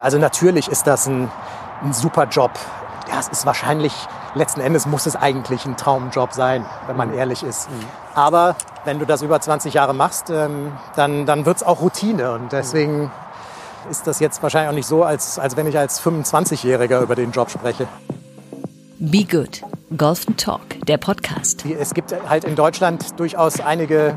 Also natürlich ist das ein, ein super Job. Ja, es ist wahrscheinlich, letzten Endes muss es eigentlich ein Traumjob sein, wenn man ehrlich ist. Aber wenn du das über 20 Jahre machst, ähm, dann, dann wird es auch Routine. Und deswegen ist das jetzt wahrscheinlich auch nicht so, als, als wenn ich als 25-Jähriger über den Job spreche. Be Good. Golf Talk, der Podcast. Es gibt halt in Deutschland durchaus einige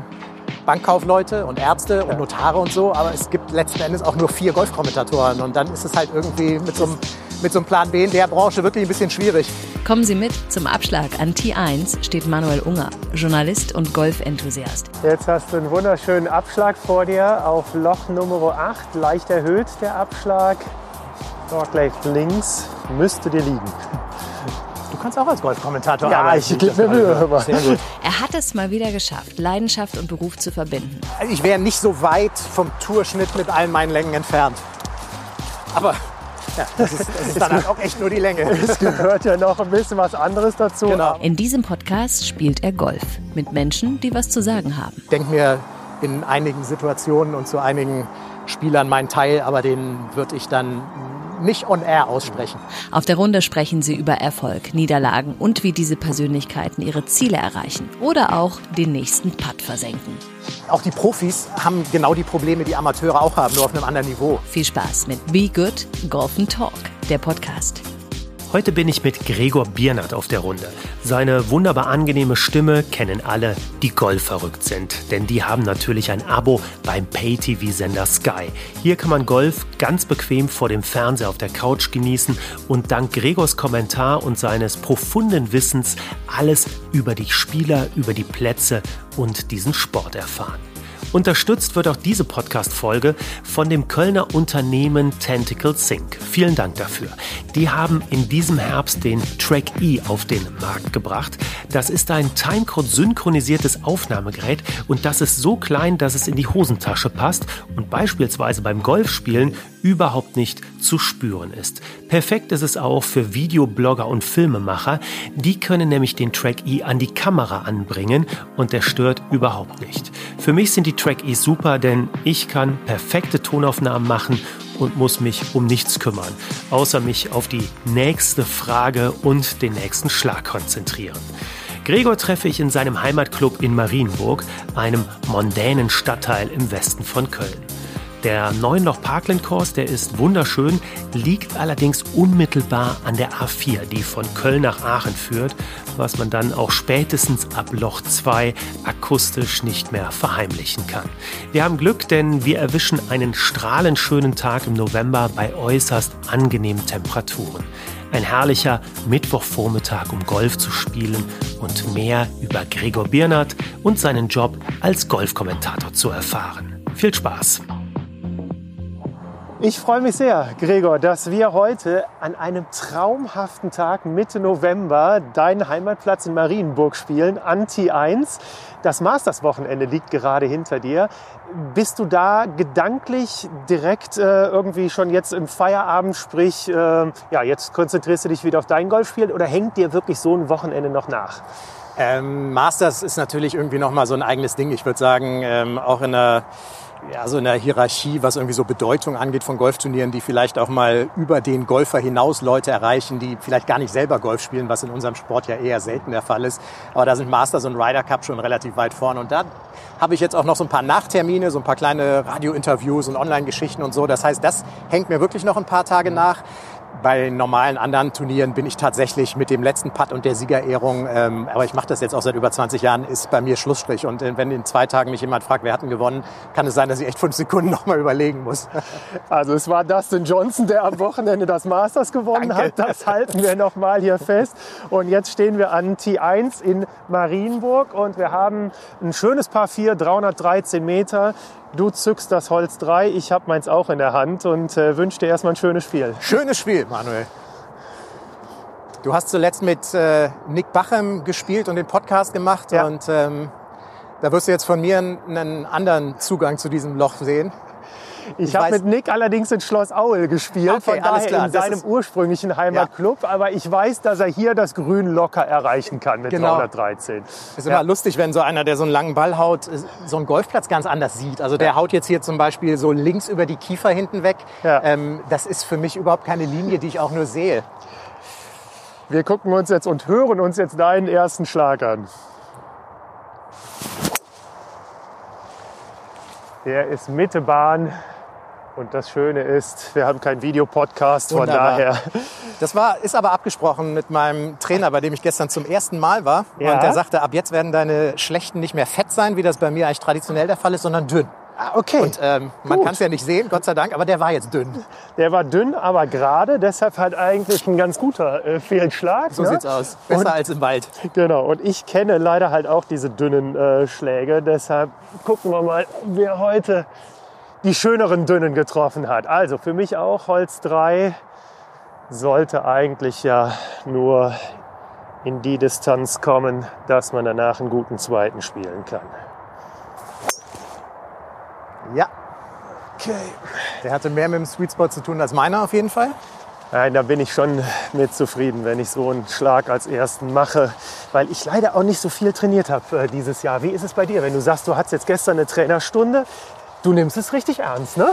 Bankkaufleute und Ärzte und Notare und so, aber es gibt letzten Endes auch nur vier Golfkommentatoren und dann ist es halt irgendwie mit so einem, mit so einem Plan B in der Branche wirklich ein bisschen schwierig. Kommen Sie mit zum Abschlag an T1 steht Manuel Unger, Journalist und Golfenthusiast. Jetzt hast du einen wunderschönen Abschlag vor dir auf Loch Nummer 8, leicht erhöht der Abschlag. Dort gleich links müsste dir liegen. Du kannst auch als Golfkommentator Ja, arbeiten. ich gebe mir Mühe. aber- Sehr gut. Er hat es mal wieder geschafft, Leidenschaft und Beruf zu verbinden. Also ich wäre nicht so weit vom Tourschnitt mit allen meinen Längen entfernt. Aber ja, das, ist, das ist dann halt auch echt nur die Länge. Es gehört ja noch ein bisschen was anderes dazu. Genau. In diesem Podcast spielt er Golf mit Menschen, die was zu sagen haben. Ich denke mir in einigen Situationen und zu einigen Spielern meinen Teil, aber den würde ich dann nicht on air aussprechen. Auf der Runde sprechen sie über Erfolg, Niederlagen und wie diese Persönlichkeiten ihre Ziele erreichen oder auch den nächsten Putt versenken. Auch die Profis haben genau die Probleme, die Amateure auch haben, nur auf einem anderen Niveau. Viel Spaß mit Be Good Golf and Talk, der Podcast. Heute bin ich mit Gregor Biernert auf der Runde. Seine wunderbar angenehme Stimme kennen alle, die golfverrückt sind. Denn die haben natürlich ein Abo beim Pay-TV-Sender Sky. Hier kann man Golf ganz bequem vor dem Fernseher auf der Couch genießen und dank Gregors Kommentar und seines profunden Wissens alles über die Spieler, über die Plätze und diesen Sport erfahren. Unterstützt wird auch diese Podcast-Folge von dem Kölner Unternehmen Tentacle Sync. Vielen Dank dafür. Die haben in diesem Herbst den Track E auf den Markt gebracht. Das ist ein Timecode-synchronisiertes Aufnahmegerät und das ist so klein, dass es in die Hosentasche passt und beispielsweise beim Golfspielen überhaupt nicht zu spüren ist. Perfekt ist es auch für Videoblogger und Filmemacher. Die können nämlich den Track E an die Kamera anbringen und der stört überhaupt nicht. Für mich sind die Track E super, denn ich kann perfekte Tonaufnahmen machen und muss mich um nichts kümmern, außer mich auf die nächste Frage und den nächsten Schlag konzentrieren. Gregor treffe ich in seinem Heimatclub in Marienburg, einem mondänen Stadtteil im Westen von Köln. Der Neunloch Parkland Course, der ist wunderschön, liegt allerdings unmittelbar an der A4, die von Köln nach Aachen führt, was man dann auch spätestens ab Loch 2 akustisch nicht mehr verheimlichen kann. Wir haben Glück, denn wir erwischen einen strahlend schönen Tag im November bei äußerst angenehmen Temperaturen. Ein herrlicher Mittwochvormittag, um Golf zu spielen und mehr über Gregor Biernert und seinen Job als Golfkommentator zu erfahren. Viel Spaß! Ich freue mich sehr, Gregor, dass wir heute an einem traumhaften Tag Mitte November deinen Heimatplatz in Marienburg spielen, Anti 1. Das Masters-Wochenende liegt gerade hinter dir. Bist du da gedanklich direkt äh, irgendwie schon jetzt im Feierabend, sprich, äh, ja, jetzt konzentrierst du dich wieder auf dein Golfspiel oder hängt dir wirklich so ein Wochenende noch nach? Ähm, Masters ist natürlich irgendwie nochmal so ein eigenes Ding. Ich würde sagen, ähm, auch in der, ja, so in der Hierarchie, was irgendwie so Bedeutung angeht von Golfturnieren, die vielleicht auch mal über den Golfer hinaus Leute erreichen, die vielleicht gar nicht selber Golf spielen, was in unserem Sport ja eher selten der Fall ist. Aber da sind Masters und Ryder Cup schon relativ weit vorne. Und da habe ich jetzt auch noch so ein paar Nachtermine, so ein paar kleine Radiointerviews und Online-Geschichten und so. Das heißt, das hängt mir wirklich noch ein paar Tage nach. Bei normalen anderen Turnieren bin ich tatsächlich mit dem letzten Putt und der Siegerehrung, ähm, aber ich mache das jetzt auch seit über 20 Jahren, ist bei mir Schlussstrich. Und äh, wenn in zwei Tagen mich jemand fragt, wer hat denn gewonnen, kann es sein, dass ich echt fünf Sekunden nochmal überlegen muss. Also es war Dustin Johnson, der am Wochenende das Masters gewonnen Danke. hat. Das halten wir noch mal hier fest. Und jetzt stehen wir an T1 in Marienburg und wir haben ein schönes Paar 4, 313 Meter. Du zückst das Holz 3, ich habe meins auch in der Hand und äh, wünsche dir erstmal ein schönes Spiel. Schönes Spiel, Manuel. Du hast zuletzt mit äh, Nick Bachem gespielt und den Podcast gemacht Ja. und ähm, da wirst du jetzt von mir einen, einen anderen Zugang zu diesem Loch sehen. Ich, Ich habe mit Nick allerdings in Schloss Aul gespielt, Okay, von daher klar. in seinem ursprünglichen Heimatclub. Aber ich weiß, dass er hier das Grün locker erreichen kann mit Genau. 313. Ist immer lustig, wenn so einer, der so einen langen Ball haut, so einen Golfplatz ganz anders sieht. Also der haut jetzt hier zum Beispiel so links über die Kiefer hinten weg. Ja. Ähm, das ist für mich überhaupt keine Linie, die ich auch nur sehe. Wir gucken uns jetzt und hören uns jetzt deinen ersten Schlag an. Der ist Mitte Bahn. Und das Schöne ist, wir haben keinen Videopodcast, von Wunderbar. daher. Das war, ist aber abgesprochen mit meinem Trainer, bei dem ich gestern zum ersten Mal war. Ja. Und der sagte, ab jetzt werden deine Schlechten nicht mehr fett sein, wie das bei mir eigentlich traditionell der Fall ist, sondern dünn. Ah, okay. Und ähm, man kann es ja nicht sehen, Gott sei Dank, aber der war jetzt dünn. Der war dünn, aber gerade, deshalb halt eigentlich ein ganz guter äh, Fehlschlag. So ne? sieht's aus. Besser Und- als im Wald. Genau, und ich kenne leider halt auch diese dünnen äh, Schläge. Deshalb gucken wir mal, wer heute die schöneren dünnen getroffen hat. Also für mich auch Holz 3 sollte eigentlich ja nur in die Distanz kommen, dass man danach einen guten zweiten spielen kann. Ja, Okay. der hatte mehr mit dem Sweet Spot zu tun als meiner auf jeden Fall. Nein, da bin ich schon mit zufrieden, wenn ich so einen Schlag als ersten mache, weil ich leider auch nicht so viel trainiert habe äh, dieses Jahr. Wie ist es bei dir, wenn du sagst, du hattest jetzt gestern eine Trainerstunde? Du nimmst es richtig ernst, ne?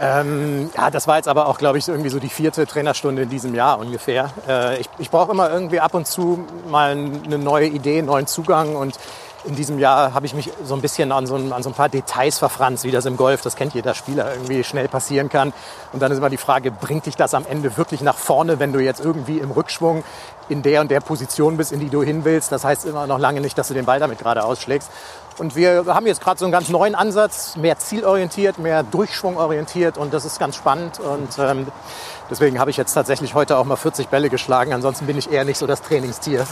Ähm, ja, das war jetzt aber auch, glaube ich, irgendwie so die vierte Trainerstunde in diesem Jahr ungefähr. Äh, ich ich brauche immer irgendwie ab und zu mal eine neue Idee, einen neuen Zugang und in diesem Jahr habe ich mich so ein bisschen an so, ein, an so ein paar Details verfranst, wie das im Golf, das kennt jeder Spieler, irgendwie schnell passieren kann. Und dann ist immer die Frage, bringt dich das am Ende wirklich nach vorne, wenn du jetzt irgendwie im Rückschwung in der und der Position bist, in die du hin willst? Das heißt immer noch lange nicht, dass du den Ball damit gerade ausschlägst. Und wir haben jetzt gerade so einen ganz neuen Ansatz, mehr zielorientiert, mehr durchschwungorientiert und das ist ganz spannend. Und ähm, deswegen habe ich jetzt tatsächlich heute auch mal 40 Bälle geschlagen. Ansonsten bin ich eher nicht so das Trainingstier.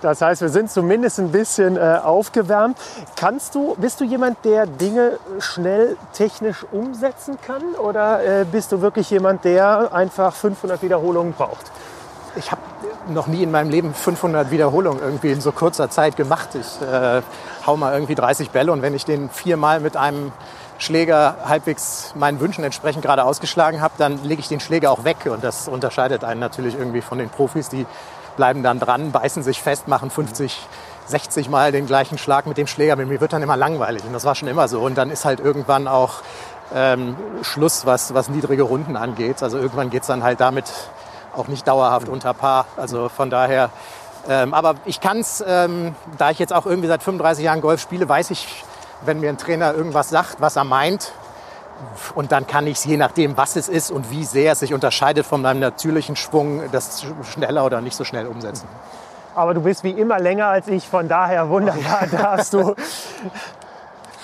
Das heißt, wir sind zumindest ein bisschen äh, aufgewärmt. Kannst du, bist du jemand, der Dinge schnell technisch umsetzen kann? Oder äh, bist du wirklich jemand, der einfach 500 Wiederholungen braucht? Ich habe noch nie in meinem Leben 500 Wiederholungen irgendwie in so kurzer Zeit gemacht. Ich äh, hau mal irgendwie 30 Bälle und wenn ich den viermal mit einem Schläger halbwegs meinen Wünschen entsprechend gerade ausgeschlagen habe, dann lege ich den Schläger auch weg. Und das unterscheidet einen natürlich irgendwie von den Profis, die bleiben dann dran, beißen sich fest, machen 50, 60 Mal den gleichen Schlag mit dem Schläger. Mir wird dann immer langweilig und das war schon immer so. Und dann ist halt irgendwann auch ähm, Schluss, was, was niedrige Runden angeht. Also irgendwann geht's dann halt damit auch nicht dauerhaft unter Paar. Also von daher, ähm, aber ich kann es, ähm, da ich jetzt auch irgendwie seit 35 Jahren Golf spiele, weiß ich, wenn mir ein Trainer irgendwas sagt, was er meint. Und dann kann ich es, je nachdem, was es ist und wie sehr es sich unterscheidet von meinem natürlichen Schwung, das schneller oder nicht so schnell umsetzen. Aber du bist wie immer länger als ich, von daher wunderbar darfst du.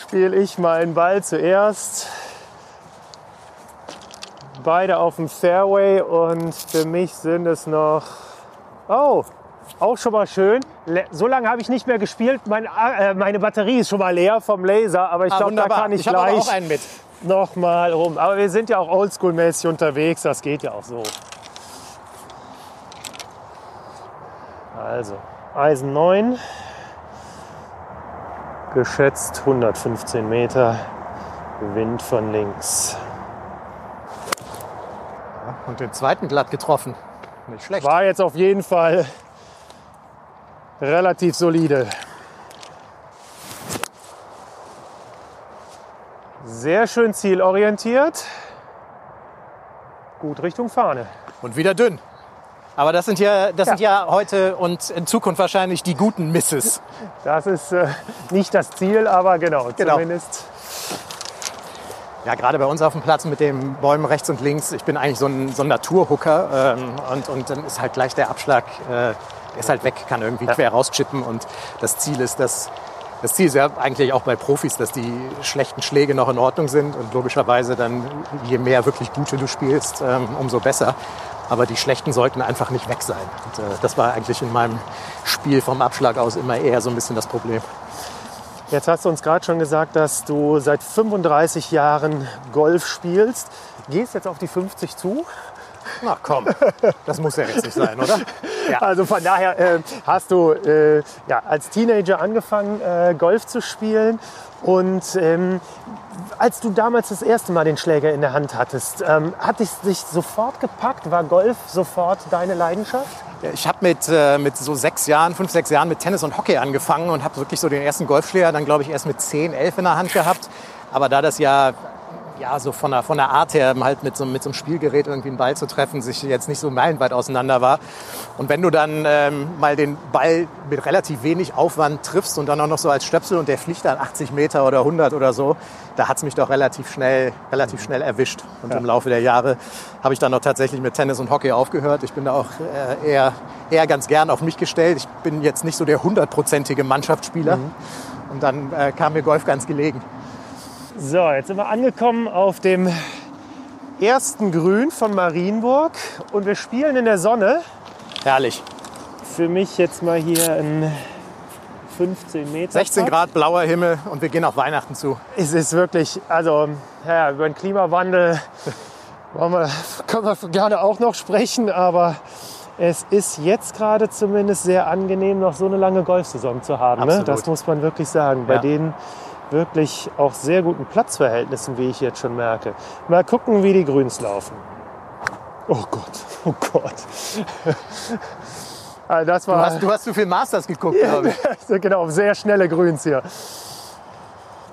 Spiele ich meinen Ball zuerst. Beide auf dem Fairway und für mich sind es noch. Oh, auch schon mal schön. So lange habe ich nicht mehr gespielt. Mein, äh, meine Batterie ist schon mal leer vom Laser, aber ich Ah, glaube, da kann ich, ich gleich auch einen mit. noch mal rum. Aber wir sind ja auch oldschool-mäßig unterwegs, das geht ja auch so. Also, Eisen 9, geschätzt 115 Meter, Wind von links. Und den zweiten glatt getroffen. Nicht schlecht. War jetzt auf jeden Fall relativ solide. Sehr schön zielorientiert. Gut Richtung Fahne. Und wieder dünn. Aber das sind ja, das sind ja heute und in Zukunft wahrscheinlich die guten Misses. Das ist äh, nicht das Ziel, aber genau, Genau. zumindest. Ja, gerade bei uns auf dem Platz mit den Bäumen rechts und links. Ich bin eigentlich so ein, so ein Naturhooker ähm, und, und dann ist halt gleich der Abschlag, äh, der ist halt weg, kann irgendwie quer rauschippen und das Ziel ist, dass das Ziel ist ja eigentlich auch bei Profis, dass die schlechten Schläge noch in Ordnung sind und logischerweise dann je mehr wirklich gute du spielst, ähm, umso besser. Aber die schlechten sollten einfach nicht weg sein. Und, äh, das war eigentlich in meinem Spiel vom Abschlag aus immer eher so ein bisschen das Problem. Jetzt hast du uns gerade schon gesagt, dass du seit 35 Jahren Golf spielst. Gehst jetzt auf die 50 zu. Na komm, das muss ja jetzt nicht sein, oder? Ja. Also von daher äh, hast du äh, ja, als Teenager angefangen, äh, Golf zu spielen. Und ähm, als du damals das erste Mal den Schläger in der Hand hattest, ähm, hat es dich sofort gepackt? War Golf sofort deine Leidenschaft? Ich habe mit, äh, mit so sechs Jahren, fünf, sechs Jahren mit Tennis und Hockey angefangen und habe wirklich so den ersten Golfschläger dann, glaube ich, erst mit zehn, elf in der Hand gehabt. Aber da das ja ja, so von der, von der Art her halt mit so, mit so einem Spielgerät irgendwie einen Ball zu treffen, sich jetzt nicht so meilenweit auseinander war. Und wenn du dann ähm, mal den Ball mit relativ wenig Aufwand triffst und dann auch noch so als Stöpsel und der fliegt dann 80 Meter oder 100 oder so, da hat's mich doch relativ schnell, relativ schnell erwischt. Und ja. im Laufe der Jahre habe ich dann auch tatsächlich mit Tennis und Hockey aufgehört. Ich bin da auch äh, eher, eher ganz gern auf mich gestellt. Ich bin jetzt nicht so der hundertprozentige Mannschaftsspieler. Mhm. Und dann äh, kam mir Golf ganz gelegen. So, jetzt sind wir angekommen auf dem ersten Grün von Marienburg und wir spielen in der Sonne. Herrlich. Für mich jetzt mal hier ein 15 Meter. 16 Grad blauer Himmel und wir gehen auf Weihnachten zu. Es ist wirklich, also ja, über den Klimawandel wir, können wir gerne auch noch sprechen, aber es ist jetzt gerade zumindest sehr angenehm, noch so eine lange Golfsaison zu haben. Ne? Das muss man wirklich sagen. Bei ja. denen wirklich auch sehr guten Platzverhältnissen, wie ich jetzt schon merke. Mal gucken, wie die Grüns laufen. Oh Gott, oh Gott. Also das war, du, hast, du hast zu viel Masters geguckt, glaube ich. genau, sehr schnelle Grüns hier.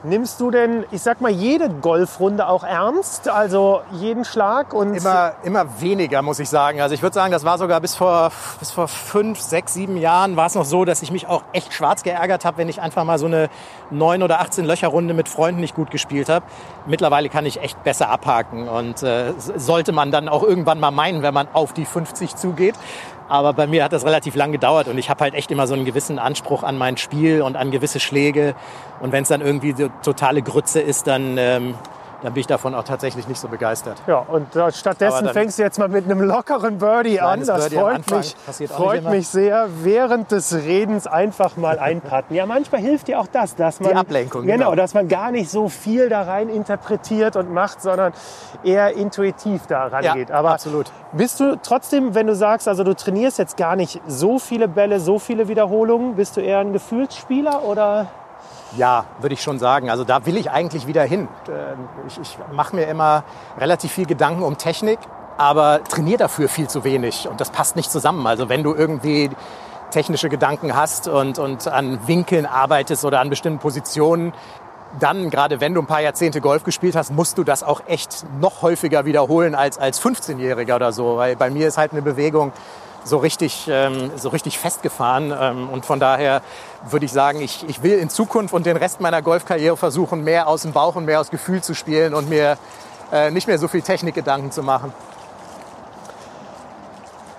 Nimmst du denn, ich sag mal, jede Golfrunde auch ernst? Also jeden Schlag und. Immer, immer weniger, muss ich sagen. Also ich würde sagen, das war sogar bis vor, bis vor fünf, sechs, sieben Jahren war es noch so, dass ich mich auch echt schwarz geärgert habe, wenn ich einfach mal so eine neun oder 18 Löcherrunde mit Freunden nicht gut gespielt habe. Mittlerweile kann ich echt besser abhaken und äh, sollte man dann auch irgendwann mal meinen, wenn man auf die 50 zugeht. Aber bei mir hat das relativ lang gedauert und ich habe halt echt immer so einen gewissen Anspruch an mein Spiel und an gewisse Schläge. Und wenn es dann irgendwie so totale Grütze ist, dann ähm, dann bin ich davon auch tatsächlich nicht so begeistert. Ja, und stattdessen fängst du jetzt mal mit einem lockeren Birdie an. Das Birdie freut, mich, freut mich sehr. Während des Redens einfach mal einpatten. Ja, manchmal hilft dir auch das, dass man. Die Ablenkung. Genau, genau, dass man gar nicht so viel da rein interpretiert und macht, sondern eher intuitiv da rangeht. Ja, Aber absolut. Bist du trotzdem, wenn du sagst, also du trainierst jetzt gar nicht so viele Bälle, so viele Wiederholungen, bist du eher ein Gefühlsspieler oder? Ja, würde ich schon sagen. Also da will ich eigentlich wieder hin. Äh, ich, ich mache mir immer relativ viel Gedanken um Technik, aber trainiere dafür viel zu wenig und das passt nicht zusammen. Also wenn du irgendwie technische Gedanken hast und, und an Winkeln arbeitest oder an bestimmten Positionen, dann, gerade wenn du ein paar Jahrzehnte Golf gespielt hast, musst du das auch echt noch häufiger wiederholen als als 15-Jähriger oder so. Weil bei mir ist halt eine Bewegung, so richtig, ähm, so richtig festgefahren. Ähm, und von daher würde ich sagen, ich, ich will in Zukunft und den Rest meiner Golfkarriere versuchen, mehr aus dem Bauch und mehr aus Gefühl zu spielen und mir äh, nicht mehr so viel Technikgedanken zu machen.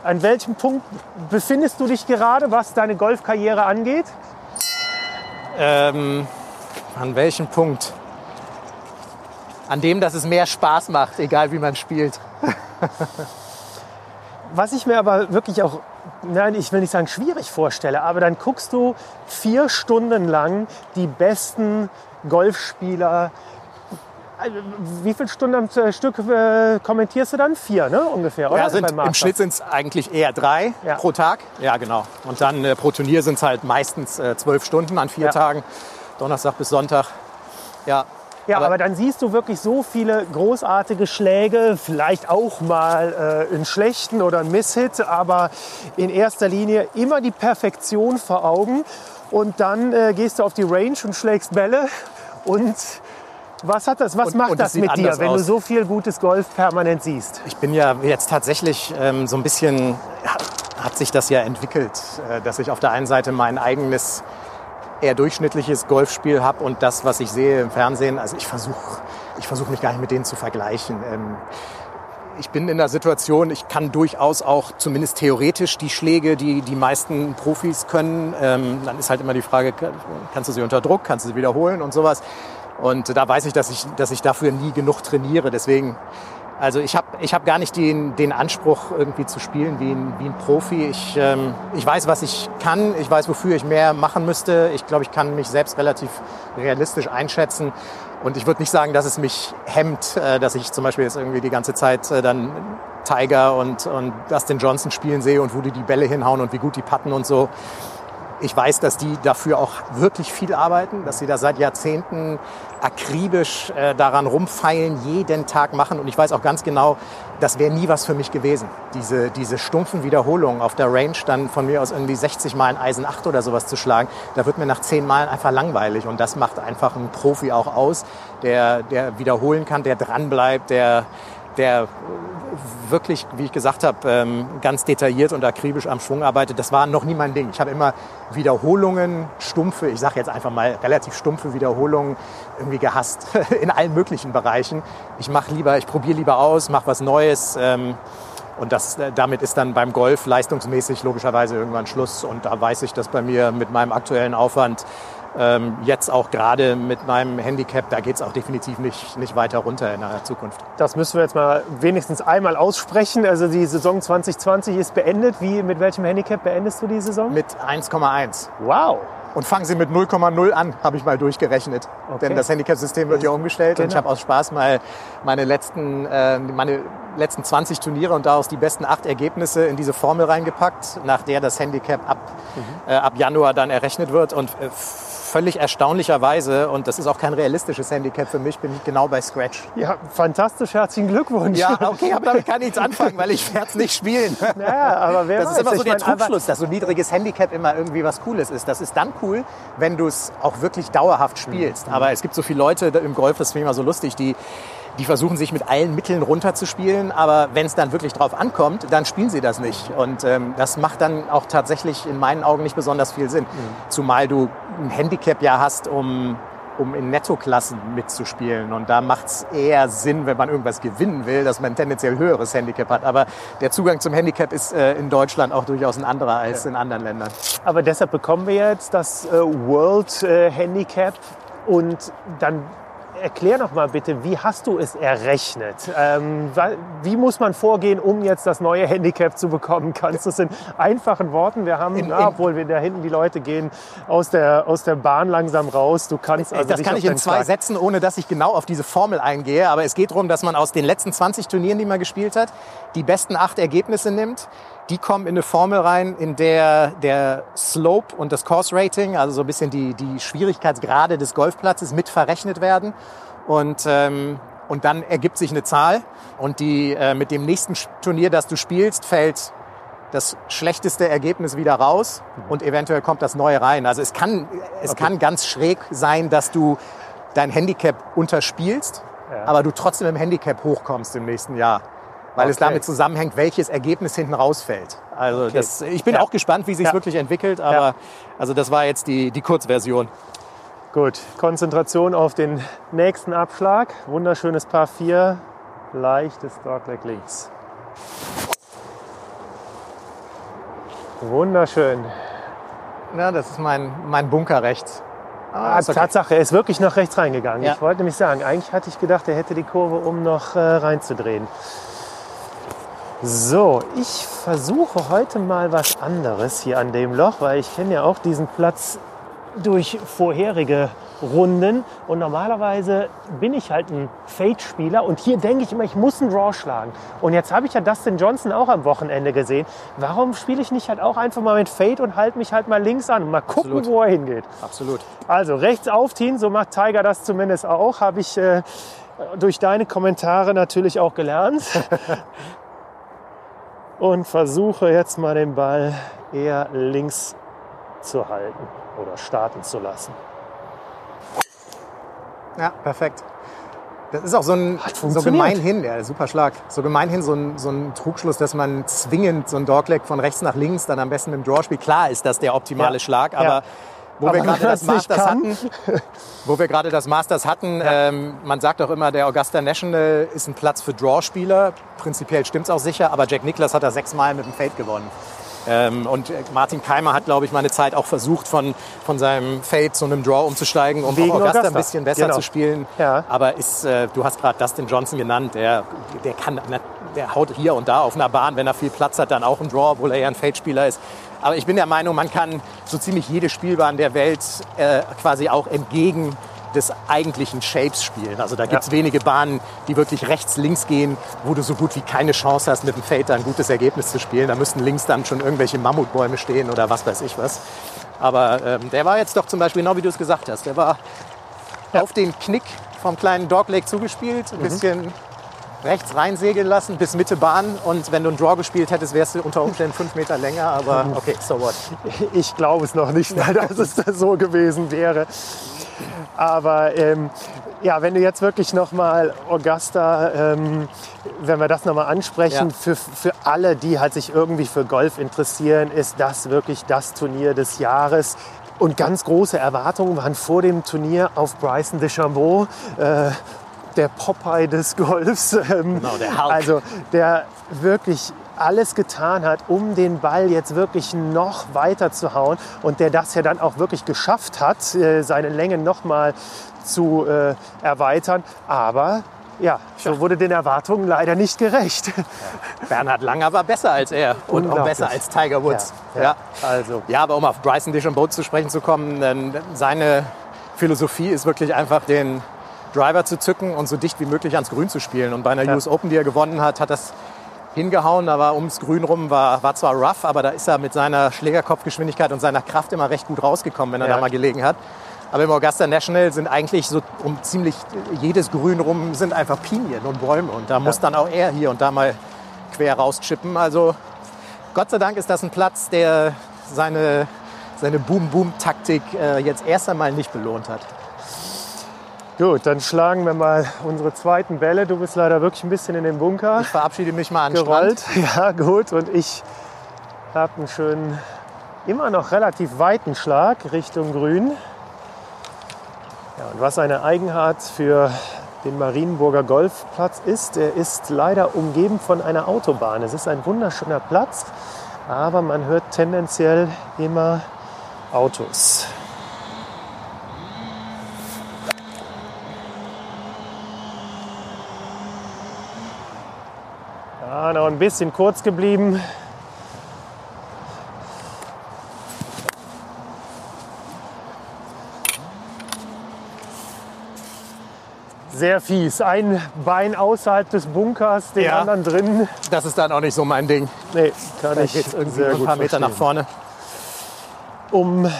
An welchem Punkt befindest du dich gerade, was deine Golfkarriere angeht? Ähm, an welchem Punkt? An dem, dass es mehr Spaß macht, egal wie man spielt. Was ich mir aber wirklich auch, nein, ich will nicht sagen schwierig vorstelle, aber dann guckst du vier Stunden lang die besten Golfspieler also, wie viele Stunden am Stück äh, kommentierst du dann? Vier, ne? Ungefähr, oder? Ja, sind, im Schnitt sind es eigentlich eher drei ja. pro Tag. Ja, genau. Und dann äh, pro Turnier sind es halt meistens äh, zwölf Stunden an vier ja. Tagen. Donnerstag bis Sonntag. Ja, ja, aber, aber, dann siehst du wirklich so viele großartige Schläge, vielleicht auch mal äh, einen schlechten oder einen Misshit, aber in erster Linie immer die Perfektion vor Augen. Und dann äh, gehst du auf die Range und schlägst Bälle und was hat das, was und, macht und das mit dir, wenn aus. du so viel gutes Golf permanent siehst? Ich bin ja jetzt tatsächlich ähm, so ein bisschen, hat sich das ja entwickelt, äh, dass ich auf der einen Seite mein eigenes eher durchschnittliches Golfspiel habe und das, was ich sehe im Fernsehen, also ich versuche ich versuch mich gar nicht mit denen zu vergleichen. Ähm, ich bin in der Situation, ich kann durchaus auch zumindest theoretisch die Schläge, die die meisten Profis können. Ähm, dann ist halt immer die Frage, kannst du sie unter Druck, kannst du sie wiederholen und sowas. Und da weiß ich, dass ich, dass ich dafür nie genug trainiere. Deswegen also ich habe ich hab gar nicht den, den Anspruch, irgendwie zu spielen wie ein, wie ein Profi. Ich, ähm, ich weiß, was ich kann. Ich weiß, wofür ich mehr machen müsste. Ich glaube, ich kann mich selbst relativ realistisch einschätzen. Und ich würde nicht sagen, dass es mich hemmt, äh, dass ich zum Beispiel jetzt irgendwie die ganze Zeit äh, dann Tiger und, und Dustin Johnson spielen sehe und wo die die Bälle hinhauen und wie gut die patten und so. Ich weiß, dass die dafür auch wirklich viel arbeiten, dass sie da seit Jahrzehnten akribisch äh, daran rumfeilen, jeden Tag machen. Und ich weiß auch ganz genau, das wäre nie was für mich gewesen. Diese, diese stumpfen Wiederholungen auf der Range dann von mir aus irgendwie 60 Mal ein Eisen 8 oder sowas zu schlagen, da wird mir nach 10 Malen einfach langweilig. Und das macht einfach einen Profi auch aus, der, der wiederholen kann, der dranbleibt, der, der wirklich, wie ich gesagt habe, ähm, ganz detailliert und akribisch am Schwung arbeitet. Das war noch nie mein Ding. Ich habe immer Wiederholungen, stumpfe, ich sage jetzt einfach mal relativ stumpfe Wiederholungen irgendwie gehasst in allen möglichen Bereichen. Ich mache lieber, ich probiere lieber aus, mache was Neues. Ähm, und das, äh, damit ist dann beim Golf leistungsmäßig logischerweise irgendwann Schluss. Und da weiß ich, dass bei mir mit meinem aktuellen Aufwand ähm, jetzt auch gerade mit meinem Handicap, da geht es auch definitiv nicht, nicht weiter runter in der Zukunft. Das müssen wir jetzt mal wenigstens einmal aussprechen. Also die Saison 2020 ist beendet. Wie, mit welchem Handicap beendest du die Saison? Mit 1,1. Wow. Und fangen Sie mit 0,0 an, habe ich mal durchgerechnet. Okay. Denn das Handicap-System wird ja umgestellt genau. und ich genau. habe aus Spaß mal meine letzten, äh, meine letzten 20 Turniere und daraus die besten acht Ergebnisse in diese Formel reingepackt, nach der das Handicap ab, mhm. äh, ab Januar dann errechnet wird. Und äh, völlig erstaunlicherweise, und das ist auch kein realistisches Handicap für mich, bin ich genau bei Scratch. Ja, fantastisch, herzlichen Glückwunsch. Ja, okay, aber damit kann ich nichts anfangen, weil ich werde es nicht spielen. Naja, aber wer Das weiß. ist immer so ich der Trugschluss, dass so ein niedriges Handicap immer irgendwie was Cooles ist. Das ist dann cool, wenn du es auch wirklich dauerhaft spielst. Mhm. Aber es gibt so viele Leute im Golf, das finde ich immer so lustig, die die versuchen sich mit allen Mitteln runterzuspielen, aber wenn es dann wirklich drauf ankommt, dann spielen sie das nicht. Und ähm, das macht dann auch tatsächlich in meinen Augen nicht besonders viel Sinn. Mhm. Zumal du ein Handicap ja hast, um um in Nettoklassen mitzuspielen. Und da macht es eher Sinn, wenn man irgendwas gewinnen will, dass man ein tendenziell höheres Handicap hat. Aber der Zugang zum Handicap ist äh, in Deutschland auch durchaus ein anderer als ja. in anderen Ländern. Aber deshalb bekommen wir jetzt das äh, World äh, Handicap und dann erklär noch mal bitte, wie hast du es errechnet? Ähm, wie muss man vorgehen, um jetzt das neue Handicap zu bekommen? Kannst du es in einfachen Worten? Wir haben, in, in, obwohl wir da hinten die Leute gehen aus der, aus der Bahn langsam raus. Du kannst also Das kann ich in zwei Tag Sätzen, ohne dass ich genau auf diese Formel eingehe. Aber es geht darum, dass man aus den letzten 20 Turnieren, die man gespielt hat, die besten acht Ergebnisse nimmt die kommen in eine Formel rein, in der der Slope und das Course Rating, also so ein bisschen die, die Schwierigkeitsgrade des Golfplatzes mit verrechnet werden. Und, ähm, und dann ergibt sich eine Zahl. Und die, äh, mit dem nächsten Turnier, das du spielst, fällt das schlechteste Ergebnis wieder raus und eventuell kommt das neue rein. Also es kann, es okay. kann ganz schräg sein, dass du dein Handicap unterspielst, ja. aber du trotzdem im Handicap hochkommst im nächsten Jahr weil okay. es damit zusammenhängt, welches Ergebnis hinten rausfällt. Also okay. das, ich bin ja. auch gespannt, wie sich ja. wirklich entwickelt, aber ja. also das war jetzt die, die Kurzversion. Gut, Konzentration auf den nächsten Abschlag. Wunderschönes Paar 4, leichtes Dogleg links. Wunderschön. Ja, das ist mein, mein Bunker rechts. Ah, okay. Tatsache, er ist wirklich nach rechts reingegangen. Ja. Ich wollte nämlich sagen, eigentlich hatte ich gedacht, er hätte die Kurve, um noch äh, reinzudrehen. So, ich versuche heute mal was anderes hier an dem Loch, weil ich kenne ja auch diesen Platz durch vorherige Runden und normalerweise bin ich halt ein Fade-Spieler und hier denke ich immer, ich muss einen Draw schlagen. Und jetzt habe ich ja Dustin Johnson auch am Wochenende gesehen. Warum spiele ich nicht halt auch einfach mal mit Fade und halte mich halt mal links an und mal gucken, Absolut. wo er hingeht? Absolut. Also rechts aufziehen, so macht Tiger das zumindest auch, habe ich äh, durch deine Kommentare natürlich auch gelernt. und versuche jetzt mal den Ball eher links zu halten oder starten zu lassen. Ja, perfekt. Das ist auch so ein so gemeinhin, ja, super Schlag. So gemeinhin so ein, so ein Trugschluss, dass man zwingend so ein Dogleg von rechts nach links dann am besten dem Draw spielt. Klar ist das der optimale ja. Schlag, aber ja wo wir gerade das Masters hatten, wo wir gerade das Masters hatten, ja. ähm, man sagt auch immer, der Augusta National ist ein Platz für Draw-Spieler. Prinzipiell stimmt es auch sicher, aber Jack Nicklaus hat da sechsmal mit dem Fade gewonnen. Ähm, und Martin Keimer hat, glaube ich, mal eine Zeit auch versucht, von, von seinem Fade zu einem Draw umzusteigen, um Wegen auch Augusta, Augusta, ein bisschen besser genau. zu spielen. Ja. Aber ist, äh, du hast gerade Dustin Johnson genannt, der, der kann, der haut hier und da auf einer Bahn, wenn er viel Platz hat, dann auch ein Draw, obwohl er eher ein Fade-Spieler ist. Aber ich bin der Meinung, man kann so ziemlich jede Spielbahn der Welt äh, quasi auch entgegen des eigentlichen Shapes spielen. Also da gibt es ja. wenige Bahnen, die wirklich rechts-links gehen, wo du so gut wie keine Chance hast, mit dem Fade ein gutes Ergebnis zu spielen. Da müssten links dann schon irgendwelche Mammutbäume stehen oder was weiß ich was. Aber ähm, der war jetzt doch zum Beispiel, genau wie du es gesagt hast, der war Ja. auf den Knick vom kleinen Dogleg zugespielt, ein Mhm. bisschen rechts reinsegeln lassen bis Mitte Bahn. Und wenn du einen Draw gespielt hättest, wärst du unter Umständen fünf Meter länger. Aber okay, so what. Ich glaube es noch nicht, dass es so gewesen wäre. Aber ähm, ja, wenn du jetzt wirklich noch mal Augusta, ähm, wenn wir das noch mal ansprechen, Ja. für, für alle, die halt sich irgendwie für Golf interessieren, ist das wirklich das Turnier des Jahres. Und ganz große Erwartungen waren vor dem Turnier auf Bryson DeChambeau, äh, der Popeye des Golfs. Ähm, Genau, der Hulk. Also der wirklich alles getan hat, um den Ball jetzt wirklich noch weiter zu hauen und der das ja dann auch wirklich geschafft hat, äh, seine Länge noch mal zu äh, erweitern. Aber ja, so wurde den Erwartungen leider nicht gerecht. Bernhard Langer war besser als er und auch besser als Tiger Woods. Ja, ja. Also. Ja, aber um auf Bryson DeChambeau zu sprechen zu kommen, seine Philosophie ist wirklich einfach den Driver zu zücken und so dicht wie möglich ans Grün zu spielen. Und bei einer Ja. US Open, die er gewonnen hat, hat das hingehauen. Da war ums Grün rum, war, war zwar rough, aber da ist er mit seiner Schlägerkopfgeschwindigkeit und seiner Kraft immer recht gut rausgekommen, wenn er Ja. da mal gelegen hat. Aber im Augusta National sind eigentlich so um ziemlich jedes Grün rum sind einfach Pinien und Bäume. Und da muss dann auch er hier und da mal quer rauschippen. Also Gott sei Dank ist das ein Platz, der seine, seine Boom-Boom-Taktik äh, jetzt erst einmal nicht belohnt hat. Gut, dann schlagen wir mal unsere zweiten Bälle. Du bist leider wirklich ein bisschen in den Bunker Ich verabschiede mich mal an den gerollt. Strand. Ja, gut. Und ich habe einen schönen, immer noch relativ weiten Schlag Richtung Grün. Ja, und was eine Eigenart für den Marienburger Golfplatz ist, er ist leider umgeben von einer Autobahn. Es ist ein wunderschöner Platz, aber man hört tendenziell immer Autos. Noch ein bisschen kurz geblieben. Sehr fies. Ein Bein außerhalb des Bunkers, den Ja. anderen drin. Das ist dann auch nicht so mein Ding. Nee, kann Da ich es irgendwie sehr ein gut paar Meter nach vorne. um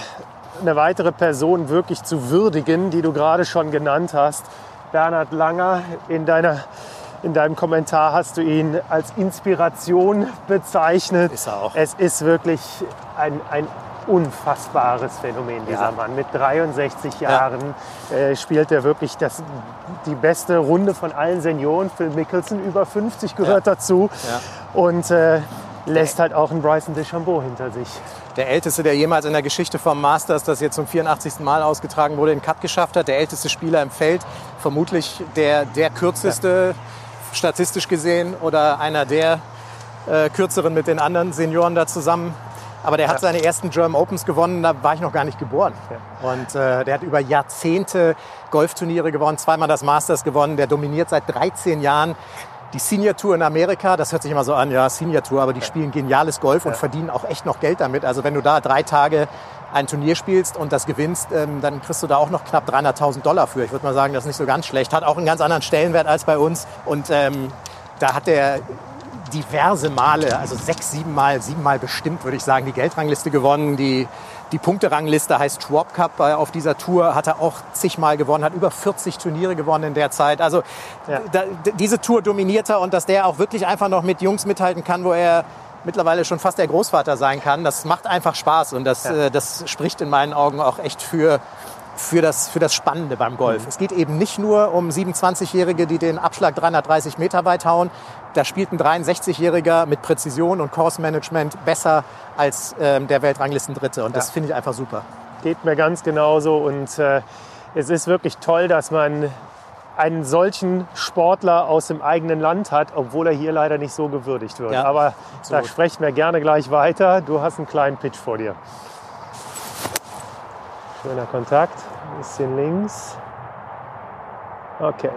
eine weitere Person wirklich zu würdigen, die du gerade schon genannt hast. Bernhard Langer, in, deiner, in deinem Kommentar hast du ihn als Inspiration bezeichnet. Ist er auch. Es ist wirklich ein, ein unfassbares Phänomen, dieser Ja. Mann. Mit 63 Jahren äh, spielt er wirklich das, die beste Runde von allen Senioren. Phil Mickelson, über 50, gehört dazu. Ja. Und äh, lässt halt auch einen Bryson DeChambeau hinter sich. Der älteste, der jemals in der Geschichte vom Masters, das jetzt zum 84. Mal ausgetragen wurde, den Cut geschafft hat. Der älteste Spieler im Feld. Vermutlich der, der kürzeste, statistisch gesehen, oder einer der äh, kürzeren mit den anderen Senioren da zusammen. Aber der hat Ja. seine ersten German Opens gewonnen, da war ich noch gar nicht geboren. Und äh, der hat über Jahrzehnte Golfturniere gewonnen, zweimal das Masters gewonnen. Der dominiert seit 13 Jahren die Senior Tour in Amerika. Das hört sich immer so an, ja, Senior Tour, aber die spielen geniales Golf und verdienen auch echt noch Geld damit. Also wenn du da drei Tage ein Turnier spielst und das gewinnst, ähm, dann kriegst du da auch noch knapp 300.000 Dollar für. Ich würde mal sagen, das ist nicht so ganz schlecht. Hat auch einen ganz anderen Stellenwert als bei uns. Und ähm, da hat der diverse Male, also sechs, sieben Mal, sieben Mal bestimmt, würde ich sagen, die Geldrangliste gewonnen. Die, die Punkterangliste heißt Schwab Cup äh, auf dieser Tour, hat er auch zigmal gewonnen, hat über 40 Turniere gewonnen in der Zeit. Also Ja. da, diese Tour dominiert er und dass der auch wirklich einfach noch mit Jungs mithalten kann, wo er mittlerweile schon fast der Großvater sein kann, das macht einfach Spaß und das, Ja. äh, das spricht in meinen Augen auch echt für, für, das, für das Spannende beim Golf. Es geht eben nicht nur um 27-Jährige, die den Abschlag 330 Meter weit hauen. Da spielt ein 63-Jähriger mit Präzision und Course-Management besser als ähm, der Weltranglistendritte. Und das Ja. finde ich einfach super. Geht mir ganz genauso. Und äh, es ist wirklich toll, dass man einen solchen Sportler aus dem eigenen Land hat, obwohl er hier leider nicht so gewürdigt wird. Ja, Aber absolut. da sprechen wir gerne gleich weiter. Du hast einen kleinen Pitch vor dir. Schöner Kontakt. Ein bisschen links. Okay.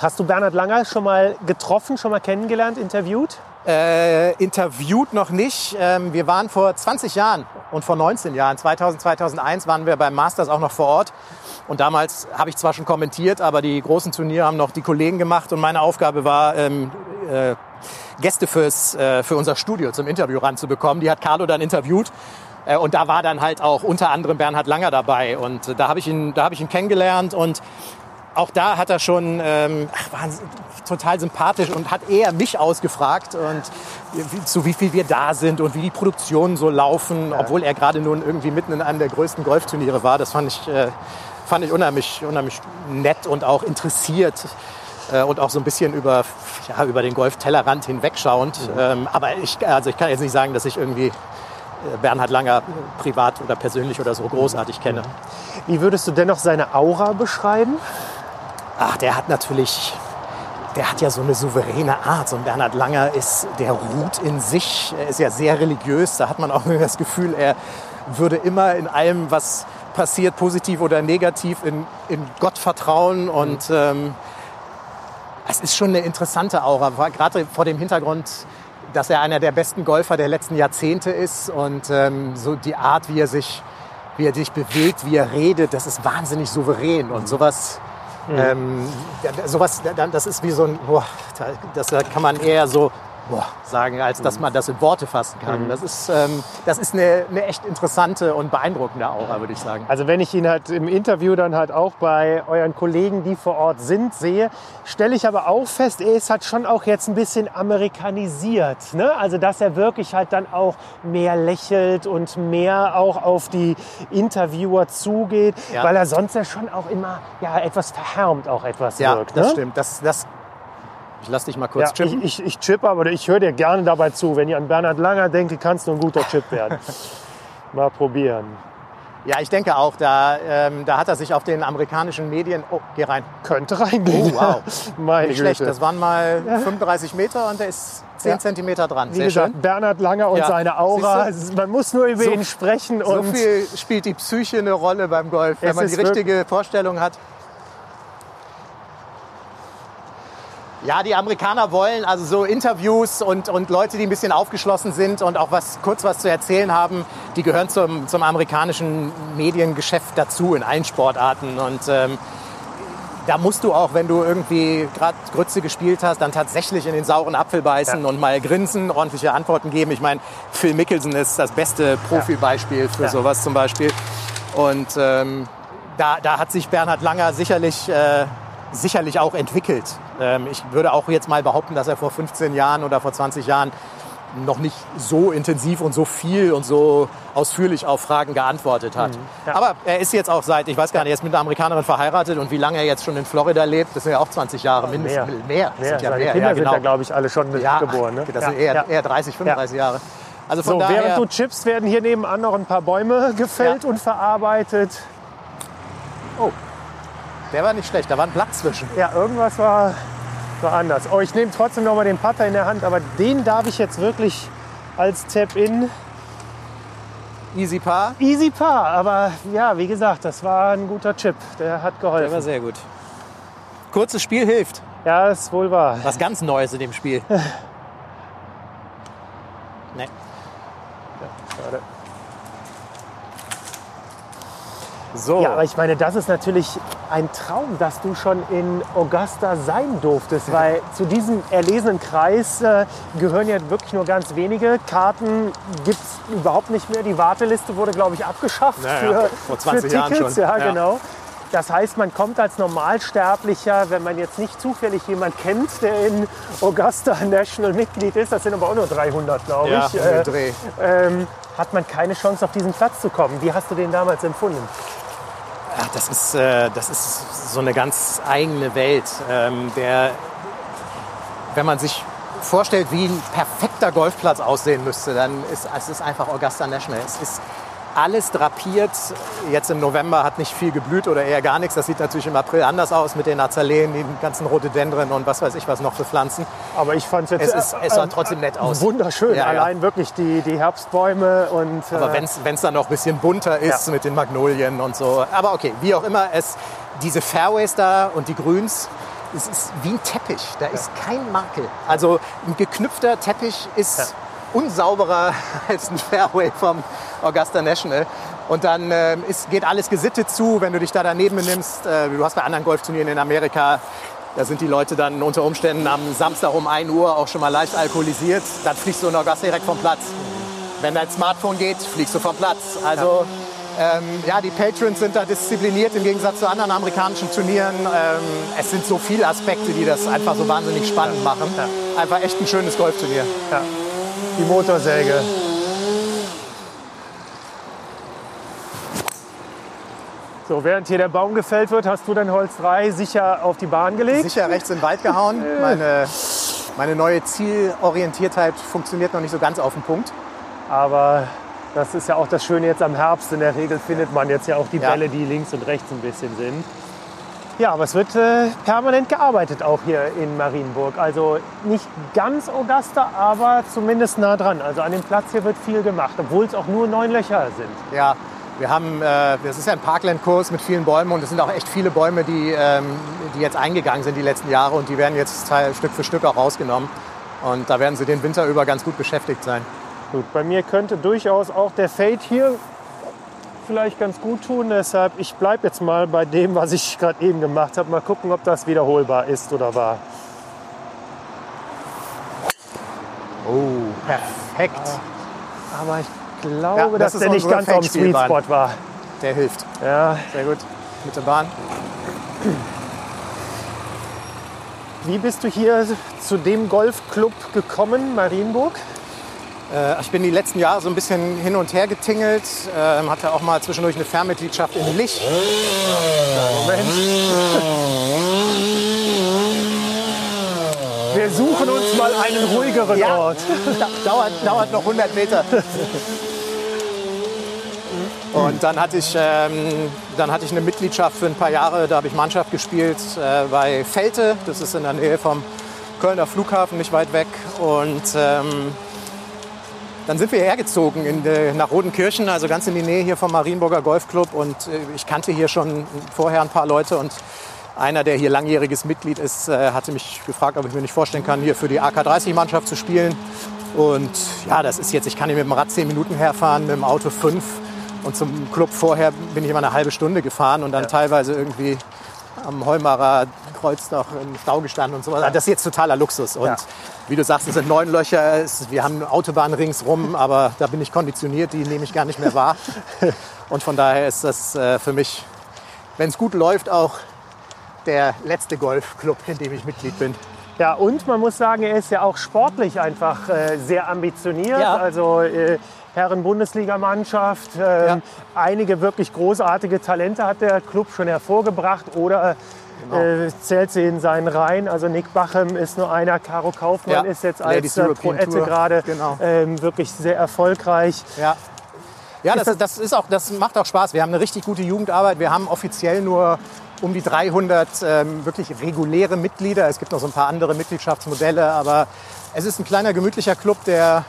Hast du Bernhard Langer schon mal getroffen, schon mal kennengelernt, interviewt? Äh, interviewt noch nicht. Ähm, wir waren vor 20 Jahren und vor 19 Jahren, 2000, 2001, waren wir beim Masters auch noch vor Ort. Und damals habe ich zwar schon kommentiert, aber die großen Turniere haben noch die Kollegen gemacht. Und meine Aufgabe war, ähm, äh, Gäste fürs, äh, für unser Studio zum Interview ranzubekommen. Die hat Carlo dann interviewt. Äh, und da war dann halt auch unter anderem Bernhard Langer dabei. Und äh, da habe ich ihn, da habe ich ihn kennengelernt und auch da hat er schon, ähm, war total sympathisch und hat eher mich ausgefragt und wie, zu wie viel wir da sind und wie die Produktionen so laufen, ja. obwohl er gerade nun irgendwie mitten in einem der größten Golfturniere war. Das fand ich, äh, fand ich unheimlich, unheimlich nett und auch interessiert äh, und auch so ein bisschen über, ja, über den Golftellerrand hinwegschauend. Mhm. Ähm, aber ich, also ich kann jetzt nicht sagen, dass ich irgendwie äh, Bernhard Langer privat oder persönlich oder so großartig kenne. Wie würdest du dennoch seine Aura beschreiben? Ach, der hat natürlich, der hat ja so eine souveräne Art. So ein Bernhard Langer ist, der ruht in sich, er ist ja sehr religiös. Da hat man auch das Gefühl, er würde immer in allem, was passiert, positiv oder negativ, in, in Gott vertrauen. Und ähm, es ist schon eine interessante Aura, gerade vor dem Hintergrund dass er einer der besten Golfer der letzten Jahrzehnte ist und ähm, so die Art, wie er sich, wie er sich bewegt, wie er redet, das ist wahnsinnig souverän und sowas. Mhm. Ähm, sowas, das ist wie so ein, boah, das kann man eher so boah, sagen, als dass man das in Worte fassen kann. Mhm. Das ist, ähm, das ist eine, eine, echt interessante und beeindruckende Aura, würde ich sagen. Also wenn ich ihn halt im Interview dann halt auch bei euren Kollegen, die vor Ort sind, sehe, stelle ich aber auch fest, er ist halt schon auch jetzt ein bisschen amerikanisiert. Ne? Also dass er wirklich halt dann auch mehr lächelt und mehr auch auf die Interviewer zugeht, ja. weil er sonst ja schon auch immer ja, etwas verhärmt auch etwas ja, wirkt. Ja, das ne? stimmt. Das, das ich lass dich mal kurz ja, chippen. Ich, ich, ich chippe, aber ich höre dir gerne dabei zu. Wenn ich an Bernhard Langer denke, kannst du ein guter Chip werden. mal probieren. Ja, ich denke auch, da, ähm, da hat er sich auf den amerikanischen Medien. Oh, geh rein. Könnte reingehen. Oh, wow. Meine Nicht schlecht. Das waren mal 35 Meter und der ist 10 ja. Zentimeter dran. Wie Sehr gesagt, schön. Bernhard Langer und ja. seine Aura. Man muss nur über so, ihn sprechen. So viel spielt die Psyche eine Rolle beim Golf, wenn man die richtige Vorstellung hat. Ja, die Amerikaner wollen also so Interviews und, und Leute, die ein bisschen aufgeschlossen sind und auch was, kurz was zu erzählen haben, die gehören zum, zum amerikanischen Mediengeschäft dazu in allen Sportarten. Und ähm, da musst du auch, wenn du irgendwie gerade Grütze gespielt hast, dann tatsächlich in den sauren Apfel beißen ja. und mal grinsen, ordentliche Antworten geben. Ich meine, Phil Mickelson ist das beste Profibeispiel für ja. sowas zum Beispiel. Und ähm, da, da hat sich Bernhard Langer sicherlich... Äh, sicherlich auch entwickelt. Ähm, ich würde auch jetzt mal behaupten, dass er vor 15 Jahren oder vor 20 Jahren noch nicht so intensiv und so viel und so ausführlich auf Fragen geantwortet hat. Mhm, ja. Aber er ist jetzt auch seit, ich weiß gar nicht, er ist mit einer Amerikanerin verheiratet und wie lange er jetzt schon in Florida lebt, das sind ja auch 20 Jahre ja, mindestens. Mehr, mehr. mehr. Sind ja mehr. Kinder ja, genau. sind ja, glaube ich, alle schon ja, geboren. Ne? Das sind eher, eher 30, 35 Jahre. Also von so, daher, während du chips, werden hier nebenan noch ein paar Bäume gefällt und verarbeitet. Oh, der war nicht schlecht, da war ein Blatt zwischen. Ja, irgendwas war, war anders. Oh, ich nehme trotzdem noch mal den Putter in der Hand, aber den darf ich jetzt wirklich als Tap-In. Easy Par? Easy Par, aber ja, wie gesagt, das war ein guter Chip. Der hat geholfen. Der war sehr gut. Kurzes Spiel hilft. Ja, ist wohl wahr. Was ganz Neues in dem Spiel. nee. Ja, schade. So. Ja, aber ich meine, das ist natürlich ein Traum, dass du schon in Augusta sein durftest, weil zu diesem erlesenen Kreis äh, gehören ja wirklich nur ganz wenige. Karten gibt es überhaupt nicht mehr. Die Warteliste wurde, glaube ich, abgeschafft naja, für, vor 20 für Tickets. Jahren schon. Ja, ja, genau. Das heißt, man kommt als Normalsterblicher, wenn man jetzt nicht zufällig jemand kennt, der in Augusta National Mitglied ist, das sind aber auch nur 300, glaube ich, ja, äh, ähm, hat man keine Chance, auf diesen Platz zu kommen. Wie hast du den damals empfunden? Ja, das ist, äh, das ist so eine ganz eigene Welt, ähm, der, wenn man sich vorstellt, wie ein perfekter Golfplatz aussehen müsste, dann ist es ist einfach Augusta National. Es ist alles drapiert. Jetzt im November hat nicht viel geblüht oder eher gar nichts. Das sieht natürlich im April anders aus mit den Azaleen, den ganzen Rhododendren und was weiß ich was noch für Pflanzen. Aber ich fand es jetzt es, ist, es sah äh, trotzdem nett aus. Wunderschön. Ja, Allein ja. wirklich die, die Herbstbäume und. Aber äh, wenn es dann noch ein bisschen bunter ist ja. mit den Magnolien und so. Aber okay, wie auch immer, es, diese Fairways da und die Grüns, es ist wie ein Teppich. Da ist kein Makel. Also ein geknüpfter Teppich ist unsauberer als ein Fairway vom Augusta National. Und dann äh, ist, geht alles gesittet zu, wenn du dich da daneben nimmst. Äh, du hast bei anderen Golfturnieren in Amerika, da sind die Leute dann unter Umständen am Samstag um 1 Uhr auch schon mal leicht alkoholisiert. Dann fliegst du in Augusta direkt vom Platz. wenn dein Smartphone geht, fliegst du vom Platz. Also ähm, ja, die Patrons sind da diszipliniert im Gegensatz zu anderen amerikanischen Turnieren. Ähm, es sind so viele Aspekte, die das einfach so wahnsinnig spannend machen. Einfach echt ein schönes Golfturnier. Ja. Die Motorsäge. So, während hier der Baum gefällt wird, hast du dein Holz 3 sicher auf die Bahn gelegt. Sicher rechts in den Wald gehauen. Meine, meine neue Zielorientiertheit funktioniert noch nicht so ganz auf den Punkt. Aber das ist ja auch das Schöne jetzt am Herbst. In der Regel findet man jetzt ja auch die Ja. Bälle, die links und rechts ein bisschen sind. Ja, aber es wird äh, permanent gearbeitet auch hier in Marienburg. Also nicht ganz Augusta, aber zumindest nah dran. Also an dem Platz hier wird viel gemacht, obwohl es auch nur neun Löcher sind. Ja, wir haben, äh, das ist ja ein Parkland-Kurs mit vielen Bäumen und es sind auch echt viele Bäume, die, ähm, die jetzt eingegangen sind die letzten Jahre und die werden jetzt Teil, Stück für Stück auch rausgenommen. Und da werden sie den Winter über ganz gut beschäftigt sein. Gut, bei mir könnte durchaus auch der Fade hier vielleicht ganz gut tun. Deshalb, ich bleibe jetzt mal bei dem, was ich gerade eben gemacht habe. Mal gucken, ob das wiederholbar ist oder war. Oh, perfekt. Aber ich glaube, Ja, das dass der nicht ganz auf dem Sweet. Spot war. Der hilft. Ja, Sehr gut. Mit der Bahn. Wie bist du hier zu dem Golfclub gekommen, Marienburg? Äh, ich bin die letzten Jahre so ein bisschen hin und her getingelt. Ähm, hatte auch mal zwischendurch eine Fernmitgliedschaft in Lich. Moment. Wir suchen uns mal einen ruhigeren Ja. Ort. Da- dauert, dauert noch 100 Meter. Und dann hatte, ich, ähm, dann hatte ich eine Mitgliedschaft für ein paar Jahre. Da habe ich Mannschaft gespielt äh, bei Felte. Das ist in der Nähe vom Kölner Flughafen, nicht weit weg. Und ähm, dann sind wir hergezogen in, äh, nach Rodenkirchen, also ganz in die Nähe hier vom Marienburger Golfclub. Und äh, ich kannte hier schon vorher ein paar Leute. Und einer, der hier langjähriges Mitglied ist, äh, hatte mich gefragt, ob ich mir nicht vorstellen kann, hier für die AK-30-Mannschaft zu spielen. Und ja, das ist jetzt, ich kann hier mit dem Rad 10 Minuten herfahren, mit dem Auto 5. Und zum Club vorher bin ich immer eine halbe Stunde gefahren und dann teilweise irgendwie am Heumarer Kreuz noch im Stau gestanden und so weiter. Das ist jetzt totaler Luxus. Und Ja. wie du sagst, es sind neun Löcher, es, wir haben eine Autobahn ringsrum, aber da bin ich konditioniert, die nehme ich gar nicht mehr wahr. Und von daher ist das äh, für mich, wenn es gut läuft, auch der letzte Golfclub, in dem ich Mitglied bin. Ja, und man muss sagen, er ist ja auch sportlich einfach äh, sehr ambitioniert. Ja. Also äh, Herren-Bundesligamannschaft, ähm, Ja. einige wirklich großartige Talente hat der Club schon hervorgebracht oder Genau. äh, zählt sie in seinen Reihen. Also Nick Bachem ist nur einer, Caro Kaufmann Ja. ist jetzt als äh, Tour. gerade Genau. ähm, wirklich sehr erfolgreich. Ja. Ja, das, das, ist auch, das macht auch Spaß. Wir haben eine richtig gute Jugendarbeit. Wir haben offiziell nur um die 300 ähm, wirklich reguläre Mitglieder. Es gibt noch so ein paar andere Mitgliedschaftsmodelle, aber es ist ein kleiner, gemütlicher Club, der,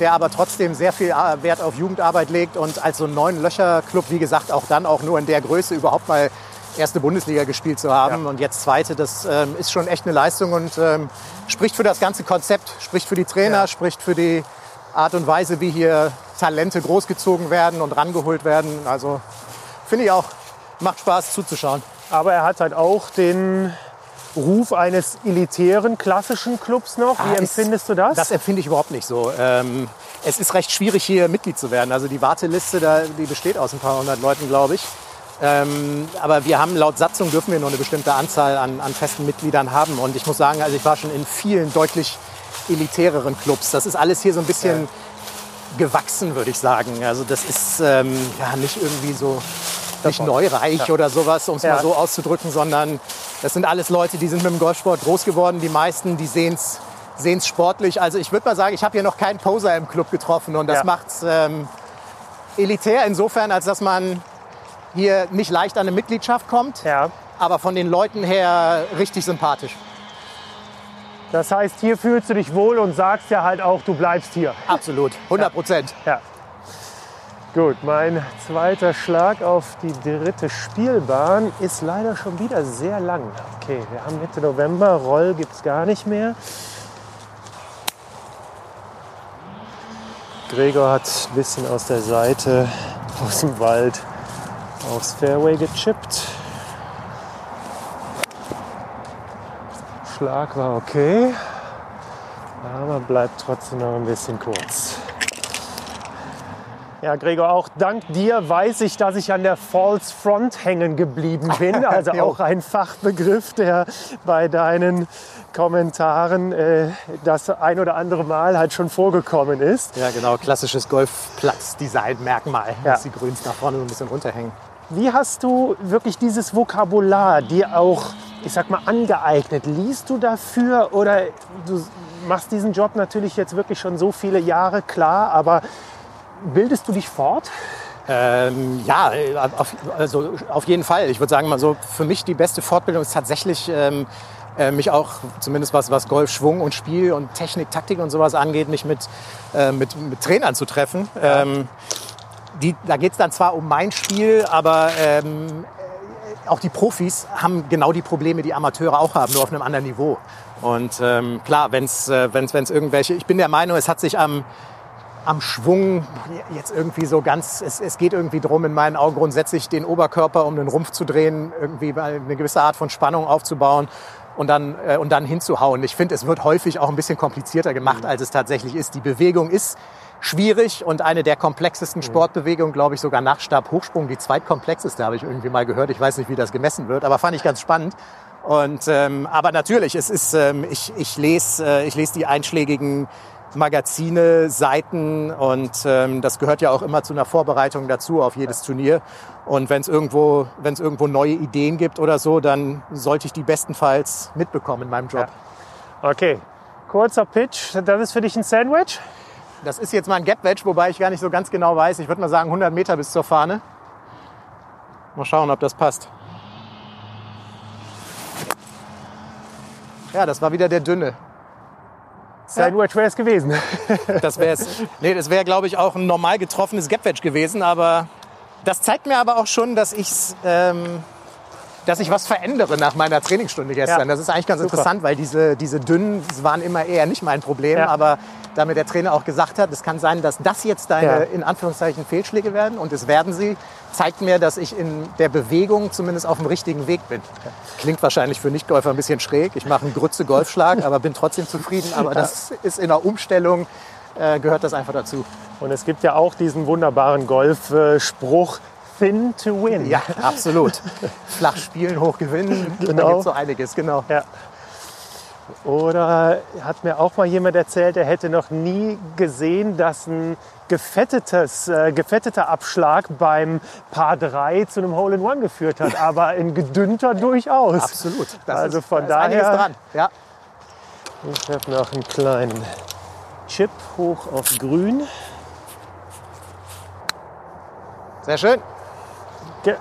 der aber trotzdem sehr viel äh, Wert auf Jugendarbeit legt und als so ein Neun-Löcher-Club, wie gesagt, auch dann auch nur in der Größe überhaupt mal erste Bundesliga gespielt zu haben und jetzt zweite, das ähm, ist schon echt eine Leistung und ähm, spricht für das ganze Konzept, spricht für die Trainer, spricht für die Art und Weise, wie hier Talente großgezogen werden und rangeholt werden. Also finde ich auch, macht Spaß zuzuschauen. Aber er hat halt auch den Ruf eines elitären, klassischen Clubs noch. Wie Ah, ist- empfindest du das? Das empfinde ich überhaupt nicht so. Ähm, es ist recht schwierig, hier Mitglied zu werden. Also die Warteliste, da, die besteht aus ein paar hundert Leuten, glaube ich. Ähm, aber wir haben laut Satzung dürfen wir nur eine bestimmte Anzahl an, an festen Mitgliedern haben. Und ich muss sagen, also ich war schon in vielen deutlich elitäreren Clubs. Das ist alles hier so ein bisschen gewachsen, würde ich sagen. Also das ist ähm, ja nicht irgendwie so nicht neureich oder sowas, um es Ja. mal so auszudrücken, sondern das sind alles Leute, die sind mit dem Golfsport groß geworden. Die meisten, die sehen es sehen's sportlich. Also ich würde mal sagen, ich habe hier noch keinen Poser im Club getroffen und das Ja. macht's ähm, elitär insofern, als dass man hier nicht leicht an eine Mitgliedschaft kommt, ja. aber von den Leuten her richtig sympathisch. Das heißt, hier fühlst du dich wohl und sagst ja halt auch, du bleibst hier. Absolut, 100 Prozent. Ja. Gut, mein zweiter Schlag auf die dritte Spielbahn ist leider schon wieder sehr lang. Okay, wir haben Mitte November, Roll gibt es gar nicht mehr. Gregor hat ein bisschen aus der Seite, aus dem Wald, aufs Fairway gechippt. Schlag war okay, aber bleibt trotzdem noch ein bisschen kurz. Ja, Gregor, auch dank dir weiß ich, dass ich an der False Front hängen geblieben bin. Also auch ein Fachbegriff, der bei deinen Kommentaren äh, das ein oder andere Mal halt schon vorgekommen ist. Ja, genau. Klassisches Golfplatz-Design-Merkmal, Ja. dass die Grüns nach vorne so ein bisschen runterhängen. Wie hast du wirklich dieses Vokabular dir auch, ich sag mal, angeeignet? Liest du dafür oder du machst diesen Job natürlich jetzt wirklich schon so viele Jahre, klar, aber bildest du dich fort? Ähm, ja, auf, also auf jeden Fall. Ich würde sagen mal so, für mich die beste Fortbildung ist tatsächlich ähm, äh, mich auch, zumindest was, was Golf, Schwung und Spiel und Technik, Taktik und sowas angeht, mich mit, äh, mit, mit Trainern zu treffen. Ähm, die, da geht es dann zwar um mein Spiel, aber ähm, äh, auch die Profis haben genau die Probleme, die Amateure auch haben, nur auf einem anderen Niveau. Und ähm, klar, wenn es äh, wenn's, wenn's irgendwelche, ich bin der Meinung, es hat sich am, am Schwung jetzt irgendwie so ganz, es, es geht irgendwie drum, in meinen Augen grundsätzlich den Oberkörper um den Rumpf zu drehen, irgendwie eine gewisse Art von Spannung aufzubauen und dann, äh, und dann hinzuhauen. Ich finde, es wird häufig auch ein bisschen komplizierter gemacht, als es tatsächlich ist. Die Bewegung ist schwierig und eine der komplexesten Sportbewegungen, glaube ich, sogar nach Stabhochsprung, die zweitkomplexeste, habe ich irgendwie mal gehört. Ich weiß nicht, wie das gemessen wird, aber fand ich ganz spannend. Und ähm, aber natürlich, es ist, ähm, ich, ich lese, äh, ich lese die einschlägigen Magazine, Seiten und ähm, das gehört ja auch immer zu einer Vorbereitung dazu auf jedes Turnier. Und wenn es irgendwo, wenn es irgendwo neue Ideen gibt oder so, dann sollte ich die bestenfalls mitbekommen in meinem Job. Okay, kurzer Pitch. Das ist für dich ein Sandwich? Das ist jetzt mal ein Gap Wedge, wobei ich gar nicht so ganz genau weiß. Ich würde mal sagen 100 Meter bis zur Fahne. Mal schauen, ob das passt. Ja, das war wieder der dünne. Sandwich wäre es gewesen. Das wäre nee, das wäre glaube ich auch ein normal getroffenes Gap Wedge gewesen, aber das zeigt mir aber auch schon, dass ich ähm, dass ich was verändere nach meiner Trainingsstunde gestern. Ja. Das ist eigentlich ganz Super. interessant, weil diese, diese dünnen waren immer eher nicht mein Problem. Ja. Aber da mir der Trainer auch gesagt hat, es kann sein, dass das jetzt deine Ja. in Anführungszeichen Fehlschläge werden und es werden sie, zeigt mir, dass ich in der Bewegung zumindest auf dem richtigen Weg bin. Klingt wahrscheinlich für Nichtgolfer ein bisschen schräg. Ich mache einen Grütze Golfschlag, aber bin trotzdem zufrieden. Aber das ist in der Umstellung, äh, gehört das einfach dazu. Und es gibt ja auch diesen wunderbaren Golfspruch, thin to win. Ja, absolut. Flach spielen, hoch gewinnen. Da Genau. gibt so einiges, genau. Ja. Oder hat mir auch mal jemand erzählt, er hätte noch nie gesehen, dass ein gefettetes, äh, gefetteter Abschlag beim Paar 3 zu einem Hole in One geführt hat, aber ein gedünnter durchaus. Absolut. Das Also ist, von da ist daher- dran. Ja. Ich habe noch einen kleinen Chip hoch auf grün. Sehr schön. Ge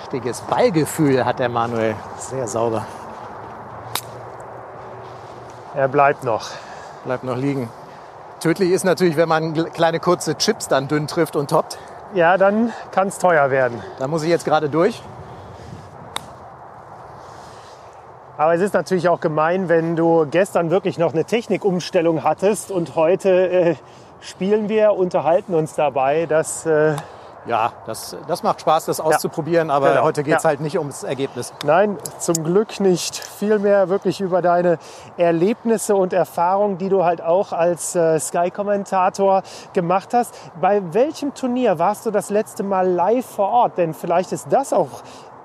Richtiges Ballgefühl hat der Manuel. Sehr sauber. Er bleibt noch. Bleibt noch liegen. Tödlich ist natürlich, wenn man kleine kurze Chips dann dünn trifft und toppt. Ja, dann kann es teuer werden. Da muss ich jetzt gerade durch. Aber es ist natürlich auch gemein, wenn du gestern wirklich noch eine Technikumstellung hattest und heute äh, spielen wir, unterhalten uns dabei. Das, äh, Ja, das, das macht Spaß, das auszuprobieren, aber Genau. heute geht es Ja. halt nicht ums Ergebnis. nein, zum Glück nicht. Vielmehr wirklich über deine Erlebnisse und Erfahrungen, die du halt auch als äh, Sky-Kommentator gemacht hast. Bei welchem Turnier warst du das letzte Mal live vor Ort? Denn vielleicht ist das auch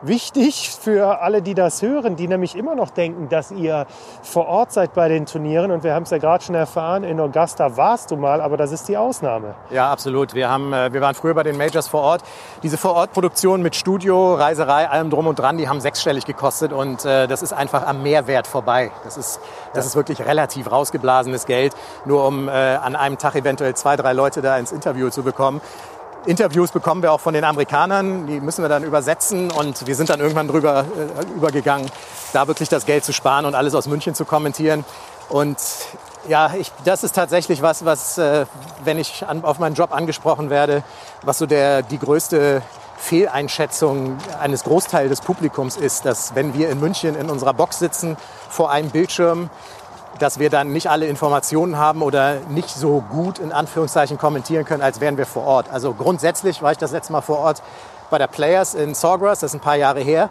wichtig für alle, die das hören, die nämlich immer noch denken, dass ihr vor Ort seid bei den Turnieren. Und wir haben es ja gerade schon erfahren, in Augusta warst du mal, aber das ist die Ausnahme. Ja, absolut. Wir, haben, äh, wir waren früher bei den Majors vor Ort. Diese Vor-Ort-Produktion mit Studio, Reiserei, allem drum und dran, die haben sechsstellig gekostet und äh, das ist einfach am Mehrwert vorbei. Das ist, das ist wirklich relativ rausgeblasenes Geld, nur um äh, an einem Tag eventuell zwei, drei Leute da ins Interview zu bekommen. Interviews bekommen wir auch von den Amerikanern, die müssen wir dann übersetzen und wir sind dann irgendwann drüber äh, übergegangen, da wirklich das Geld zu sparen und alles aus München zu kommentieren. Und ja, ich, das ist tatsächlich was, was, äh, wenn ich an, auf meinen Job angesprochen werde, was so der, die größte Fehleinschätzung eines Großteils des Publikums ist, dass wenn wir in München in unserer Box sitzen vor einem Bildschirm, dass wir dann nicht alle Informationen haben oder nicht so gut in Anführungszeichen kommentieren können, als wären wir vor Ort. Also grundsätzlich war ich das letzte Mal vor Ort bei der Players in Sawgrass, das ist ein paar Jahre her.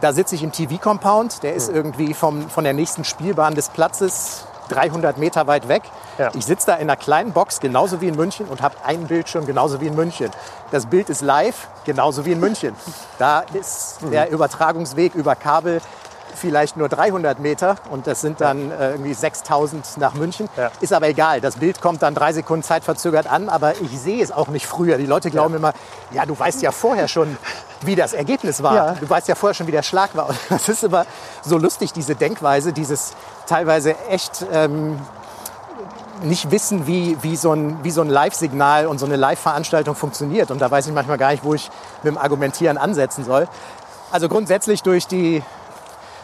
Da sitze ich im TV-Compound, der ist irgendwie vom, von der nächsten Spielbahn des Platzes 300 Meter weit weg. Ja. Ich sitze da in einer kleinen Box, genauso wie in München, und habe einen Bildschirm, genauso wie in München. Das Bild ist live, genauso wie in München. Da ist der Übertragungsweg über Kabel vielleicht nur 300 Meter und das sind dann äh, irgendwie 6000 nach München. Ja. Ist aber egal. Das Bild kommt dann drei Sekunden zeitverzögert an, aber ich sehe es auch nicht früher. Die Leute glauben immer, ja, du weißt ja vorher schon, wie das Ergebnis war. Ja. Du weißt ja vorher schon, wie der Schlag war. Und das ist immer so lustig, diese Denkweise, dieses teilweise echt ähm, nicht wissen, wie, wie so ein, wie so ein Live-Signal und so eine Live-Veranstaltung funktioniert. Und da weiß ich manchmal gar nicht, wo ich mit dem Argumentieren ansetzen soll. Also grundsätzlich durch die,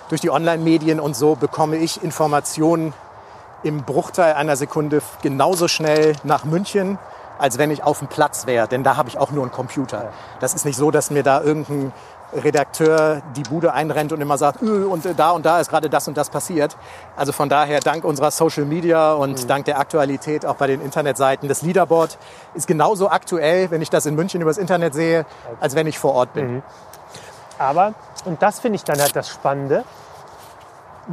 durch die Online-Medien und so bekomme ich Informationen im Bruchteil einer Sekunde genauso schnell nach München, als wenn ich auf dem Platz wäre. Denn da habe ich auch nur einen Computer. Das ist nicht so, dass mir da irgendein Redakteur die Bude einrennt und immer sagt, "Ö, und äh, da und da ist gerade das und das passiert. Also von daher, dank unserer Social Media und dank der Aktualität auch bei den Internetseiten, das Leaderboard ist genauso aktuell, wenn ich das in München übers Internet sehe, als wenn ich vor Ort bin. Aber, und das finde ich dann halt das Spannende,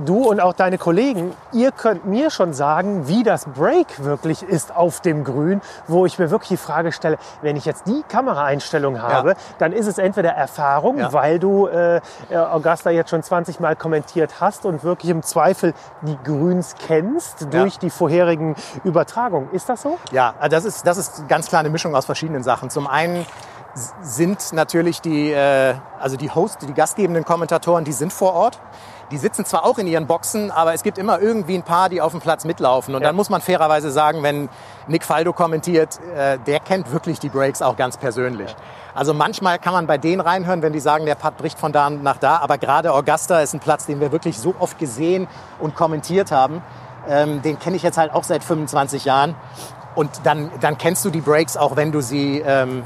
du und auch deine Kollegen, ihr könnt mir schon sagen, wie das Break wirklich ist auf dem Grün, wo ich mir wirklich die Frage stelle, wenn ich jetzt die Kameraeinstellung habe, dann ist es entweder Erfahrung, Ja. weil du äh, äh, Augusta jetzt schon 20 Mal kommentiert hast und wirklich im Zweifel die Grüns kennst durch die vorherigen Übertragungen. Ist das so? Ja, also das ist, das ist ganz klar eine Mischung aus verschiedenen Sachen. Zum einen sind natürlich die, äh, also die Hosts, die gastgebenden Kommentatoren, die sind vor Ort. Die sitzen zwar auch in ihren Boxen, aber es gibt immer irgendwie ein paar, die auf dem Platz mitlaufen. Und Ja. dann muss man fairerweise sagen, wenn Nick Faldo kommentiert, äh, der kennt wirklich die Breaks auch ganz persönlich. Also manchmal kann man bei denen reinhören, wenn die sagen, der Putt bricht von da nach da. Aber gerade Augusta ist ein Platz, den wir wirklich so oft gesehen und kommentiert haben. Ähm, den kenne ich jetzt halt auch seit 25 Jahren. Und dann, dann kennst du die Breaks, auch wenn du sie, ähm,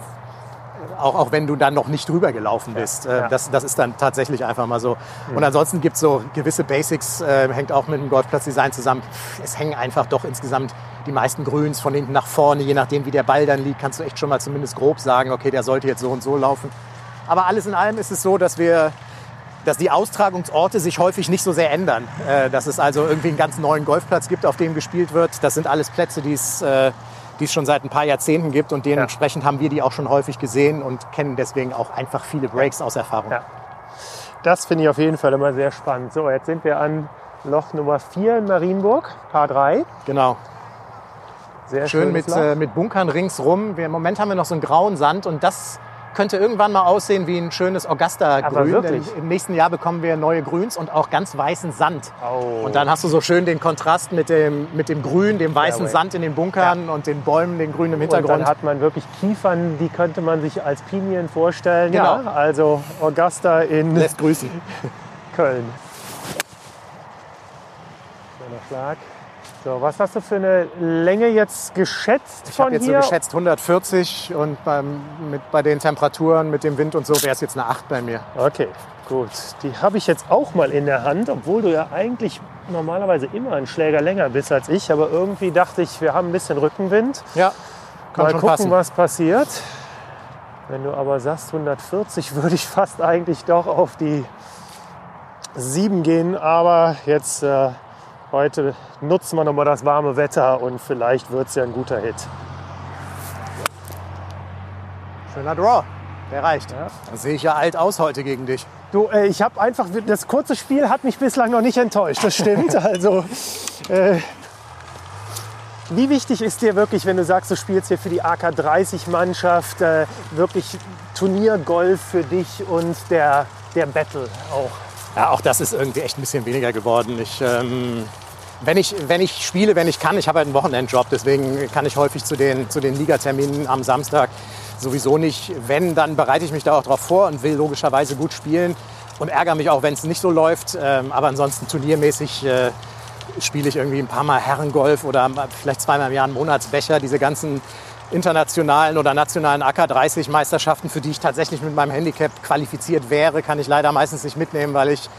auch, auch wenn du dann noch nicht drüber gelaufen bist. Äh, ja. das, das ist dann tatsächlich einfach mal so. Und ansonsten gibt es so gewisse Basics, äh, hängt auch mit dem Golfplatzdesign zusammen. Es hängen einfach doch insgesamt die meisten Grüns von hinten nach vorne. Je nachdem, wie der Ball dann liegt, kannst du echt schon mal zumindest grob sagen, okay, der sollte jetzt so und so laufen. Aber alles in allem ist es so, dass wir dass die Austragungsorte sich häufig nicht so sehr ändern. Äh, dass es also irgendwie einen ganz neuen Golfplatz gibt, auf dem gespielt wird. Das sind alles Plätze, die es, äh, die es schon seit ein paar Jahrzehnten gibt und dementsprechend haben wir die auch schon häufig gesehen und kennen deswegen auch einfach viele Breaks aus Erfahrung. Ja. Das finde ich auf jeden Fall immer sehr spannend. So, jetzt sind wir an Loch Nummer 4 in Marienburg, Paar 3. Genau. Sehr Schön mit, äh, mit Bunkern ringsrum. Wir, Im Moment haben wir noch so einen grauen Sand und das könnte irgendwann mal aussehen wie ein schönes Augusta-Grün. Denn Im nächsten Jahr bekommen wir neue Grüns und auch ganz weißen Sand. Oh. Und dann hast du so schön den Kontrast mit dem, mit dem Grün, dem weißen Fairway. Sand in den Bunkern und den Bäumen, den Grün im Und dann Hintergrund. hat man wirklich Kiefern, die könnte man sich als Pinien vorstellen. Genau. Ja, also Augusta in Lässt grüßen. Köln. Schöner Schlag. So, was hast du für eine Länge jetzt geschätzt Ich von habe jetzt so hier? geschätzt 140 und beim, mit, bei den Temperaturen, mit dem Wind und so wäre es jetzt eine 8 bei mir. Okay, gut. Die habe ich jetzt auch mal in der Hand, obwohl du ja eigentlich normalerweise immer einen Schläger länger bist als ich. Aber irgendwie dachte ich, wir haben ein bisschen Rückenwind. Ja, kann mal schon gucken, passen. was passiert. Wenn du aber sagst 140, würde ich fast eigentlich doch auf die 7 gehen. Aber jetzt äh, heute nutzen wir nochmal das warme Wetter und vielleicht wird es ja ein guter Hit. Schöner Draw. Der reicht. Ja. Da sehe ich ja alt aus heute gegen dich. Du, äh, ich habe einfach, das kurze Spiel hat mich bislang noch nicht enttäuscht, das stimmt. Also, äh, wie wichtig ist dir wirklich, wenn du sagst, du spielst hier für die AK30-Mannschaft, äh, wirklich Turniergolf für dich und der, der Battle auch? Ja, auch das ist irgendwie echt ein bisschen weniger geworden. Ich, ähm, wenn, ich, wenn ich spiele, wenn ich kann, ich habe halt einen Wochenendjob, deswegen kann ich häufig zu den, zu den Ligaterminen am Samstag sowieso nicht. Wenn, dann bereite ich mich da auch drauf vor und will logischerweise gut spielen und ärgere mich auch, wenn es nicht so läuft. Ähm, aber ansonsten turniermäßig äh, spiele ich irgendwie ein paar Mal Herrengolf oder vielleicht zweimal im Jahr einen Monatsbecher. Diese ganzen internationalen oder nationalen AK30-Meisterschaften, für die ich tatsächlich mit meinem Handicap qualifiziert wäre, kann ich leider meistens nicht mitnehmen, weil ich,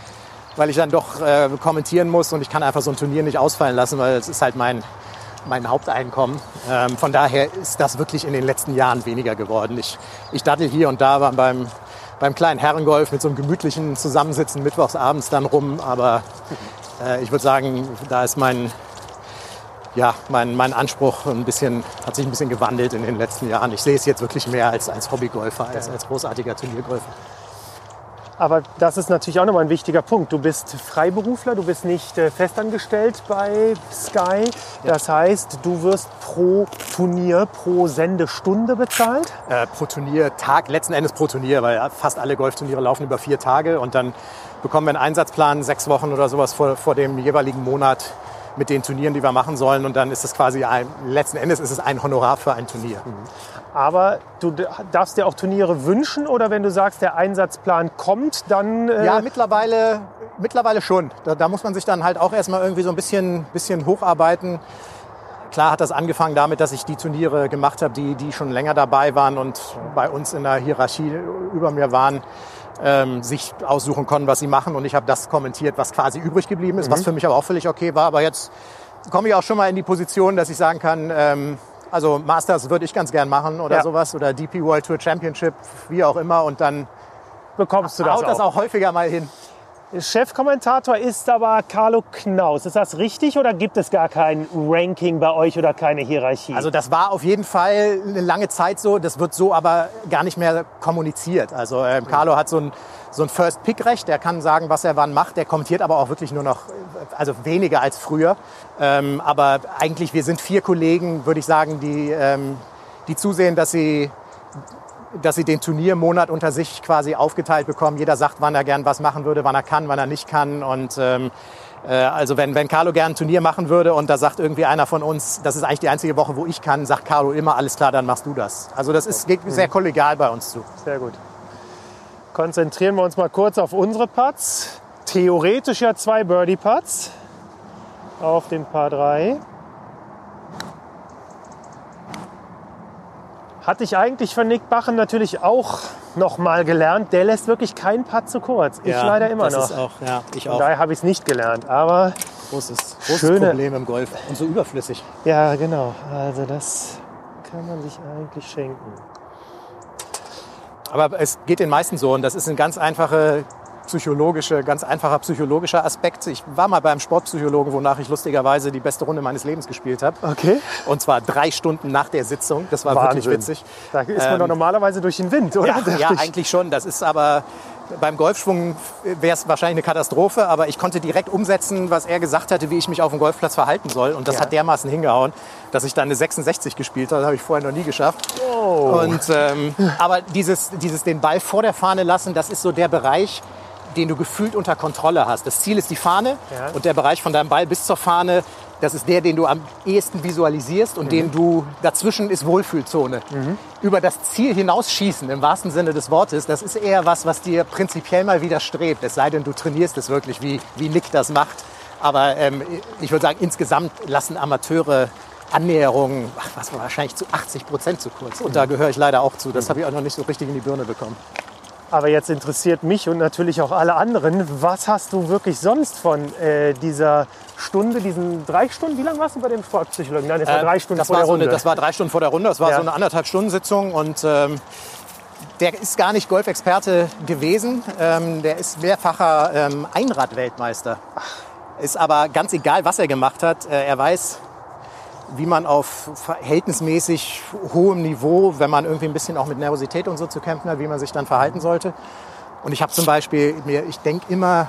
weil ich dann doch äh, kommentieren muss und ich kann einfach so ein Turnier nicht ausfallen lassen, weil es ist halt mein, mein Haupteinkommen. Ähm, von daher ist das wirklich in den letzten Jahren weniger geworden. Ich, ich dattel hier und da beim, beim kleinen Herrengolf mit so einem gemütlichen Zusammensitzen mittwochs abends dann rum, aber äh, ich würde sagen, da ist mein, ja, mein, mein Anspruch ein bisschen, hat sich ein bisschen gewandelt in den letzten Jahren. Ich sehe es jetzt wirklich mehr als, als Hobbygolfer, als, als großartiger Turniergolfer. Aber das ist natürlich auch nochmal ein wichtiger Punkt. Du bist Freiberufler, du bist nicht äh, festangestellt bei Sky. Das heißt, du wirst pro Turnier, pro Sendestunde bezahlt? Äh, pro Turniertag, letzten Endes pro Turnier, weil fast alle Golfturniere laufen über vier Tage und dann bekommen wir einen Einsatzplan sechs Wochen oder sowas vor, vor dem jeweiligen Monat mit den Turnieren, die wir machen sollen. Und dann ist es quasi ein, letzten Endes ist es ein Honorar für ein Turnier. Mhm. Aber du darfst dir auch Turniere wünschen oder wenn du sagst, der Einsatzplan kommt, dann. Äh ja, mittlerweile, mittlerweile schon. Da, da, muss man sich dann halt auch erstmal irgendwie so ein bisschen, bisschen hocharbeiten. Klar hat das angefangen damit, dass ich die Turniere gemacht habe, die, die schon länger dabei waren und bei uns in der Hierarchie über mir waren ähm, sich aussuchen konnten, was sie machen. Und ich habe das kommentiert, was quasi übrig geblieben ist, mhm. was für mich aber auch völlig okay war. Aber jetzt komme ich auch schon mal in die Position, dass ich sagen kann, ähm, also Masters würde ich ganz gern machen oder ja. sowas oder DP World Tour Championship, wie auch immer. Und dann bekommst du das haut auch. das auch häufiger mal hin. Chefkommentator ist aber Carlo Knaus. Ist das richtig oder gibt es gar kein Ranking bei euch oder keine Hierarchie? Also das war auf jeden Fall eine lange Zeit so. Das wird so aber gar nicht mehr kommuniziert. Also ähm, Carlo hat so ein, so ein First-Pick-Recht. Der kann sagen, was er wann macht. Der kommentiert aber auch wirklich nur noch, also weniger als früher. Ähm, aber eigentlich, wir sind vier Kollegen, würde ich sagen, die, ähm, die zusehen, dass sie dass sie den Turniermonat unter sich quasi aufgeteilt bekommen. Jeder sagt, wann er gern was machen würde, wann er kann, wann er nicht kann. Und ähm, äh, also wenn, wenn Carlo gern ein Turnier machen würde und da sagt irgendwie einer von uns, das ist eigentlich die einzige Woche, wo ich kann, sagt Carlo immer, alles klar, dann machst du das. Also das ist, geht sehr kollegial bei uns zu. Sehr gut. Konzentrieren wir uns mal kurz auf unsere Putts. Theoretisch ja zwei Birdie-Putts auf dem Paar 3. Hatte ich eigentlich von Nick Bachen natürlich auch noch mal gelernt. Der lässt wirklich keinen Putt zu kurz. Ich ja, leider immer noch. Auch, ja, ich Von auch. daher habe ich es nicht gelernt. Aber großes, großes schöne, Problem im Golf und so überflüssig. Ja, genau. Also das kann man sich eigentlich schenken. Aber es geht den meisten so und das ist eine ganz einfache psychologische, ganz einfacher psychologischer Aspekt. Ich war mal beim Sportpsychologen, wonach ich lustigerweise die beste Runde meines Lebens gespielt habe. Okay. Und zwar drei Stunden nach der Sitzung. Das war Wahnsinn. wirklich witzig. Da ist man ähm, doch normalerweise durch den Wind, oder? Ja, ja eigentlich schon. Das ist aber beim Golfschwung wäre es wahrscheinlich eine Katastrophe, aber ich konnte direkt umsetzen, was er gesagt hatte, wie ich mich auf dem Golfplatz verhalten soll. Und das ja. hat dermaßen hingehauen, dass ich dann eine 66 gespielt habe. Das habe ich vorher noch nie geschafft. Oh. Und, ähm, aber dieses, dieses den Ball vor der Fahne lassen, das ist so der Bereich, den du gefühlt unter Kontrolle hast. Das Ziel ist die Fahne ja. und der Bereich von deinem Ball bis zur Fahne, das ist der, den du am ehesten visualisierst und mhm. den du dazwischen ist Wohlfühlzone. Mhm. Über das Ziel hinausschießen, im wahrsten Sinne des Wortes, das ist eher was, was dir prinzipiell mal widerstrebt. Es sei denn, du trainierst es wirklich, wie, wie Nick das macht. Aber ähm, ich würde sagen, insgesamt lassen Amateure Annäherungen, ach, was war wahrscheinlich zu 80 Prozent zu kurz. Und da gehöre ich leider auch zu. Das mhm. habe ich auch noch nicht so richtig in die Birne bekommen. Aber jetzt interessiert mich und natürlich auch alle anderen, was hast du wirklich sonst von äh, dieser Stunde, diesen drei Stunden? Wie lange warst du bei dem Sportpsychologen? Nein, das war äh, drei Stunden vor der so Runde. Eine, das war drei Stunden vor der Runde. Das war ja. so eine anderthalb Stunden Sitzung und ähm, der ist gar nicht Golfexperte gewesen. Ähm, der ist mehrfacher ähm, Einrad-Weltmeister. Ist aber ganz egal, was er gemacht hat. Äh, er weiß, wie man auf verhältnismäßig hohem Niveau, wenn man irgendwie ein bisschen auch mit Nervosität und so zu kämpfen hat, wie man sich dann verhalten sollte. Und ich habe zum Beispiel mir, ich denke immer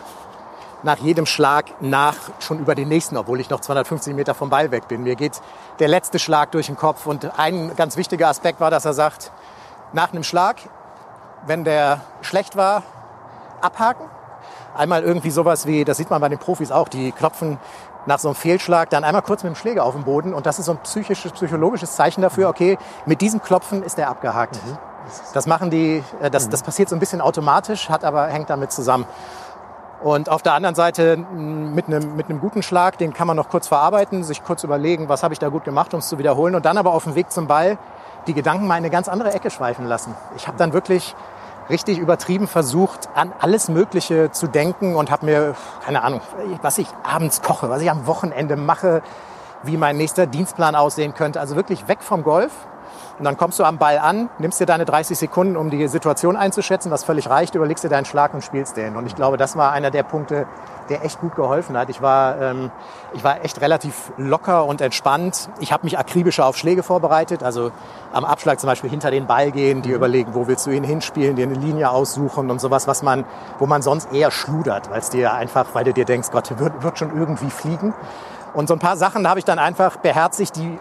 nach jedem Schlag nach schon über den nächsten, obwohl ich noch 250 Meter vom Ball weg bin. Mir geht der letzte Schlag durch den Kopf. Und ein ganz wichtiger Aspekt war, dass er sagt, nach einem Schlag, wenn der schlecht war, abhaken. Einmal irgendwie sowas wie, das sieht man bei den Profis auch, die klopfen nach so einem Fehlschlag dann einmal kurz mit dem Schläger auf den Boden. Und das ist so ein psychisches, psychologisches Zeichen dafür, okay, mit diesem Klopfen ist er abgehakt. Mhm. Das machen die, äh, das, das passiert so ein bisschen automatisch, hat aber, hängt damit zusammen. Und auf der anderen Seite mit einem, mit einem guten Schlag, den kann man noch kurz verarbeiten, sich kurz überlegen, was habe ich da gut gemacht, um es zu wiederholen. Und dann aber auf dem Weg zum Ball die Gedanken mal in eine ganz andere Ecke schweifen lassen. Ich habe dann wirklich richtig übertrieben versucht, an alles Mögliche zu denken und habe mir, keine Ahnung, was ich abends koche, was ich am Wochenende mache, wie mein nächster Dienstplan aussehen könnte. Also wirklich weg vom Golf Und dann kommst du am Ball an, nimmst dir deine 30 Sekunden, um die Situation einzuschätzen, was völlig reicht, überlegst dir deinen Schlag und spielst den. Und ich glaube, das war einer der Punkte, der echt gut geholfen hat. Ich war, ähm, ich war echt relativ locker und entspannt. Ich habe mich akribischer auf Schläge vorbereitet. Also am Abschlag zum Beispiel hinter den Ball gehen, die mhm. überlegen, wo willst du ihn hinspielen, dir eine Linie aussuchen und sowas, was man, wo man sonst eher schludert, weil es dir einfach, weil du dir denkst, Gott, wird, wird schon irgendwie fliegen. Und so ein paar Sachen habe ich dann einfach beherzigt, die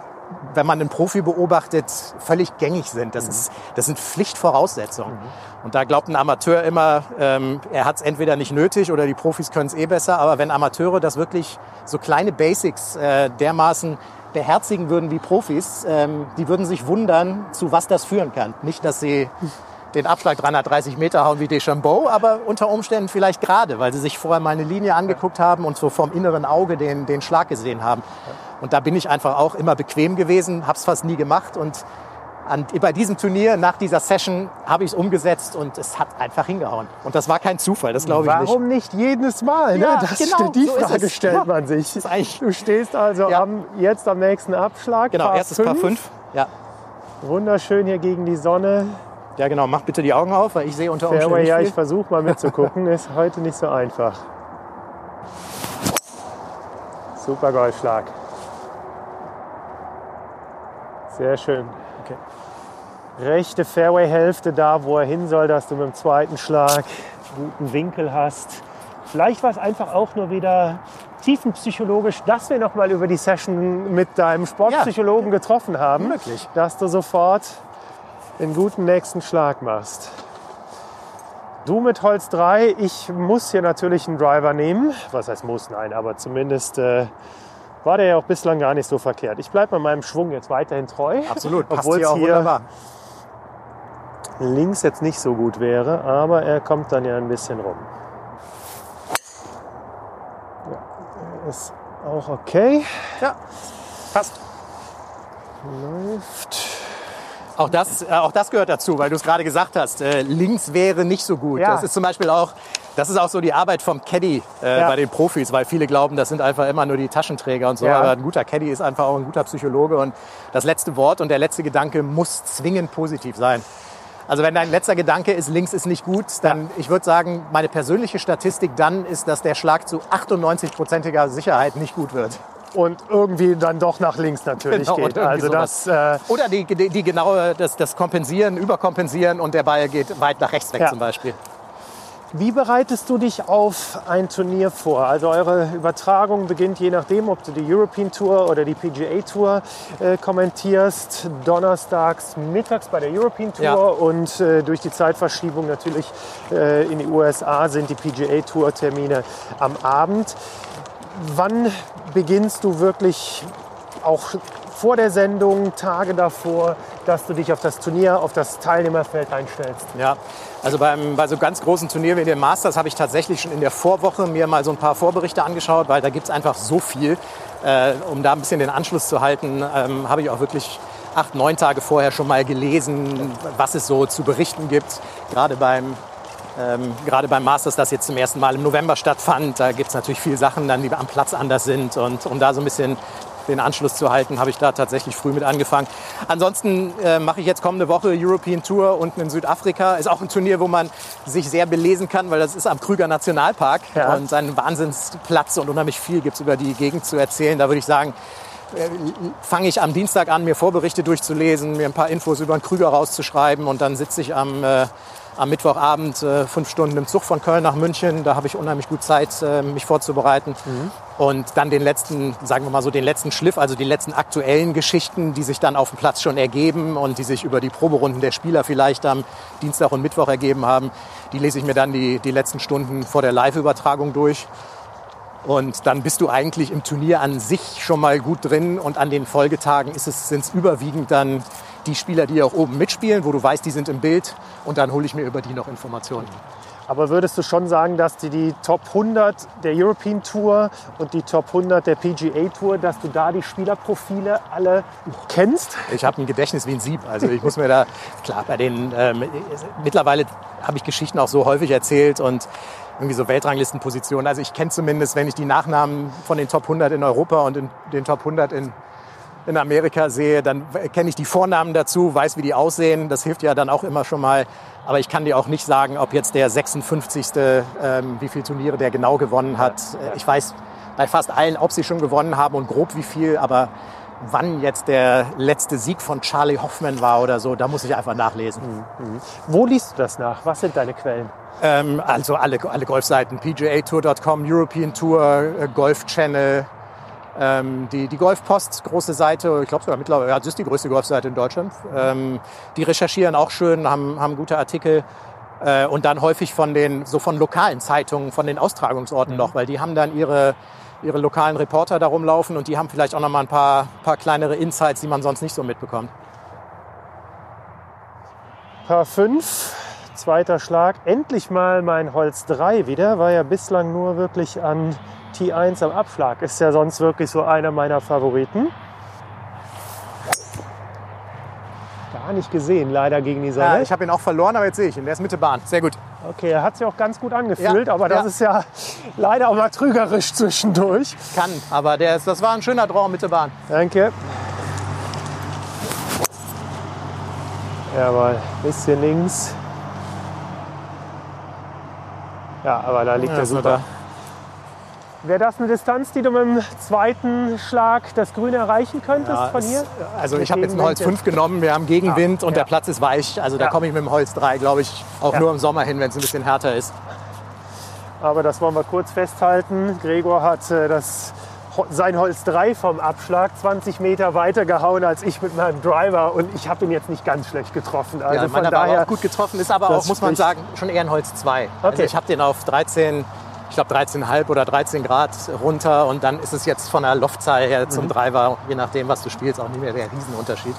wenn man einen Profi beobachtet, völlig gängig sind. Das, mhm. ist, das sind Pflichtvoraussetzungen. Mhm. Und da glaubt ein Amateur immer, ähm, er hat es entweder nicht nötig oder die Profis können es eh besser. Aber wenn Amateure das wirklich so kleine Basics äh, dermaßen beherzigen würden wie Profis, ähm, die würden sich wundern, zu was das führen kann. Nicht, dass sie den Abschlag 330 Meter hauen wie Deschambeau, aber unter Umständen vielleicht gerade, weil sie sich vorher mal eine Linie angeguckt haben und so vom inneren Auge den, den Schlag gesehen haben. Und da bin ich einfach auch immer bequem gewesen, habe es fast nie gemacht und an, bei diesem Turnier, nach dieser Session, habe ich es umgesetzt und es hat einfach hingehauen. Und das war kein Zufall, das glaube ich nicht. Warum nicht jedes Mal? Ne? Ja, das genau, die so Frage stellt ja. man sich. Du stehst also ja. am, jetzt am nächsten Abschlag. Genau, Paar erstes Paar 5. Ja. Wunderschön hier gegen die Sonne. Ja, genau. Mach bitte die Augen auf, weil ich sehe unter Umständen Fairway, ja, ich versuche mal mitzugucken. Ist heute nicht so einfach. Super Golfschlag. Sehr schön. Okay. Rechte Fairway-Hälfte da, wo er hin soll, dass du mit dem zweiten Schlag guten Winkel hast. Vielleicht war es einfach auch nur wieder tiefenpsychologisch, dass wir noch mal über die Session mit deinem Sportpsychologen ja, getroffen haben. Möglich. Dass du sofort den guten nächsten Schlag machst. Du mit Holz 3, ich muss hier natürlich einen Driver nehmen. Was heißt muss? Nein, aber zumindest äh, war der ja auch bislang gar nicht so verkehrt. Ich bleibe meinem Schwung jetzt weiterhin treu. Absolut, passt obwohl hier auch hier wunderbar. links jetzt nicht so gut wäre, aber er kommt dann ja ein bisschen rum. Ja, ist auch okay. Ja, passt. Läuft. Auch das, äh, auch das gehört dazu, weil du es gerade gesagt hast. Äh, links wäre nicht so gut. Ja. Das ist zum Beispiel auch das ist auch so die Arbeit vom Caddy äh, ja. bei den Profis, weil viele glauben, das sind einfach immer nur die Taschenträger und so. Ja. Aber ein guter Caddy ist einfach auch ein guter Psychologe und das letzte Wort und der letzte Gedanke muss zwingend positiv sein. Also wenn dein letzter Gedanke ist, links ist nicht gut, dann, ja. ich würde sagen, meine persönliche Statistik dann ist, dass der Schlag zu 98-prozentiger Sicherheit nicht gut wird und irgendwie dann doch nach links natürlich genau, geht. Also das, äh Oder die, die, die genaue, das, das Kompensieren, Überkompensieren und der Ball geht weit nach rechts weg ja. zum Beispiel. Wie bereitest du dich auf ein Turnier vor? Also eure Übertragung beginnt je nachdem, ob du die European Tour oder die PGA Tour äh, kommentierst. Donnerstags mittags bei der European Tour ja. und äh, durch die Zeitverschiebung natürlich äh, in die USA sind die PGA Tour Termine am Abend. Wann beginnst du wirklich auch vor der Sendung, Tage davor, dass du dich auf das Turnier, auf das Teilnehmerfeld einstellst? Ja, also beim, bei so ganz großen Turnieren wie dem Masters habe ich tatsächlich schon in der Vorwoche mir mal so ein paar Vorberichte angeschaut, weil da gibt es einfach so viel. Äh, um da ein bisschen den Anschluss zu halten, ähm, habe ich auch wirklich acht, neun Tage vorher schon mal gelesen, was es so zu berichten gibt. Gerade beim ähm, gerade beim Masters, das jetzt zum ersten Mal im November stattfand, da gibt es natürlich viele Sachen, dann, die am Platz anders sind. Und um da so ein bisschen den Anschluss zu halten, habe ich da tatsächlich früh mit angefangen. Ansonsten äh, mache ich jetzt kommende Woche European Tour unten in Südafrika. Ist auch ein Turnier, wo man sich sehr belesen kann, weil das ist am Krüger Nationalpark ja. und ein Wahnsinnsplatz und unheimlich viel gibt es über die Gegend zu erzählen. Da würde ich sagen, äh, fange ich am Dienstag an, mir Vorberichte durchzulesen, mir ein paar Infos über den Krüger rauszuschreiben und dann sitze ich am äh, am Mittwochabend äh, fünf Stunden im Zug von Köln nach München. Da habe ich unheimlich gut Zeit, äh, mich vorzubereiten. Mhm. Und dann den letzten, sagen wir mal so, den letzten Schliff, also die letzten aktuellen Geschichten, die sich dann auf dem Platz schon ergeben und die sich über die Proberunden der Spieler vielleicht am Dienstag und Mittwoch ergeben haben. Die lese ich mir dann die, die letzten Stunden vor der Live-Übertragung durch. Und dann bist du eigentlich im Turnier an sich schon mal gut drin und an den Folgetagen sind es überwiegend dann die Spieler, die auch oben mitspielen, wo du weißt, die sind im Bild und dann hole ich mir über die noch Informationen. Aber würdest du schon sagen, dass du die Top 100 der European Tour und die Top 100 der PGA Tour, dass du da die Spielerprofile alle kennst? Ich habe ein Gedächtnis wie ein Sieb. Also ich muss mir da, klar, bei den, ähm, mittlerweile habe ich Geschichten auch so häufig erzählt und irgendwie so Weltranglistenpositionen. Also ich kenne zumindest, wenn ich die Nachnamen von den Top 100 in Europa und in den Top 100 in in Amerika sehe, dann kenne ich die Vornamen dazu, weiß, wie die aussehen. Das hilft ja dann auch immer schon mal. Aber ich kann dir auch nicht sagen, ob jetzt der 56. Ähm, wie viele Turniere der genau gewonnen hat. Ich weiß bei fast allen, ob sie schon gewonnen haben und grob wie viel, aber wann jetzt der letzte Sieg von Charlie Hoffman war oder so, da muss ich einfach nachlesen. Mhm. Wo liest du das nach? Was sind deine Quellen? Ähm, also alle, alle Golfseiten, pgatour.com, European Tour, äh, Golf Channel, ähm, die, die Golfpost, große Seite, ich glaube sogar mittlerweile, ja, das ist die größte Golfseite in Deutschland. Ähm, die recherchieren auch schön, haben, haben gute Artikel. Äh, und dann häufig von den, so von lokalen Zeitungen, von den Austragungsorten mhm. noch, weil die haben dann ihre, ihre lokalen Reporter da rumlaufen und die haben vielleicht auch noch mal ein paar, paar kleinere Insights, die man sonst nicht so mitbekommt. Paar 5, zweiter Schlag. Endlich mal mein Holz 3 wieder. War ja bislang nur wirklich an T1 am Abschlag. Ist ja sonst wirklich so einer meiner Favoriten. Gar nicht gesehen, leider gegen die Sonne. Ja, ich habe ihn auch verloren, aber jetzt sehe ich ihn. Der ist Mitte Bahn. Sehr gut. Okay, er hat sich auch ganz gut angefühlt, Ja, aber das ja. ist ja leider auch mal trügerisch zwischendurch. Kann, aber der ist, das war ein schöner Draw Mitte Bahn. Danke. Jawohl, bisschen links. Ja, aber da liegt Ja, er super. Wäre das eine Distanz, die du mit dem zweiten Schlag das Grüne erreichen könntest Ja, von es- hier? Also ich habe jetzt einen Holz Gegenwind 5 genommen, wir haben Gegenwind und ja. der Platz ist weich. Also da Ja. komme ich mit dem Holz 3, glaube ich, auch nur im Sommer hin, wenn es ein bisschen härter ist. Aber das wollen wir kurz festhalten. Gregor hat äh, das, sein Holz 3 vom Abschlag 20 Meter weiter gehauen als ich mit meinem Driver. Und ich habe ihn jetzt nicht ganz schlecht getroffen. Also ja, von war daher auch gut getroffen, ist aber auch, muss man sagen, schon eher ein Holz 2. Also Okay. ich habe den auf 13, ich glaube 13,5 oder 13 Grad runter und dann ist es jetzt von der Loftzahl her zum Mhm. Driver, je nachdem, was du spielst, auch nicht mehr der Riesenunterschied.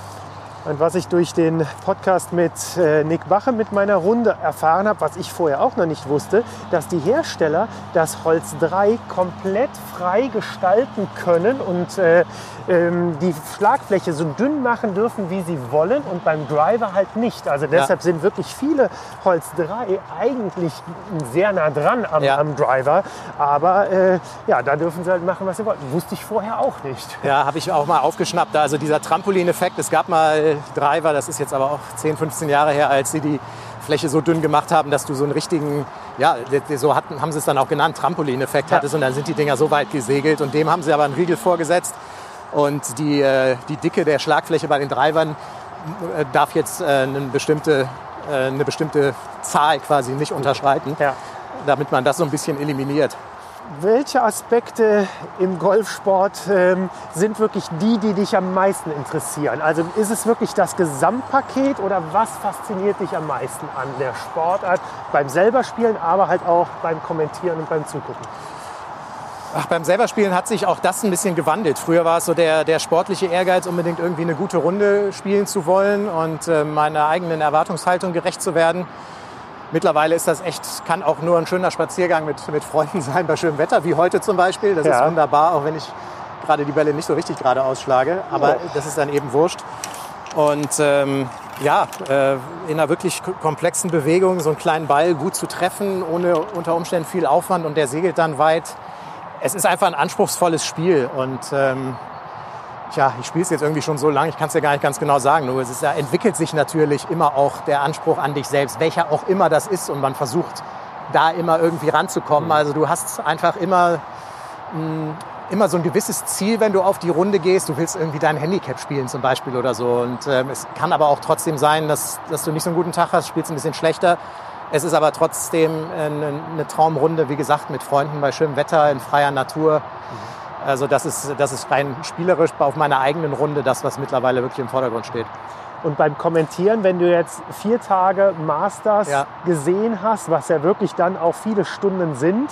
Und was ich durch den Podcast mit äh, Nick Bache mit meiner Runde erfahren habe, was ich vorher auch noch nicht wusste, dass die Hersteller das Holz 3 komplett frei gestalten können und äh, ähm, die Schlagfläche so dünn machen dürfen, wie sie wollen und beim Driver halt nicht. Also deshalb sind wirklich viele Holz 3 eigentlich sehr nah dran am, Ja. am Driver. Aber äh, ja, da dürfen sie halt machen, was sie wollen. Wusste ich vorher auch nicht. Ja, habe ich auch mal aufgeschnappt. Also dieser Trampolineffekt, es gab mal Driver, das ist jetzt aber auch 10, 15 Jahre her, als sie die Fläche so dünn gemacht haben, dass du so einen richtigen, ja, so hatten, haben sie es dann auch genannt, Trampolineffekt Ja. hattest und dann sind die Dinger so weit gesegelt und dem haben sie aber einen Riegel vorgesetzt und die, äh, die Dicke der Schlagfläche bei den Drivern äh, darf jetzt äh, eine, bestimmte, eine bestimmte Zahl quasi nicht unterschreiten, Ja. damit man das so ein bisschen eliminiert. Welche Aspekte im Golfsport ähm, sind wirklich die, die dich am meisten interessieren? Also ist es wirklich das Gesamtpaket oder was fasziniert dich am meisten an der Sportart beim selber Spielen, aber halt auch beim Kommentieren und beim Zugucken? Ach, beim selberspielen hat sich auch das ein bisschen gewandelt. Früher war es so der, der sportliche Ehrgeiz, unbedingt irgendwie eine gute Runde spielen zu wollen und äh, meiner eigenen Erwartungshaltung gerecht zu werden. Mittlerweile ist das echt, kann auch nur ein schöner Spaziergang mit, mit Freunden sein bei schönem Wetter, wie heute zum Beispiel. Das Ja. ist wunderbar, auch wenn ich gerade die Bälle nicht so richtig gerade ausschlage. Aber Ja. das ist dann eben wurscht. Und ähm, ja, äh, in einer wirklich komplexen Bewegung so einen kleinen Ball gut zu treffen, ohne unter Umständen viel Aufwand und der segelt dann weit. Es ist einfach ein anspruchsvolles Spiel und ähm, Tja, ich spiele es jetzt irgendwie schon so lange, ich kann es ja gar nicht ganz genau sagen. Nur es ist, ja, entwickelt sich natürlich immer auch der Anspruch an dich selbst, welcher auch immer das ist. Und man versucht da immer irgendwie ranzukommen. Also du hast einfach immer, mh, immer so ein gewisses Ziel, wenn du auf die Runde gehst. Du willst irgendwie dein Handicap spielen zum Beispiel oder so. Und ähm, es kann aber auch trotzdem sein, dass, dass du nicht so einen guten Tag hast, spielst ein bisschen schlechter. Es ist aber trotzdem eine, eine Traumrunde, wie gesagt, mit Freunden bei schönem Wetter, in freier Natur. Also das ist, das ist rein spielerisch auf meiner eigenen Runde das, was mittlerweile wirklich im Vordergrund steht. Und beim Kommentieren, wenn du jetzt vier Tage Masters Ja. gesehen hast, was ja wirklich dann auch viele Stunden sind,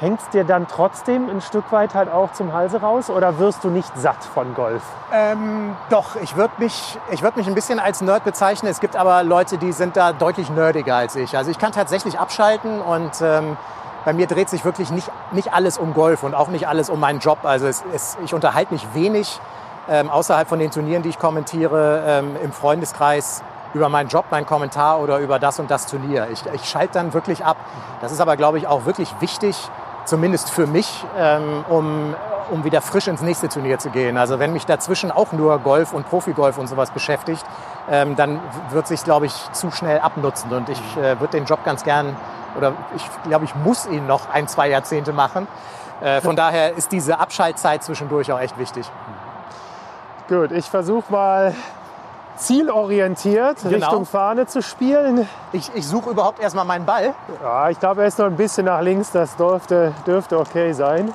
hängt es dir dann trotzdem ein Stück weit halt auch zum Halse raus oder wirst du nicht satt von Golf? Ähm, doch, ich würde mich, ich würd mich ein bisschen als Nerd bezeichnen. Es gibt aber Leute, die sind da deutlich nerdiger als ich. Also ich kann tatsächlich abschalten und ähm, bei mir dreht sich wirklich nicht, nicht alles um Golf und auch nicht alles um meinen Job. Also es, es, ich unterhalte mich wenig ähm, außerhalb von den Turnieren, die ich kommentiere, ähm, im Freundeskreis über meinen Job, meinen Kommentar oder über das und das Turnier. Ich, ich schalte dann wirklich ab. Das ist aber, glaube ich, auch wirklich wichtig, zumindest für mich, ähm, um, um wieder frisch ins nächste Turnier zu gehen. Also wenn mich dazwischen auch nur Golf und Profigolf und sowas beschäftigt, ähm, dann wird sich, glaube ich, zu schnell abnutzen. Und ich äh, würde den Job ganz gern, oder ich glaube, ich muss ihn noch ein, zwei Jahrzehnte machen. Äh, von daher ist diese Abschaltzeit zwischendurch auch echt wichtig. Gut, ich versuche mal zielorientiert Genau. Richtung Fahne zu spielen. Ich, ich suche überhaupt erstmal meinen Ball. Ja, ich glaube, er ist noch ein bisschen nach links. Das dürfte, dürfte okay sein.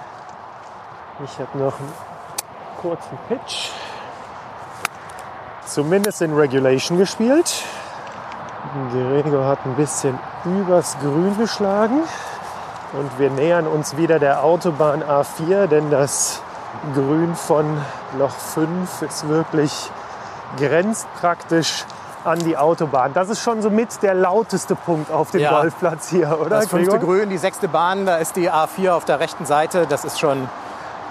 Ich habe noch einen kurzen Pitch. Zumindest in Regulation gespielt. Gregor hat ein bisschen übers Grün geschlagen. Und wir nähern uns wieder der Autobahn A4, denn das Grün von Loch 5 ist wirklich grenzt praktisch an die Autobahn. Das ist schon so mit der lauteste Punkt auf dem Ja. Golfplatz hier, oder? Das fünfte Gregor? Grün, die sechste Bahn, da ist die A4 auf der rechten Seite. Das ist schon,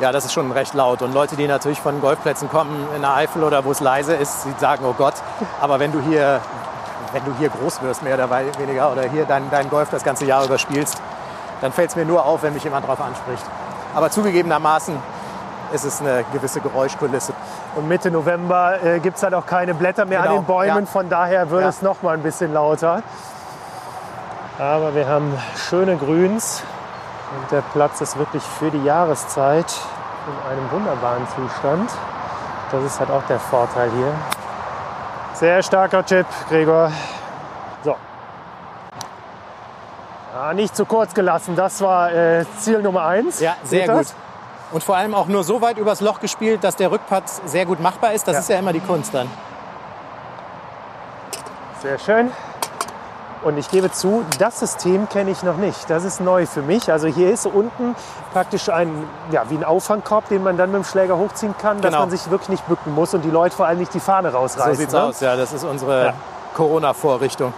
ja, das ist schon recht laut. Und Leute, die natürlich von Golfplätzen kommen in der Eifel oder wo es leise ist, die sagen, oh Gott. Aber wenn du hier, wenn du hier groß wirst, mehr oder weniger, oder hier dein, dein Golf das ganze Jahr über spielst, dann fällt es mir nur auf, wenn mich jemand darauf anspricht. Aber zugegebenermaßen ist es eine gewisse Geräuschkulisse. Und Mitte November äh, gibt es halt auch keine Blätter mehr Genau, an den Bäumen. ja. Von daher wird Ja. es noch mal ein bisschen lauter. Aber wir haben schöne Grüns. Und der Platz ist wirklich für die Jahreszeit in einem wunderbaren Zustand. Das ist halt auch der Vorteil hier. Sehr starker Chip, Gregor. So. Ja, nicht zu kurz gelassen. Das war äh, Ziel Nummer eins. Ja, sehr gut. Und vor allem auch nur so weit übers Loch gespielt, dass der Rückpad sehr gut machbar ist. Das Ja. ist ja immer die Kunst dann. Sehr schön. Und ich gebe zu, das System kenne ich noch nicht. Das ist neu für mich. Also hier ist unten praktisch ein, ja, wie ein Auffangkorb, den man dann mit dem Schläger hochziehen kann, dass Genau. man sich wirklich nicht bücken muss und die Leute vor allem nicht die Fahne rausreißen. So sieht's ne? aus, ja. Das ist unsere Ja. Corona-Vorrichtung.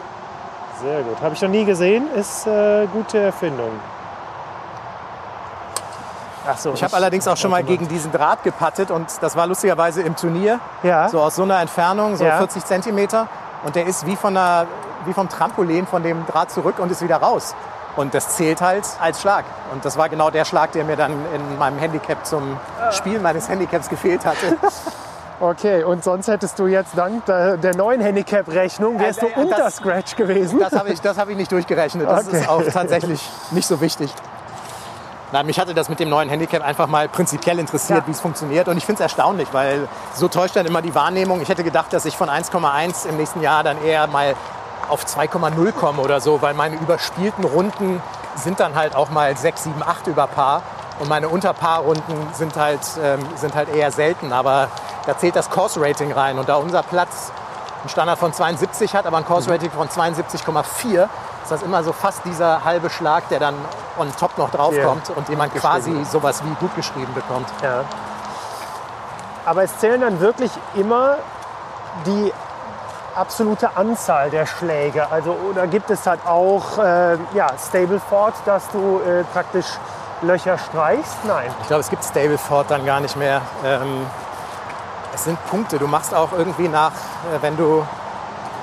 Sehr gut. Habe ich noch nie gesehen. Ist äh, gute Erfindung. Ach so, Ich habe allerdings auch schon mal gegen diesen Draht gepattet und das war lustigerweise im Turnier, Ja. so aus so einer Entfernung, so Ja. 40 Zentimeter. Und der ist wie, von einer, wie vom Trampolin von dem Draht zurück und ist wieder raus. Und das zählt halt als Schlag. Und das war genau der Schlag, der mir dann in meinem Handicap zum Spielen meines Handicaps gefehlt hatte. Okay, und sonst hättest du jetzt dank der, neuen Handicap-Rechnung, wärst du unter das- Scratch gewesen. Das habe ich, das hab ich nicht durchgerechnet. Das Okay. ist auch tatsächlich nicht so wichtig. Nein, mich hatte das mit dem neuen Handicap einfach mal prinzipiell interessiert, Ja. wie es funktioniert. Und ich finde es erstaunlich, weil so täuscht dann immer die Wahrnehmung. Ich hätte gedacht, dass ich von 1,1 im nächsten Jahr dann eher mal auf 2,0 komme oder so, weil meine überspielten Runden sind dann halt auch mal 6, 7, 8 über Paar. Und meine Unterpaarrunden sind halt, ähm, sind halt eher selten. Aber da zählt das Course-Rating rein. Und da unser Platz einen Standard von 72 hat, aber ein Course-Rating von 72,4, ist das immer so fast dieser halbe Schlag, der dann on top noch draufkommt und den man quasi sowas wie gut geschrieben bekommt. Ja. Aber es zählen dann wirklich immer die absolute Anzahl der Schläge. Also oder gibt es halt auch äh, ja, Stableford, dass du äh, praktisch Löcher streichst? Nein. Ich glaube, es gibt Stableford dann gar nicht mehr. Ähm, es sind Punkte. Du machst auch irgendwie nach, äh, wenn du,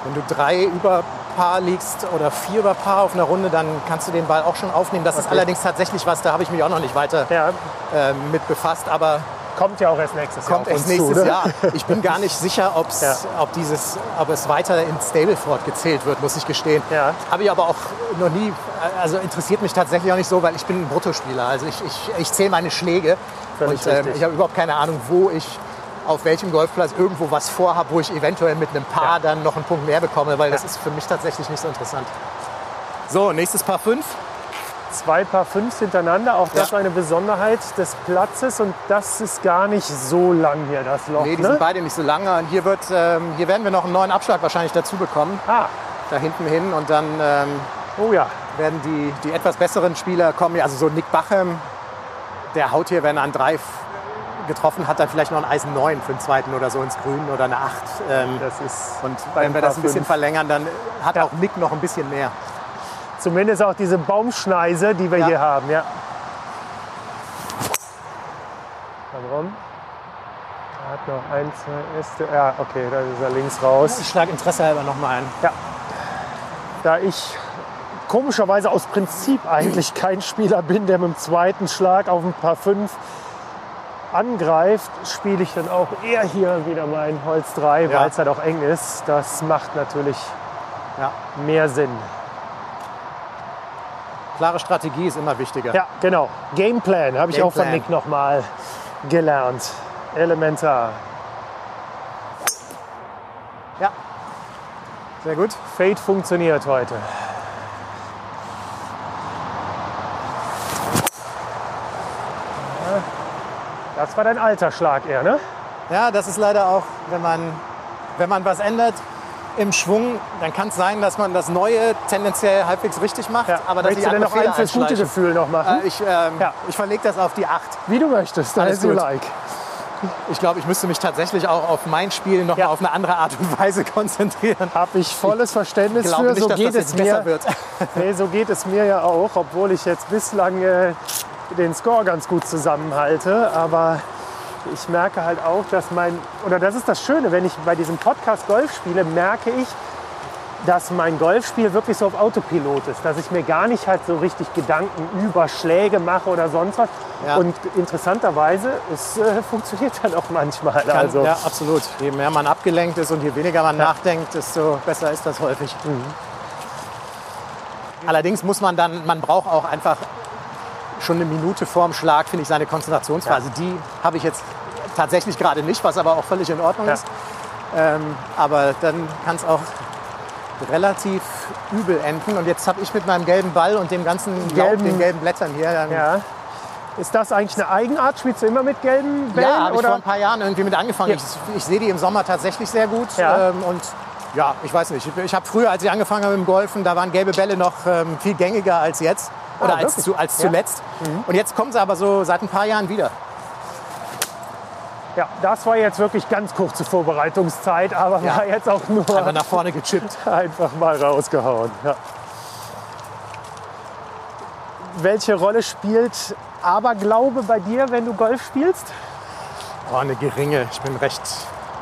wenn du drei über Paar liegst oder vier über Paar auf einer Runde, dann kannst du den Ball auch schon aufnehmen. Das ist Okay. allerdings tatsächlich was, da habe ich mich auch noch nicht weiter Ja, ähm, mit befasst. Aber kommt ja auch erst nächstes Jahr. kommt erst uns zu, nächstes ne? Jahr. Ich bin gar nicht sicher, ob's, Ja. ob, dieses, ob es weiter in Stableford gezählt wird, muss ich gestehen. Ja. Habe ich aber auch noch nie, also interessiert mich tatsächlich auch nicht so, weil ich bin ein Bruttospieler. Also ich, ich, ich zähle meine Schläge Völlig und ähm, ich habe überhaupt keine Ahnung, wo ich auf welchem Golfplatz irgendwo was vorhabe, wo ich eventuell mit einem Paar dann noch einen Punkt mehr bekomme, weil das ist für mich tatsächlich nicht so interessant. So, nächstes Paar 5. Zwei Paar Fünfs hintereinander, auch das Ja. eine Besonderheit des Platzes und das ist gar nicht so lang hier, das Loch. Nee, die ne? sind beide nicht so lange. Und hier, wird, ähm, hier werden wir noch einen neuen Abschlag wahrscheinlich dazu bekommen. Ah, da hinten hin und dann ähm, oh ja, werden die, die etwas besseren Spieler kommen. Also so Nick Bachem, der haut hier, wenn er einen Drive getroffen hat, dann vielleicht noch ein Eisen 9 für den zweiten oder so ins Grün oder eine 8. Ähm, das ist und wenn wir das ein bisschen fünf. verlängern, dann hat Ja. auch Nick noch ein bisschen mehr. Zumindest auch diese Baumschneise, die wir Ja. hier haben. Ja. Warum? Er hat noch ein, zwei Äste. Ja, okay, da ist er links raus. Ich schlage Interesse halber noch mal ein. Da ich komischerweise aus Prinzip eigentlich kein Spieler bin, der mit dem zweiten Schlag auf ein paar fünf angreift, spiele ich dann auch eher hier wieder mein Holz 3, Ja. weil es halt auch eng ist. Das macht natürlich Ja. mehr Sinn. Klare Strategie ist immer wichtiger. Ja, genau. Gameplan habe ich auch von Gameplan. Nick nochmal gelernt. Elementar. Ja. Sehr gut. Fade funktioniert heute. Das war dein alter Schlag eher, ne? Ja, das ist leider auch, wenn man, wenn man was ändert im Schwung, dann kann es sein, dass man das Neue tendenziell halbwegs richtig macht. Ja. Aber dass Möchtest die du denn noch fürs gute. Gefühl noch machen? Äh, ich ähm, Ja. ich verlege das auf die 8. Wie du möchtest, as you gut. like. Ich glaube, ich müsste mich tatsächlich auch auf mein Spiel noch Ja. mal auf eine andere Art und Weise konzentrieren. Habe ich volles Verständnis Ich für. nicht, So dass geht das es mir. wird. Nee, so geht es mir ja auch, obwohl ich jetzt bislang äh, den Score ganz gut zusammenhalte. Aber ich merke halt auch, dass mein, oder das ist das Schöne, wenn ich bei diesem Podcast Golf spiele, merke ich, dass mein Golfspiel wirklich so auf Autopilot ist, dass ich mir gar nicht halt so richtig Gedanken über Schläge mache oder sonst was. Ja. Und interessanterweise, es äh, funktioniert dann auch manchmal. Kann, also, Ja, absolut. Je mehr man abgelenkt ist und je weniger man nachdenkt, desto besser ist das häufig. Mhm. Allerdings muss man dann, man braucht auch einfach schon eine Minute vorm Schlag, finde ich, seine Konzentrationsphase. Die habe ich jetzt tatsächlich gerade nicht, was aber auch völlig in Ordnung Ja. ist. Ähm, aber dann kann es auch relativ übel enden. Und jetzt habe ich mit meinem gelben Ball und dem ganzen Laub, Gelben- den gelben Blättern hier, ja. Ist das eigentlich eine Eigenart? Spielst du immer mit gelben Bällen? Ja, habe ich vor ein paar Jahren irgendwie mit angefangen. Ja. Ich, ich sehe die im Sommer tatsächlich sehr gut. Ja. Ähm, und ja, ich weiß nicht. Ich, ich habe früher, als ich angefangen habe mit dem Golfen, da waren gelbe Bälle noch ähm, viel gängiger als jetzt. Oder Ah, als, zu, als Ja. Mhm. zuletzt. Und jetzt kommen sie aber so seit ein paar Jahren wieder. Ja, das war jetzt wirklich ganz kurze Vorbereitungszeit, aber Ja. war jetzt auch nur Einfach nach vorne gechippt. einfach mal rausgehauen. Ja. Welche Rolle spielt Aberglaube bei dir, wenn du Golf spielst? Oh, eine geringe. Ich bin recht.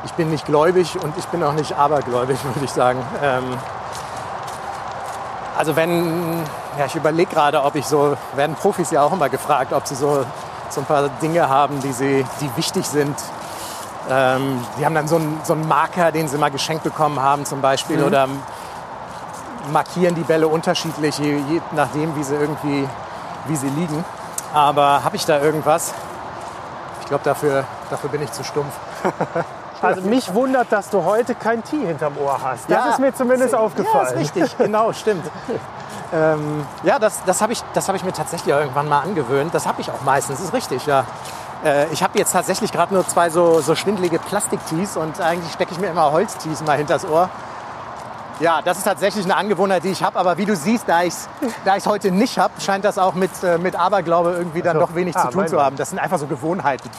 Ich bin nicht gläubig und ich bin auch nicht abergläubig, würde ich sagen. Ähm, also wenn, ja, ich überlege gerade, ob ich so, werden Profis ja auch immer gefragt, ob sie so, so ein paar Dinge haben, die, sie, die wichtig sind. Ähm, die haben dann so einen, so einen Marker, den sie mal geschenkt bekommen haben zum Beispiel oder markieren die Bälle unterschiedlich, je, je nachdem, wie sie irgendwie, wie sie liegen. Aber habe ich da irgendwas? Ich glaube, dafür, dafür bin ich zu stumpf. Also mich wundert, dass du heute kein Tee hinterm Ohr hast. Das ist mir zumindest Ja, aufgefallen. ist richtig, genau, stimmt. ähm, ja, das, das habe ich, das hab ich mir tatsächlich irgendwann mal angewöhnt. Das habe ich auch meistens, ist richtig, ja. Äh, ich habe jetzt tatsächlich gerade nur zwei so, so schwindelige Plastiktees und eigentlich stecke ich mir immer Holztees mal hinters Ohr. Ja, das ist tatsächlich eine Angewohnheit, die ich habe. Aber wie du siehst, da ich es da ich's heute nicht habe, scheint das auch mit, äh, mit Aberglaube irgendwie dann Ach so. doch wenig Ah, zu tun zu haben. Das sind einfach so Gewohnheiten.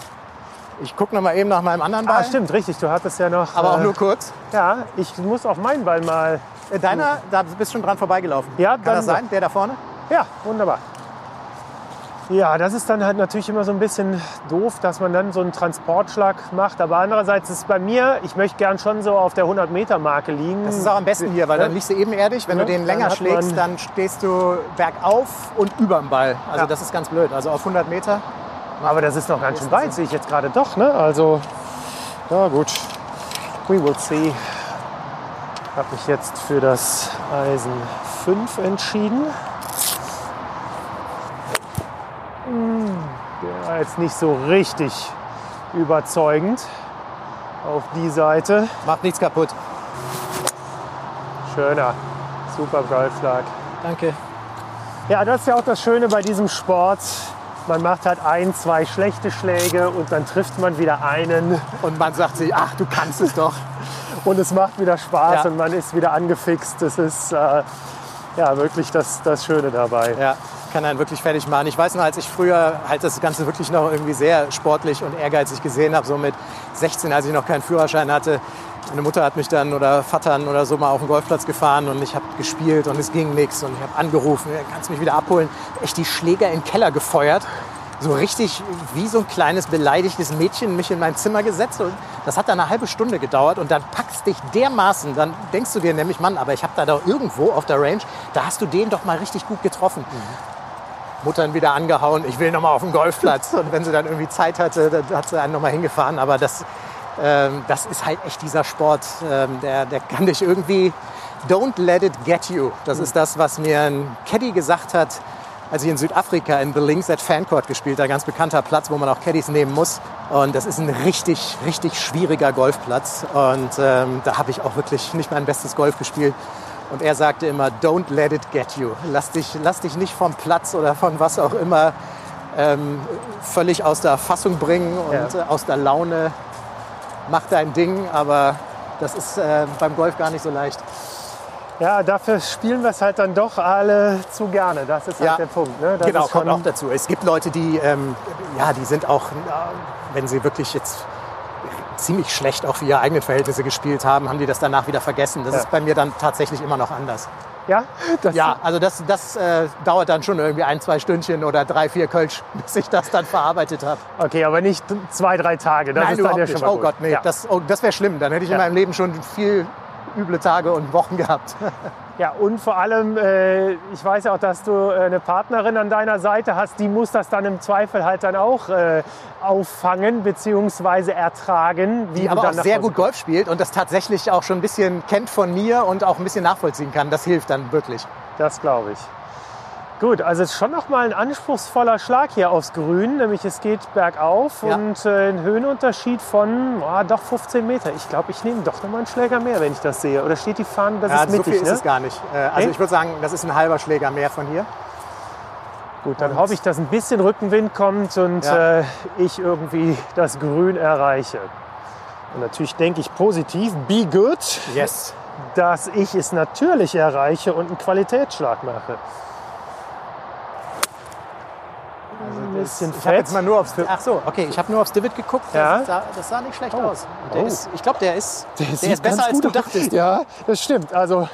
Ich gucke noch mal eben nach meinem anderen Ball, Ah, stimmt, richtig. Du hattest ja noch. aber auch äh, nur kurz. Ja, ich muss auf meinen Ball mal. Äh, Deiner, da bist du schon dran vorbeigelaufen. Ja, Kann dann- das sein? Der da vorne? Ja, wunderbar. Ja, das ist dann halt natürlich immer so ein bisschen doof, dass man dann so einen Transportschlag macht. Aber andererseits ist es bei mir, ich möchte gern schon so auf der 100-Meter-Marke liegen. Das ist auch am besten hier, weil Ja. dann liegst du ebenerdig. Wenn Ja, du den dann länger hat schlägst, dann stehst du bergauf und überm Ball. Also Ja. das ist ganz blöd. Also auf 100 Meter. Aber das ist noch ganz schön weit, sehe ich jetzt gerade doch. Ne? Also, ja gut. We will see. Habe mich jetzt für das Eisen 5 entschieden. Hm, Der war jetzt nicht so richtig überzeugend auf die Seite. Macht nichts kaputt. Schöner, super Golfschlag. Danke. Ja, das ist ja auch das Schöne bei diesem Sport. Man macht halt ein, zwei schlechte Schläge und dann trifft man wieder einen Und man sagt sich, ach, du kannst es doch. und es macht wieder Spaß Ja. und man ist wieder angefixt. Das ist äh, ja wirklich das, das Schöne dabei. Ja, kann einen wirklich fertig machen. Ich weiß noch, als ich früher halt das Ganze wirklich noch irgendwie sehr sportlich und ehrgeizig gesehen habe, so mit 16, als ich noch keinen Führerschein hatte. Meine Mutter hat mich dann oder Vatern oder so mal auf den Golfplatz gefahren und ich habe gespielt und es ging nichts und ich habe angerufen, "Ja, kannst du mich wieder abholen. Echt die Schläger in den Keller gefeuert. So richtig wie so ein kleines beleidigtes Mädchen mich in mein Zimmer gesetzt und das hat dann eine halbe Stunde gedauert und dann packst dich dermaßen, dann denkst du dir nämlich, Mann, aber ich habe da doch irgendwo auf der Range, da hast du den doch mal richtig gut getroffen. Muttern wieder angehauen, ich will nochmal auf den Golfplatz. Und wenn sie dann irgendwie Zeit hatte, dann hat sie einen nochmal hingefahren. Aber das, ähm, das ist halt echt dieser Sport, ähm, der, der kann dich irgendwie, don't let it get you. Das ist das, was mir ein Caddy gesagt hat, als ich in Südafrika in The Links at Fancourt gespielt habe, ganz bekannter Platz, wo man auch Caddies nehmen muss. Und das ist ein richtig, richtig schwieriger Golfplatz. Und ähm, da habe ich auch wirklich nicht mein bestes Golf gespielt. Und er sagte immer, don't let it get you. Lass dich, lass dich nicht vom Platz oder von was auch immer ähm, völlig aus der Fassung bringen und Ja. aus der Laune. Mach dein Ding, aber das ist äh, beim Golf gar nicht so leicht. Ja, dafür spielen wir es halt dann doch alle zu gerne. Das ist halt Ja. der Punkt. Ne? Das genau, kommt auch dazu. Es gibt Leute, die, ähm, ja, die sind auch, äh, wenn sie wirklich jetzt ziemlich schlecht auch für ihre eigenen Verhältnisse gespielt haben, haben die das danach wieder vergessen. Das Ja. ist bei mir dann tatsächlich immer noch anders. Ja, Ja, also das, das äh, dauert dann schon irgendwie ein, zwei Stündchen oder drei, vier Kölsch, bis ich das dann verarbeitet habe. Okay, aber nicht zwei, drei Tage. Das Nein, ist dann ja schon mal Oh gut. Gott, nee, Ja. das, oh, das wäre schlimm. Dann hätte ich in Ja. meinem Leben schon viel üble Tage und Wochen gehabt. Ja, und vor allem, äh, ich weiß ja auch, dass du äh, eine Partnerin an deiner Seite hast, die muss das dann im Zweifel halt dann auch äh, auffangen bzw. ertragen. Wie die aber auch sehr gut Golf spielt und das tatsächlich auch schon ein bisschen kennt von mir und auch ein bisschen nachvollziehen kann. Das hilft dann wirklich. Das glaube ich. Gut, also es ist schon noch mal ein anspruchsvoller Schlag hier aufs Grün, nämlich es geht bergauf Ja. und äh, ein Höhenunterschied von ah, doch 15 Meter. Ich glaube, ich nehme doch noch mal einen Schläger mehr, wenn ich das sehe. Oder steht die Fahne, das Ja, ist so mittig, viel ist ne? es gar nicht. Äh, Also Nee? ich würde sagen, das ist ein halber Schläger mehr von hier. Gut, dann Und- hoffe ich, dass ein bisschen Rückenwind kommt und Ja. äh, ich irgendwie das Grün erreiche. Und natürlich denke ich positiv, be good, Yes. dass ich es natürlich erreiche und einen Qualitätsschlag mache. Ein bisschen Also Ich habe jetzt mal nur aufs Ach so, okay, ich habe nur aufs Divid geguckt. Ja. Das, sah, das sah nicht schlecht Oh. aus. Der Oh. ist, ich glaube, der ist, der sieht ist besser als du dachtest. Ja, das stimmt. Also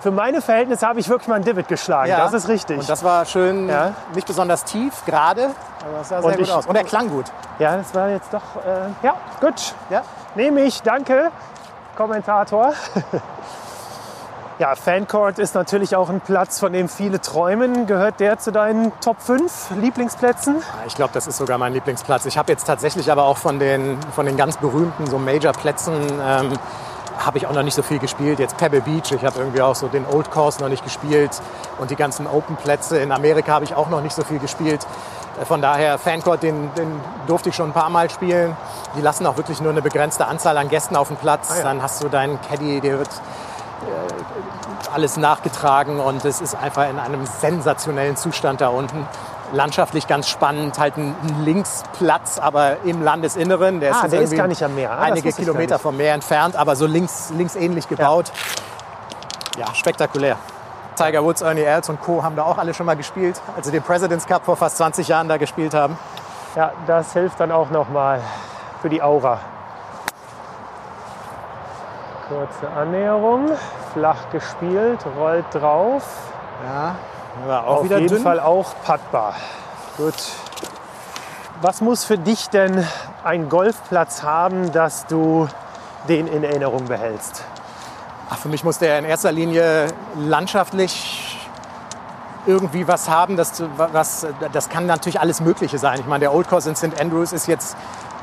für meine Verhältnisse habe ich wirklich mal einen Divid geschlagen. Ja. Das ist richtig. Und das war schön, Ja. nicht besonders tief, gerade. Aber das sah sehr Und gut ich- aus. Und er klang gut. ja, das war jetzt doch. Äh, ja, gut. Ja. Nehme ich, danke, Kommentator. Ja, Fancourt ist natürlich auch ein Platz, von dem viele träumen. Gehört der zu deinen Top 5 Lieblingsplätzen? Ja, Ich glaube, das ist sogar mein Lieblingsplatz. Ich habe jetzt tatsächlich aber auch von den, von den ganz berühmten so Major-Plätzen ähm, habe ich auch noch nicht so viel gespielt. Jetzt Pebble Beach, ich habe irgendwie auch so den Old Course noch nicht gespielt und die ganzen Open-Plätze in Amerika habe ich auch noch nicht so viel gespielt. Äh, Von daher, Fancourt, den, den durfte ich schon ein paar Mal spielen. Die lassen auch wirklich nur eine begrenzte Anzahl an Gästen auf dem Platz. Ah ja. Dann hast du deinen Caddy, der wird alles nachgetragen und es ist einfach in einem sensationellen Zustand da unten. Landschaftlich ganz spannend, halt ein Linksplatz, aber im Landesinneren. Der Ah, jetzt der ist gar nicht am Meer. Ah, Einige Kilometer vom Meer entfernt, aber so links, linksähnlich gebaut. Ja. spektakulär. Tiger Woods, Ernie Els und Co. haben da auch alle schon mal gespielt, als sie den President's Cup vor fast 20 Jahren da gespielt haben. Ja, das hilft dann auch noch mal für die Aura. Kurze Annäherung, flach gespielt, rollt drauf. Ja, war auch Auf wieder jeden dünn. Fall auch puttbar. Gut. Was muss für dich denn ein Golfplatz haben, dass du den in Erinnerung behältst? Ach, für mich muss der in erster Linie landschaftlich irgendwie was haben. Das, was, das kann natürlich alles Mögliche sein. Ich meine, der Old Course in St. Andrews ist jetzt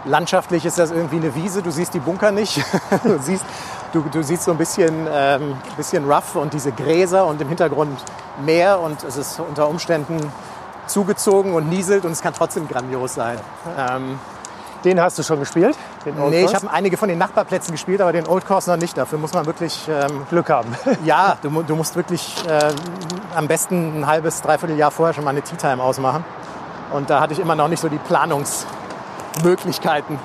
landschaftlich ist das irgendwie eine Wiese. Du siehst die Bunker nicht. Du siehst, du, du siehst so ein bisschen, ähm, bisschen rough und diese Gräser und im Hintergrund Meer und es ist unter Umständen zugezogen und nieselt und es kann trotzdem grandios sein. Ähm, Den hast du schon gespielt? Den Old nee, ich Course? habe einige von den Nachbarplätzen gespielt, aber den Old Course noch nicht. Dafür muss man wirklich ähm, Glück haben. ja, du, du musst wirklich äh, am besten ein halbes, dreiviertel Jahr vorher schon mal eine Tea Time ausmachen. Und da hatte ich immer noch nicht so die Planungsmöglichkeiten.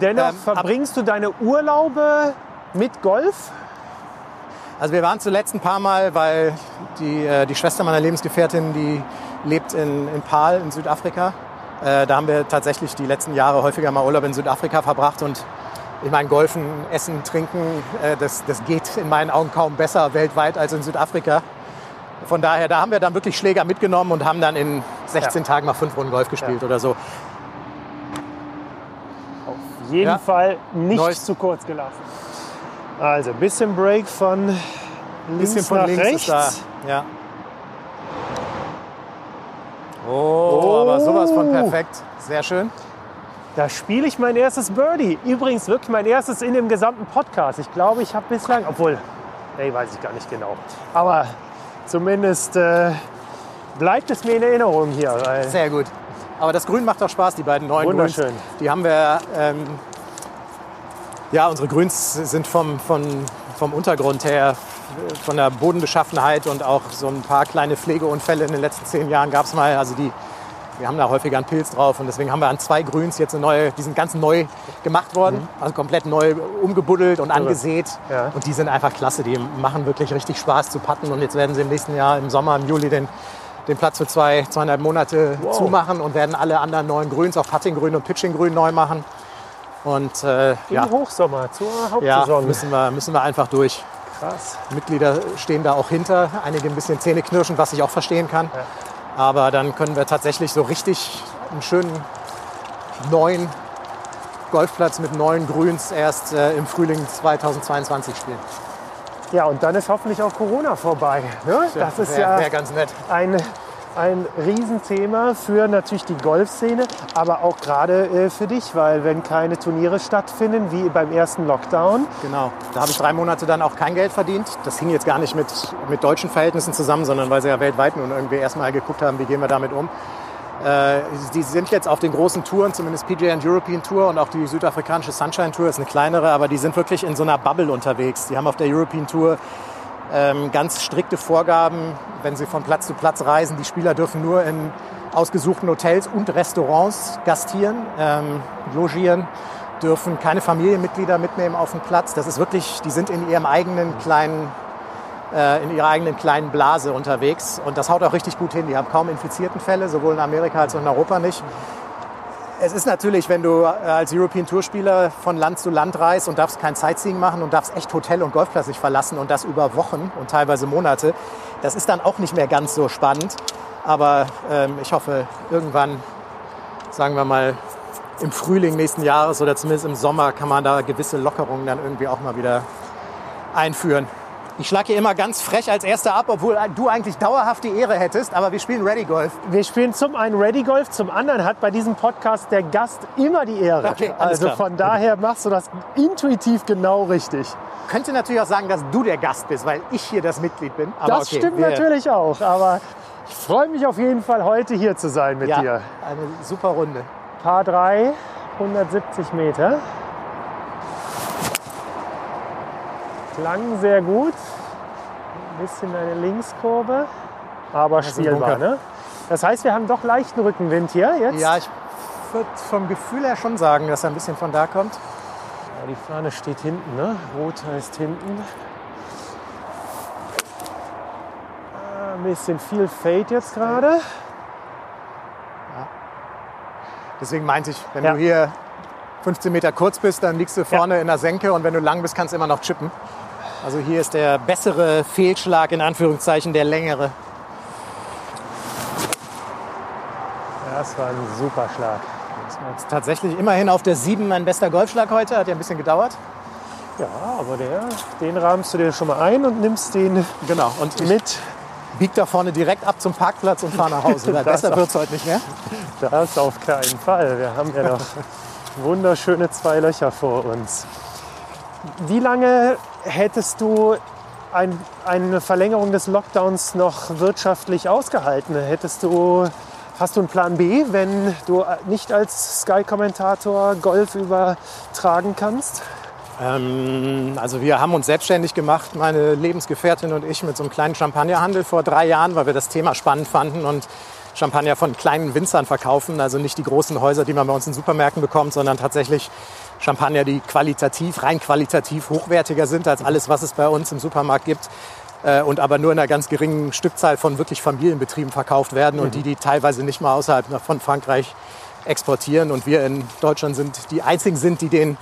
Dennoch Ähm, verbringst du deine Urlaube mit Golf? Also wir waren zuletzt ein paar Mal, weil die, äh, die Schwester meiner Lebensgefährtin, die lebt in, in Paarl in Südafrika. Äh, da haben wir tatsächlich die letzten Jahre häufiger mal Urlaub in Südafrika verbracht. Und ich meine, Golfen, Essen, Trinken, äh, das, das geht in meinen Augen kaum besser weltweit als in Südafrika. Von daher, da haben wir dann wirklich Schläger mitgenommen und haben dann in 16 Tagen mal fünf Runden Golf gespielt oder so. Jeden Ja. Fall nicht Neues- zu kurz gelassen. Also, bisschen Break von links Bisschen von nach links rechts. ist da. Ja. Oh, aber sowas von perfekt. Sehr schön. Da spiele ich mein erstes Birdie. Übrigens wirklich mein erstes in dem gesamten Podcast. Ich glaube, ich habe bislang, obwohl, nee, weiß ich gar nicht genau. Aber zumindest äh, bleibt es mir in Erinnerung hier. Sehr gut. Aber das Grün macht doch Spaß, die beiden neuen Wunderschön. Grüns. Die haben wir, ähm, ja, unsere Grüns sind vom, von, vom Untergrund her, von der Bodenbeschaffenheit und auch so ein paar kleine Pflegeunfälle in den letzten zehn Jahren gab es mal. Also die, wir haben da häufiger einen Pilz drauf und deswegen haben wir an zwei Grüns jetzt eine neue, die sind ganz neu gemacht worden, also komplett neu umgebuddelt und angesät. Ja. Und die sind einfach klasse, die machen wirklich richtig Spaß zu patten und jetzt werden sie im nächsten Jahr im Sommer, im Juli den den Platz für zwei, zweieinhalb Monate zumachen und werden alle anderen neuen Grüns, auch Puttinggrün und Pitchinggrün neu machen. Und äh, im ja, Hochsommer zur ja Hauptsaison. müssen, wir, müssen wir einfach durch. Krass. Mitglieder stehen da auch hinter, einige ein bisschen zähneknirschen, was ich auch verstehen kann. Aber dann können wir tatsächlich so richtig einen schönen neuen Golfplatz mit neuen Grüns erst äh, im Frühling 2022 spielen. Ja, und dann ist hoffentlich auch Corona vorbei. Ne? Das ist ja wär ganz nett. ein, ein Riesenthema für natürlich die Golfszene, aber auch gerade äh, für dich, weil wenn keine Turniere stattfinden, wie beim ersten Lockdown, Genau. Da habe ich drei Monate dann auch kein Geld verdient. Das hing jetzt gar nicht mit, mit deutschen Verhältnissen zusammen, sondern weil sie ja weltweit nun irgendwie erstmal geguckt haben, wie gehen wir damit um. Äh, die sind jetzt auf den großen Touren, zumindest PGA und European Tour und auch die südafrikanische Sunshine Tour ist eine kleinere, aber die sind wirklich in so einer Bubble unterwegs. Die haben auf der European Tour ähm, ganz strikte Vorgaben, wenn sie von Platz zu Platz reisen. Die Spieler dürfen nur in ausgesuchten Hotels und Restaurants gastieren, ähm, logieren, dürfen keine Familienmitglieder mitnehmen auf den Platz. Das ist wirklich, die sind in ihrem eigenen kleinen äh, in ihrer eigenen kleinen Blase unterwegs. Und das haut auch richtig gut hin. Die haben kaum Infiziertenfälle, sowohl in Amerika als auch in Europa nicht. Es ist natürlich, wenn du äh, als European Tourspieler von Land zu Land reist und darfst kein Sightseeing machen und darfst echt Hotel und Golfplatz nicht verlassen und das über Wochen und teilweise Monate, das ist dann auch nicht mehr ganz so spannend. Aber ähm, ich hoffe, irgendwann, sagen wir mal, im Frühling nächsten Jahres oder zumindest im Sommer kann man da gewisse Lockerungen dann irgendwie auch mal wieder einführen. Ich schlage hier immer ganz frech als Erster ab, obwohl du eigentlich dauerhaft die Ehre hättest, aber wir spielen Ready Golf. wir spielen zum einen Ready Golf, zum anderen hat bei diesem Podcast der Gast immer die Ehre. Okay, also klar. von daher machst du das intuitiv genau richtig. Könnte natürlich auch sagen, dass du der Gast bist, weil ich hier das Mitglied bin. Aber das okay, stimmt wir- natürlich auch, aber ich freue mich auf jeden Fall heute hier zu sein mit Ja, dir. eine super Runde. Paar 3, 170 Meter. Klang sehr gut. Ein bisschen eine Linkskurve, aber ein spielbar. Ne? Das heißt, wir haben doch leichten Rückenwind hier jetzt. Ja, ich würde vom Gefühl her schon sagen, dass er ein bisschen von da kommt. Ja, die Fahne steht hinten, ne? Rot heißt hinten. Ah, Ein bisschen viel Fade jetzt gerade. Deswegen meinte ich, wenn Ja. du hier 15 Meter kurz bist, dann liegst du vorne in der Senke und wenn du lang bist, kannst du immer noch chippen. Also hier ist der bessere Fehlschlag, in Anführungszeichen, der längere. Das war ein super Schlag. Das war jetzt tatsächlich immerhin auf der 7 mein bester Golfschlag heute, hat ja ein bisschen gedauert. Ja, aber der, den rahmst du dir schon mal ein und nimmst den Genau, und mit. bieg da vorne direkt ab zum Parkplatz und fahre nach Hause. Besser wird es heute nicht mehr. Das auf keinen Fall. Wir haben ja noch wunderschöne zwei Löcher vor uns. Wie lange hättest du ein, eine Verlängerung des Lockdowns noch wirtschaftlich ausgehalten? Hättest du, hast du einen Plan B, wenn du nicht als Sky-Kommentator Golf übertragen kannst? Ähm, also wir haben uns selbstständig gemacht, meine Lebensgefährtin und ich, mit so einem kleinen Champagnerhandel vor drei Jahren, weil wir das Thema spannend fanden und Champagner von kleinen Winzern verkaufen. Also nicht die großen Häuser, die man bei uns in Supermärkten bekommt, sondern tatsächlich Champagner, die qualitativ, rein qualitativ hochwertiger sind als alles, was es bei uns im Supermarkt gibt. äh, Und aber nur in einer ganz geringen Stückzahl von wirklich Familienbetrieben verkauft werden und die, die teilweise nicht mal außerhalb von Frankreich exportieren. Und wir in Deutschland sind die einzigen sind, die den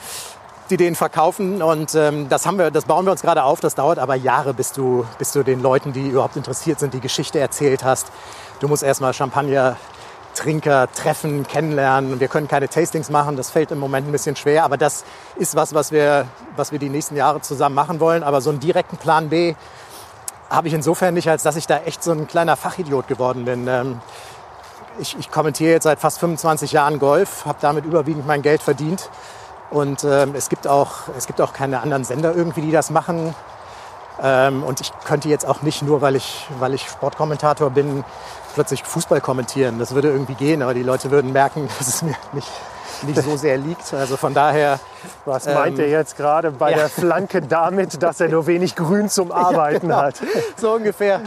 die den verkaufen und ähm, das haben wir, das bauen wir uns gerade auf. Das dauert aber Jahre, bis du, bis du den Leuten, die überhaupt interessiert sind, die Geschichte erzählt hast. Du musst erstmal Champagner Trinker treffen, kennenlernen. Wir können keine Tastings machen, das fällt im Moment ein bisschen schwer, aber das ist was, was wir, was wir die nächsten Jahre zusammen machen wollen. Aber so einen direkten Plan B habe ich insofern nicht, als dass ich da echt so ein kleiner Fachidiot geworden bin. Ähm, ich, ich kommentiere jetzt seit fast 25 Jahren Golf, habe damit überwiegend mein Geld verdient. Und ähm, es, gibt auch, es gibt auch keine anderen Sender irgendwie, die das machen. Ähm, und ich könnte jetzt auch nicht nur, weil ich, weil ich Sportkommentator bin, plötzlich Fußball kommentieren. Das würde irgendwie gehen, aber die Leute würden merken, dass es mir nicht, nicht so sehr liegt. Also von daher. Was meint ähm, er jetzt gerade bei ja. der Flanke damit, dass er nur wenig Grün zum Arbeiten ja, genau. hat? So ungefähr.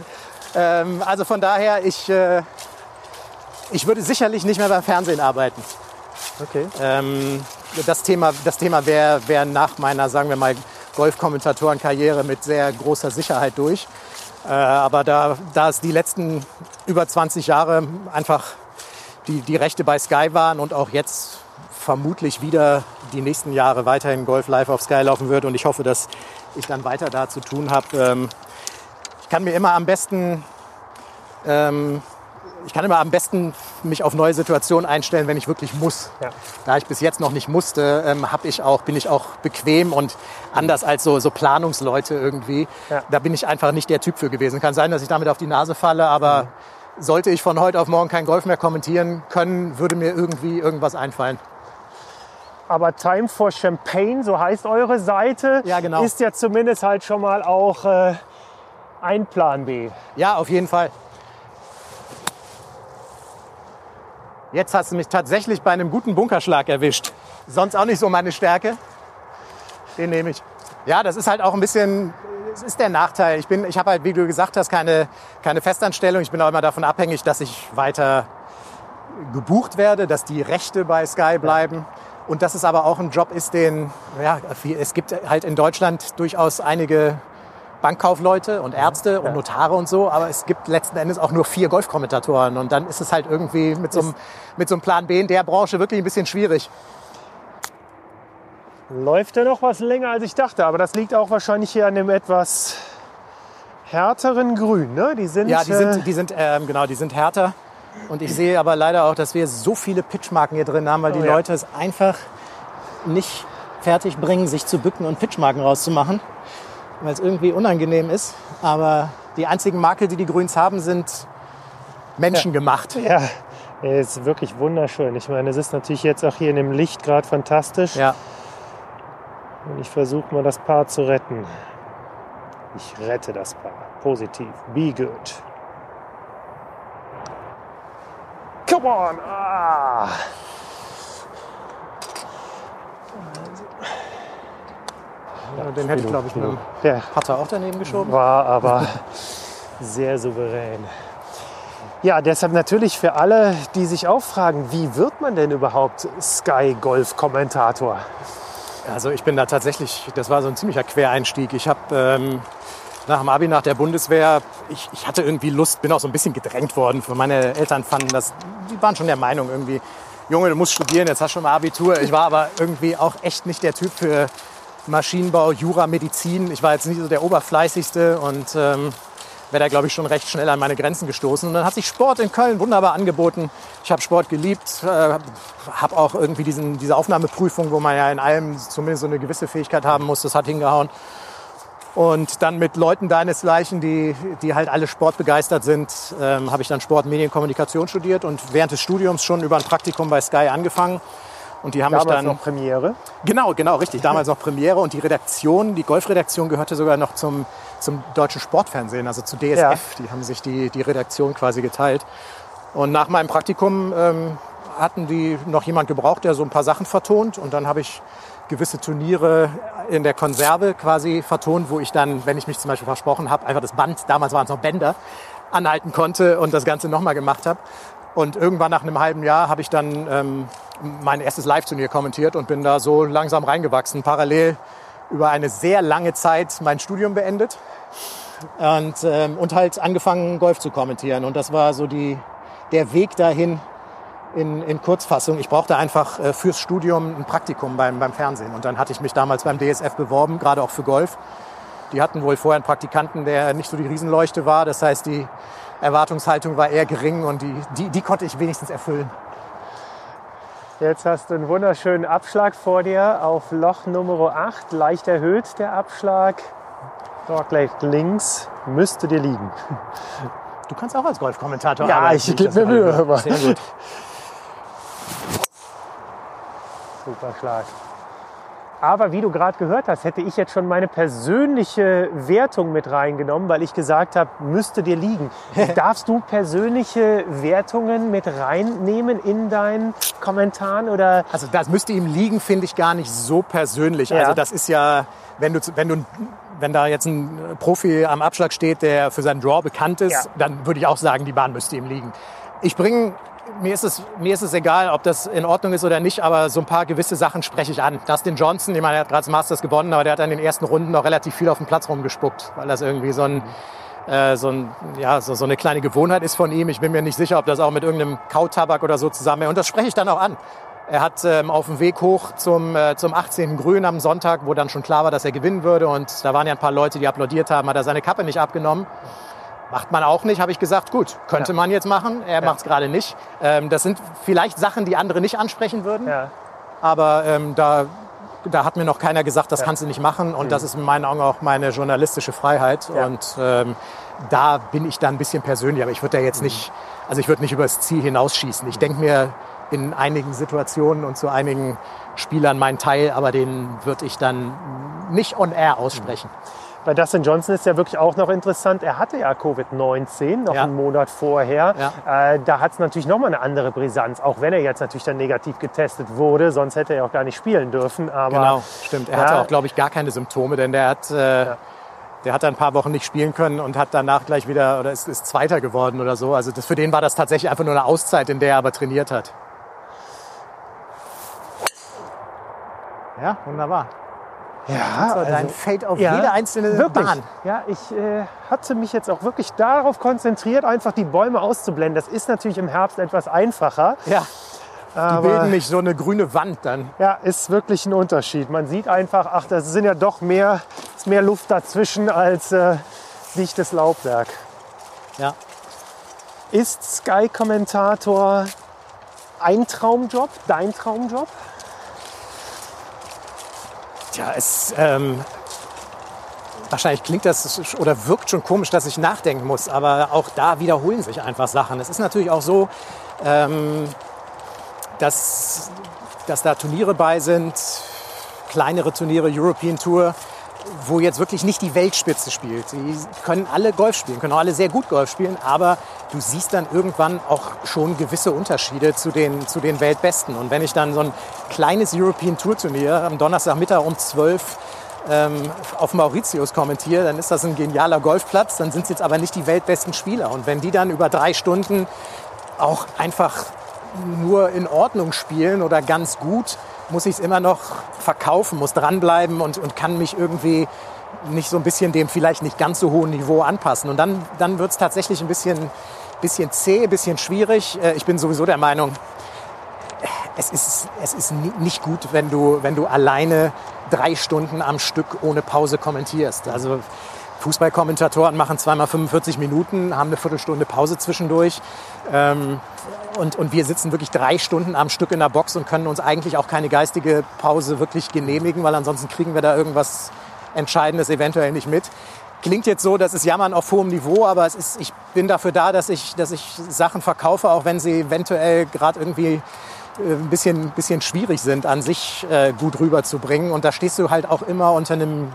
Ähm, also von daher, ich, äh, ich würde sicherlich nicht mehr beim Fernsehen arbeiten. Okay. Ähm, das Thema, das Thema wäre wär nach meiner, sagen wir mal, Golfkommentatorenkarriere mit sehr großer Sicherheit durch. Äh, aber da, da es die letzten über 20 Jahre einfach die, die Rechte bei Sky waren und auch jetzt vermutlich wieder die nächsten Jahre weiterhin Golf live auf Sky laufen wird und ich hoffe, dass ich dann weiter da zu tun habe. Ähm, ich kann mir immer am besten ähm, ich kann immer am besten mich auf neue Situationen einstellen, wenn ich wirklich muss. Ja. Da ich bis jetzt noch nicht musste, ähm, ich auch, bin ich auch bequem und anders als so, so Planungsleute irgendwie. Ja. Da bin ich einfach nicht der Typ für gewesen. Kann sein, dass ich damit auf die Nase falle, aber mhm. sollte ich von heute auf morgen kein Golf mehr kommentieren können, würde mir irgendwie irgendwas einfallen. Aber Time for Champagne, so heißt eure Seite, ja, genau. ist ja zumindest halt schon mal auch äh, ein Plan B. Ja, auf jeden Fall. Jetzt hast du mich tatsächlich bei einem guten Bunkerschlag erwischt. Sonst auch nicht so meine Stärke. Den nehme ich. Ja, das ist halt auch ein bisschen, es ist der Nachteil. Ich, bin, ich habe halt, wie du gesagt hast, keine, keine Festanstellung. Ich bin auch immer davon abhängig, dass ich weiter gebucht werde, dass die Rechte bei Sky bleiben. Und dass es aber auch ein Job ist, den, ja, es gibt halt in Deutschland durchaus einige Bankkaufleute und Ärzte und Notare und so, aber es gibt letzten Endes auch nur vier Golfkommentatoren und dann ist es halt irgendwie mit so einem, mit so einem Plan B in der Branche wirklich ein bisschen schwierig. Läuft ja noch was länger als ich dachte, aber das liegt auch wahrscheinlich hier an dem etwas härteren Grün, ne? Die sind, ja, die sind, äh, die sind ähm, genau, die sind härter. Und ich sehe aber leider auch, dass wir so viele Pitchmarken hier drin haben, weil oh, die ja. Leute es einfach nicht fertig bringen, sich zu bücken und Pitchmarken rauszumachen weil es irgendwie unangenehm ist. Aber die einzigen Makel, die die Grüns haben, sind menschengemacht. Ja, ja. ist wirklich wunderschön. Ich meine, es ist natürlich jetzt auch hier in dem Licht gerade fantastisch. Ja. Und ich versuche mal das Paar zu retten. Ich rette das Paar. Positiv. Be good. Come on! Ah. Ja, den hätte ich, glaube ich, mit dem ja. Putter auch daneben geschoben. War aber sehr souverän. Ja, deshalb natürlich für alle, die sich auch fragen, wie wird man denn überhaupt Sky Golf Kommentator? Also ich bin da tatsächlich, das war so ein ziemlicher Quereinstieg. Ich habe ähm, nach dem Abi, nach der Bundeswehr, ich, ich, hatte irgendwie Lust, bin auch so ein bisschen gedrängt worden. Meine Eltern fanden das, die waren schon der Meinung irgendwie, Junge, du musst studieren, jetzt hast du schon mal Abitur. Ich war aber irgendwie auch echt nicht der Typ für Maschinenbau, Jura, Medizin. Ich war jetzt nicht so der Oberfleißigste und ähm, wäre da, glaube ich, schon recht schnell an meine Grenzen gestoßen. Und dann hat sich Sport in Köln wunderbar angeboten. Ich habe Sport geliebt, äh, habe auch irgendwie diesen, diese Aufnahmeprüfung, wo man ja in allem zumindest so eine gewisse Fähigkeit haben muss, das hat hingehauen. Und dann mit Leuten deinesgleichen, die, die halt alle sportbegeistert sind, ähm, habe ich dann Sport, Medien, Kommunikation studiert und während des Studiums schon über ein Praktikum bei Sky angefangen und die haben damals mich dann noch Premiere. Genau, genau, richtig. Damals noch Premiere und die Redaktion, die Golfredaktion gehörte sogar noch zum, zum deutschen Sportfernsehen, also zu DSF. Ja. Die haben sich die, die Redaktion quasi geteilt. Und nach meinem Praktikum ähm, hatten die noch jemand gebraucht, der so ein paar Sachen vertont. Und dann habe ich gewisse Turniere in der Konserve quasi vertont, wo ich dann, wenn ich mich zum Beispiel versprochen habe, einfach das Band, damals waren es noch Bänder, anhalten konnte und das Ganze nochmal gemacht habe. Und irgendwann nach einem halben Jahr habe ich dann ähm, mein erstes Live-Turnier kommentiert und bin da so langsam reingewachsen. Parallel über eine sehr lange Zeit mein Studium beendet und, ähm, und halt angefangen, Golf zu kommentieren. Und das war so die, der Weg dahin in, in Kurzfassung. Ich brauchte einfach äh, fürs Studium ein Praktikum beim, beim Fernsehen. Und dann hatte ich mich damals beim DSF beworben, gerade auch für Golf. Die hatten wohl vorher einen Praktikanten, der nicht so die Riesenleuchte war. Das heißt, die Erwartungshaltung war eher gering und die, die, die konnte ich wenigstens erfüllen. Jetzt hast du einen wunderschönen Abschlag vor dir auf Loch Nummer 8, leicht erhöht der Abschlag. Dort gleich links müsste dir liegen. Du kannst auch als Golfkommentator Ja, arbeiten. ich wie geb das mir Mühe, Sehr gut. Super Schlag. Aber wie du gerade gehört hast, hätte ich jetzt schon meine persönliche Wertung mit reingenommen, weil ich gesagt habe, müsste dir liegen. Darfst du persönliche Wertungen mit reinnehmen in deinen Kommentaren oder Also das müsste ihm liegen, finde ich gar nicht so persönlich. Ja. Also das ist ja, wenn du, wenn du, wenn da jetzt ein Profi am Abschlag steht, der für seinen Draw bekannt ist, Ja. dann würde ich auch sagen, die Bahn müsste ihm liegen. Ich bringe, mir ist es, mir ist es egal, ob das in Ordnung ist oder nicht, aber so ein paar gewisse Sachen spreche ich an. Dustin Johnson, ich meine, er hat gerade das Masters gewonnen, aber der hat in den ersten Runden noch relativ viel auf dem Platz rumgespuckt, weil das irgendwie so ein, äh, so, ein, ja, so, so eine kleine Gewohnheit ist von ihm. Ich bin mir nicht sicher, ob das auch mit irgendeinem Kautabak oder so zusammenhängt. Und das spreche ich dann auch an. Er hat ähm, auf dem Weg hoch zum, äh, zum 18. Grün am Sonntag, wo dann schon klar war, dass er gewinnen würde. Und da waren ja ein paar Leute, die applaudiert haben, hat er seine Kappe nicht abgenommen. Macht man auch nicht, habe ich gesagt, gut, könnte Ja. man jetzt machen. Er macht es gerade nicht. Ähm, das sind vielleicht Sachen, die andere nicht ansprechen würden. ja, Aber ähm, da, da hat mir noch keiner gesagt, das kannst du nicht machen. Und das ist in meinen Augen auch meine journalistische Freiheit. Ja. Und ähm, da bin ich dann ein bisschen persönlich. Aber ich würde da jetzt nicht, also ich würde nicht über das Ziel hinausschießen. Ich denke mir in einigen Situationen und zu einigen Spielern meinen Teil, aber den würde ich dann nicht on air aussprechen. Bei Dustin Johnson ist ja wirklich auch noch interessant. Er hatte ja Covid-19 noch Ja. einen Monat vorher. Ja. Äh, da hat es natürlich nochmal eine andere Brisanz, auch wenn er jetzt natürlich dann negativ getestet wurde. Sonst hätte er auch gar nicht spielen dürfen. Aber Genau, stimmt. Er Ja. hatte auch, glaube ich, gar keine Symptome, denn der hat, äh, der hat ein paar Wochen nicht spielen können und hat danach gleich wieder oder ist, ist Zweiter geworden oder so. Also das, für den war das tatsächlich einfach nur eine Auszeit, in der er aber trainiert hat. Ja, wunderbar. Ja, So, dein also- Fade auf Ja, jede einzelne wirklich. Bahn. Ja, ich äh, hatte mich jetzt auch wirklich darauf konzentriert, einfach die Bäume auszublenden. Das ist natürlich im Herbst etwas einfacher. Ja, die aber bilden nicht so eine grüne Wand dann. ja, ist wirklich ein Unterschied. Man sieht einfach, ach, da sind ja doch mehr, ist mehr Luft dazwischen als äh, dichtes Laubwerk. Ja. Ist Sky-Kommentator ein Traumjob, dein Traumjob? Tja, es ähm, wahrscheinlich klingt das oder wirkt schon komisch, dass ich nachdenken muss, aber auch da wiederholen sich einfach Sachen. Es ist natürlich auch so, ähm, dass, dass da Turniere bei sind, kleinere Turniere, European Tour, wo jetzt wirklich nicht die Weltspitze spielt. Die können alle Golf spielen, können auch alle sehr gut Golf spielen, aber du siehst dann irgendwann auch schon gewisse Unterschiede zu den, zu den Weltbesten. Und wenn ich dann so ein kleines European Tour Turnier am Donnerstagmittag um 12 ähm, auf Mauritius kommentiere, dann ist das ein genialer Golfplatz, dann sind es jetzt aber nicht die weltbesten Spieler. Und wenn die dann über drei Stunden auch einfach nur in Ordnung spielen oder ganz gut, muss ich es immer noch verkaufen, muss dranbleiben und, und kann mich irgendwie nicht so ein bisschen dem vielleicht nicht ganz so hohen Niveau anpassen. Und dann, dann wird es tatsächlich ein bisschen, bisschen zäh, ein bisschen schwierig. Äh, Ich bin sowieso der Meinung, es ist, es ist ni- nicht gut, wenn du, wenn du alleine drei Stunden am Stück ohne Pause kommentierst. Also Fußballkommentatoren machen zweimal 45 Minuten, haben eine Viertelstunde Pause zwischendurch. Ähm, und, und wir sitzen wirklich drei Stunden am Stück in der Box und können uns eigentlich auch keine geistige Pause wirklich genehmigen, weil ansonsten kriegen wir da irgendwas Entscheidendes eventuell nicht mit. Klingt jetzt so, das ist Jammern auf hohem Niveau, aber es ist, ich bin dafür da, dass ich, dass ich Sachen verkaufe, auch wenn sie eventuell gerade irgendwie äh, ein bisschen, bisschen schwierig sind, an sich äh, gut rüberzubringen. Und da stehst du halt auch immer unter einem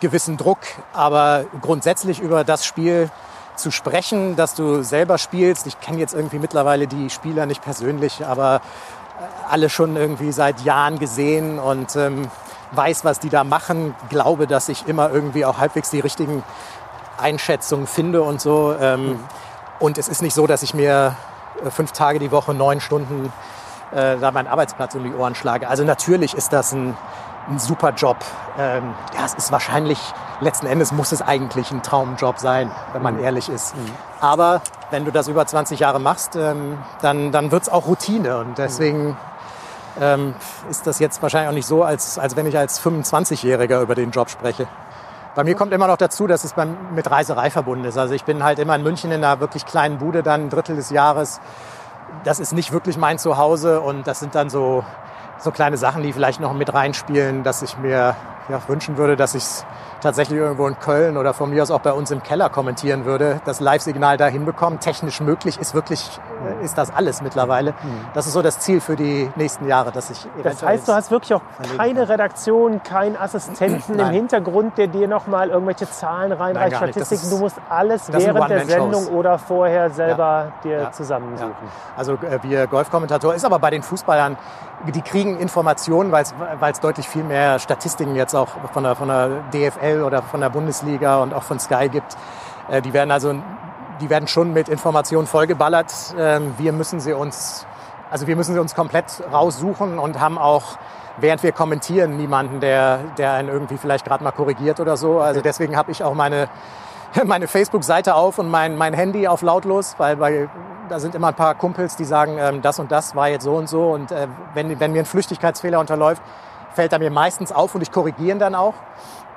gewissen Druck. Aber grundsätzlich über das Spiel zu sprechen, dass du selber spielst. Ich kenne jetzt irgendwie mittlerweile die Spieler nicht persönlich, aber äh, alle schon irgendwie seit Jahren gesehen und ähm, weiß, was die da machen. Glaube, dass ich immer irgendwie auch halbwegs die richtigen Einschätzungen finde und so. Ähm, Und es ist nicht so, dass ich mir äh, fünf Tage die Woche, neun Stunden äh, da meinen Arbeitsplatz um die Ohren schlage. Also natürlich ist das ein, ein super Job. Ähm, ja, es ist wahrscheinlich, letzten Endes muss es eigentlich ein Traumjob sein, wenn man ehrlich ist. Aber wenn du das über 20 Jahre machst, ähm, dann, dann wird es auch Routine. Und deswegen ähm, ist das jetzt wahrscheinlich auch nicht so, als, als wenn ich als 25-Jähriger über den Job spreche. Bei mir kommt immer noch dazu, dass es beim, mit Reiserei verbunden ist. Also ich bin halt immer in München in einer wirklich kleinen Bude dann ein Drittel des Jahres. Das ist nicht wirklich mein Zuhause und das sind dann so, so kleine Sachen, die vielleicht noch mit reinspielen, dass ich mir ja, wünschen würde, dass ich es tatsächlich irgendwo in Köln oder von mir aus auch bei uns im Keller kommentieren würde, das Live-Signal da hinbekommen. Technisch möglich ist wirklich, äh, ist das alles mittlerweile. Das ist so das Ziel für die nächsten Jahre, dass ich Das heißt, du hast wirklich auch keine Redaktion, keinen Assistenten im. Hintergrund, der dir nochmal irgendwelche Zahlen reinreicht, Statistiken. ist- Du musst alles während der. Sendung oder vorher selber dir Ja. zusammensuchen. Also äh, wir Golfkommentator ist aber bei den Fußballern, die kriegen Informationen, weil es deutlich viel mehr Statistiken jetzt auch von der, von der DFL oder von der Bundesliga und auch von Sky gibt. Äh, die werden also, die werden schon mit Informationen vollgeballert. Ähm, wir müssen sie uns, also wir müssen sie uns komplett raussuchen und haben auch während wir kommentieren niemanden, der, der einen irgendwie vielleicht gerade mal korrigiert oder so. Also deswegen habe ich auch meine meine Facebook-Seite auf und mein, mein Handy auf lautlos, weil, weil da sind immer ein paar Kumpels, die sagen, ähm, das und das war jetzt so und so. Und äh, wenn, wenn mir ein Flüchtigkeitsfehler unterläuft, fällt er mir meistens auf und ich korrigiere ihn dann auch.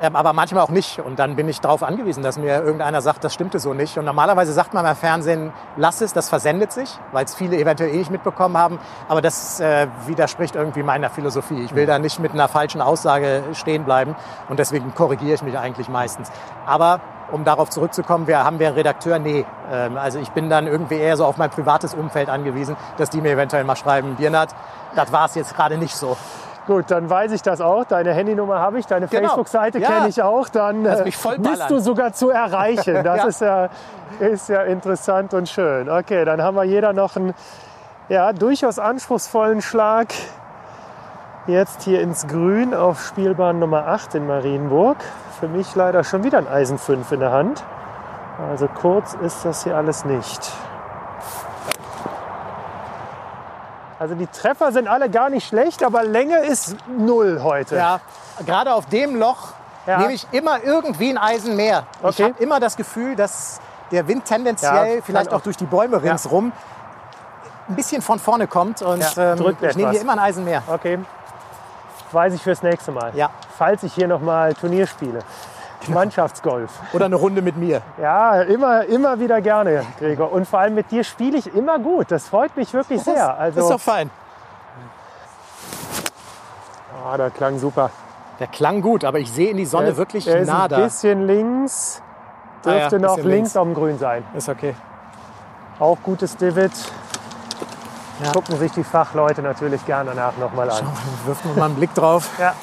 Ähm, aber manchmal auch nicht. Und dann bin ich darauf angewiesen, dass mir irgendeiner sagt, das stimmte so nicht. Und normalerweise sagt man beim Fernsehen, lass es, das versendet sich, weil es viele eventuell eh nicht mitbekommen haben. Aber das äh, widerspricht irgendwie meiner Philosophie. Ich will da nicht mit einer falschen Aussage stehen bleiben. Und deswegen korrigiere ich mich eigentlich meistens. Aber um darauf zurückzukommen, wir, haben wir einen Redakteur? Nee. Ähm, also ich bin dann irgendwie eher so auf mein privates Umfeld angewiesen, dass die mir eventuell mal schreiben, Birnat, das war es jetzt gerade nicht so. Gut, dann weiß ich das auch. Deine Handynummer habe ich, deine Genau. Facebook-Seite Ja. kenne ich auch. Dann äh, bist du sogar zu erreichen. Das Ja. ist, ja, ist ja interessant und schön. Okay, dann haben wir jeder noch einen ja, durchaus anspruchsvollen Schlag. Jetzt hier ins Grün auf Spielbahn Nummer 8 in Marienburg. Für mich leider schon wieder ein Eisen 5 in der Hand. Also kurz ist das hier alles nicht. Also die Treffer sind alle gar nicht schlecht, aber Länge ist null heute. Ja, gerade auf dem Loch Ja. nehme ich immer irgendwie ein Eisen mehr. Ich Okay. habe immer das Gefühl, dass der Wind tendenziell, Ja, vielleicht auch auch- durch die Bäume ringsrum, ein bisschen von vorne kommt. Und ähm, ich nehme hier immer ein Eisen mehr. Okay. Weiß ich fürs nächste Mal. Ja. Falls ich hier nochmal Turnier spiele. Mannschaftsgolf. Oder eine Runde mit mir. Ja, immer, immer wieder gerne, Gregor. Und vor allem mit dir spiele ich immer gut. Das freut mich wirklich sehr. Also, ist doch fein. ah, der klang super. Der klang gut, aber ich sehe in die Sonne Der wirklich der ist nah ein bisschen links. Ah ja, Dürfte noch links dem Grün sein. Ist okay. Auch gutes Divid. Ja. Gucken sich die Fachleute natürlich gerne danach nochmal an. Wirft mal einen Blick drauf. Ja.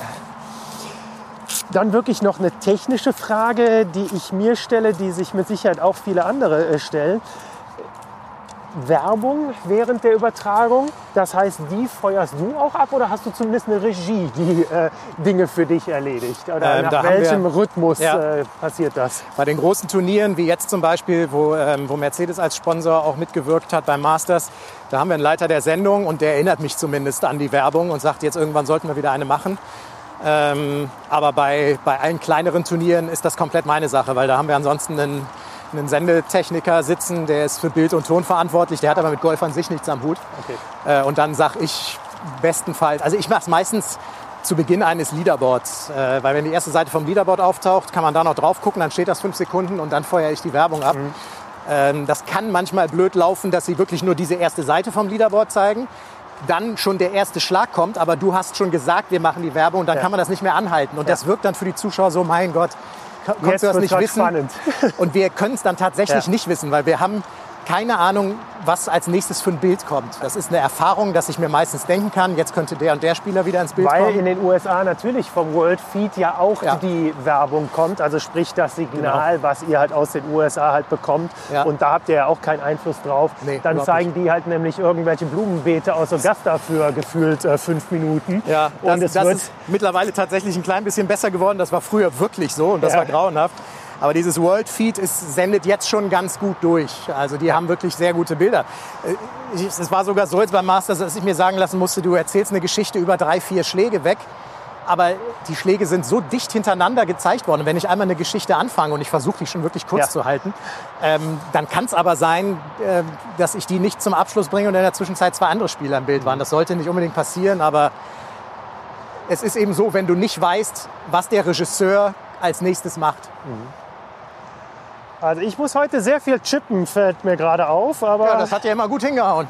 Dann wirklich noch eine technische Frage, die ich mir stelle, die sich mit Sicherheit auch viele andere äh, stellen. Werbung während der Übertragung, das heißt, die feuerst du auch ab oder hast du zumindest eine Regie, die äh, Dinge für dich erledigt? Oder Ähm, nach welchem wir- Rhythmus Ja. äh, passiert das? Bei den großen Turnieren, wie jetzt zum Beispiel, wo, ähm, wo Mercedes als Sponsor auch mitgewirkt hat beim Masters, da haben wir einen Leiter der Sendung und der erinnert mich zumindest an die Werbung und sagt, jetzt irgendwann sollten wir wieder eine machen. Ähm, aber bei, bei allen kleineren Turnieren ist das komplett meine Sache, weil da haben wir ansonsten einen, einen Sendetechniker sitzen, der ist für Bild und Ton verantwortlich, der hat aber mit Golf an sich nichts am Hut. Okay. Äh, und dann sag ich bestenfalls, also ich mache es meistens zu Beginn eines Leaderboards, äh, weil wenn die erste Seite vom Leaderboard auftaucht, kann man da noch drauf gucken, dann steht das fünf Sekunden und dann feuere ich die Werbung ab. Ähm, das kann manchmal blöd laufen, dass sie wirklich nur diese erste Seite vom Leaderboard zeigen. Dann schon der erste Schlag kommt, aber du hast schon gesagt, wir machen die Werbung und dann Ja. kann man das nicht mehr anhalten. Und das wirkt dann für die Zuschauer so, mein Gott, konntest Jetzt du das nicht halt wissen? spannend. Und wir können es dann tatsächlich Ja. nicht wissen, weil wir haben keine Ahnung, was als nächstes für ein Bild kommt. Das ist eine Erfahrung, dass ich mir meistens denken kann, jetzt könnte der und der Spieler wieder ins Bild Weil kommen. in den USA natürlich vom World Feed ja auch Ja. die Werbung kommt, also sprich das Signal, was ihr halt aus den USA halt bekommt. Ja. Und da habt ihr ja auch keinen Einfluss drauf. Nee, Dann zeigen die halt nämlich irgendwelche Blumenbeete aus Augusta für gefühlt äh, fünf Minuten. Ja, das, und es das wird ist mittlerweile tatsächlich ein klein bisschen besser geworden. Das war früher wirklich so und das Ja. war grauenhaft. Aber dieses World Feed ist, sendet jetzt schon ganz gut durch. Also die haben wirklich sehr gute Bilder. Äh, Es war sogar so jetzt beim Masters, dass ich mir sagen lassen musste, du erzählst eine Geschichte über drei, vier Schläge weg. Aber die Schläge sind so dicht hintereinander gezeigt worden. Und wenn ich einmal eine Geschichte anfange und ich versuche, die schon wirklich kurz Ja. zu halten, ähm, dann kann es aber sein, äh, dass ich die nicht zum Abschluss bringe und in der Zwischenzeit zwei andere Spieler im Bild waren. Das sollte nicht unbedingt passieren, aber es ist eben so, wenn du nicht weißt, was der Regisseur als nächstes macht. Also ich muss heute sehr viel chippen, fällt mir gerade auf, aber Ja, das hat ja immer gut hingehauen.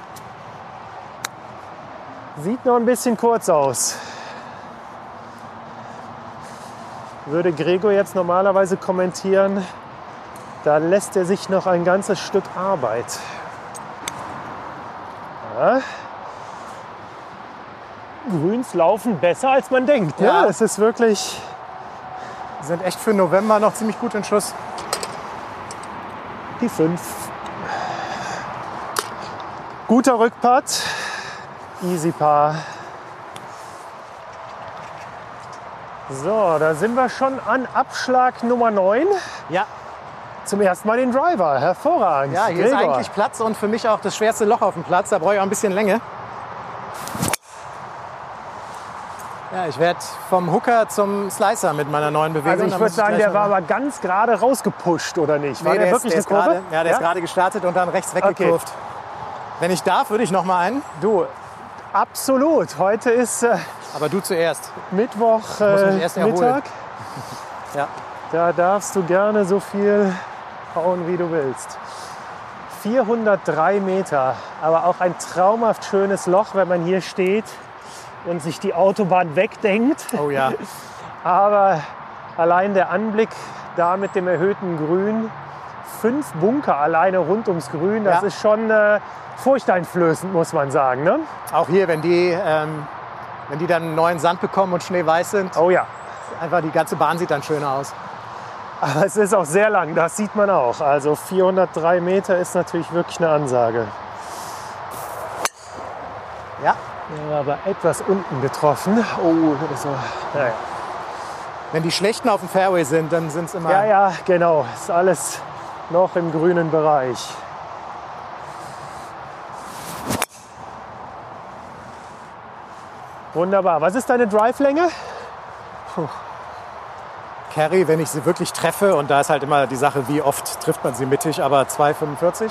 sieht noch ein bisschen kurz aus. würde Gregor jetzt normalerweise kommentieren, da lässt er sich noch ein ganzes Stück Arbeit. Ja. Grüns laufen besser als man denkt. Ja, Ja. es ist wirklich Die sind echt für November noch ziemlich gut in Schuss. Die 5. Guter Rückpart. Easy Paar. So, da sind wir schon an Abschlag Nummer 9. Ja, Zum ersten Mal den Driver. Hervorragend. ja hier ist Gregor. eigentlich Platz und für mich auch das schwerste Loch auf dem Platz. Da brauche ich auch ein bisschen Länge. Ja, ich werde vom Hooker zum Slicer mit meiner neuen Bewegung. Also ich würde sagen, der war aber ganz gerade rausgepusht, oder nicht? War Nee, der, der, wirklich ist, der eine Kurve? gerade, ja, der ist gerade gestartet und dann rechts weggekurvt. Wenn ich darf, würde ich noch mal einen. Du, absolut. Heute ist äh, Aber du zuerst. Mittwoch äh, erst. Mittag. Ja. Da darfst du gerne so viel hauen, wie du willst. 403 Meter, aber auch ein traumhaft schönes Loch, wenn man hier steht und sich die Autobahn wegdenkt. Oh ja. Aber allein der Anblick da mit dem erhöhten Grün, fünf Bunker alleine rund ums Grün, das Ja. ist schon äh, furchteinflößend, muss man sagen. Ne? Auch hier, wenn die, ähm, wenn die dann neuen Sand bekommen und schneeweiß sind, Oh ja, einfach die ganze Bahn sieht dann schöner aus. aber es ist auch sehr lang, das sieht man auch. Also 403 Meter ist natürlich wirklich eine Ansage. Ja. Ja, aber etwas unten getroffen. Oh, das war, naja. Wenn die schlechten auf dem Fairway sind, dann sind es immer. Ja, ja, genau. Ist alles noch im grünen Bereich. Wunderbar. Was ist deine Drive-Länge? Carry, wenn ich sie wirklich treffe, und da ist halt immer die Sache, wie oft trifft man sie mittig, aber 2,45.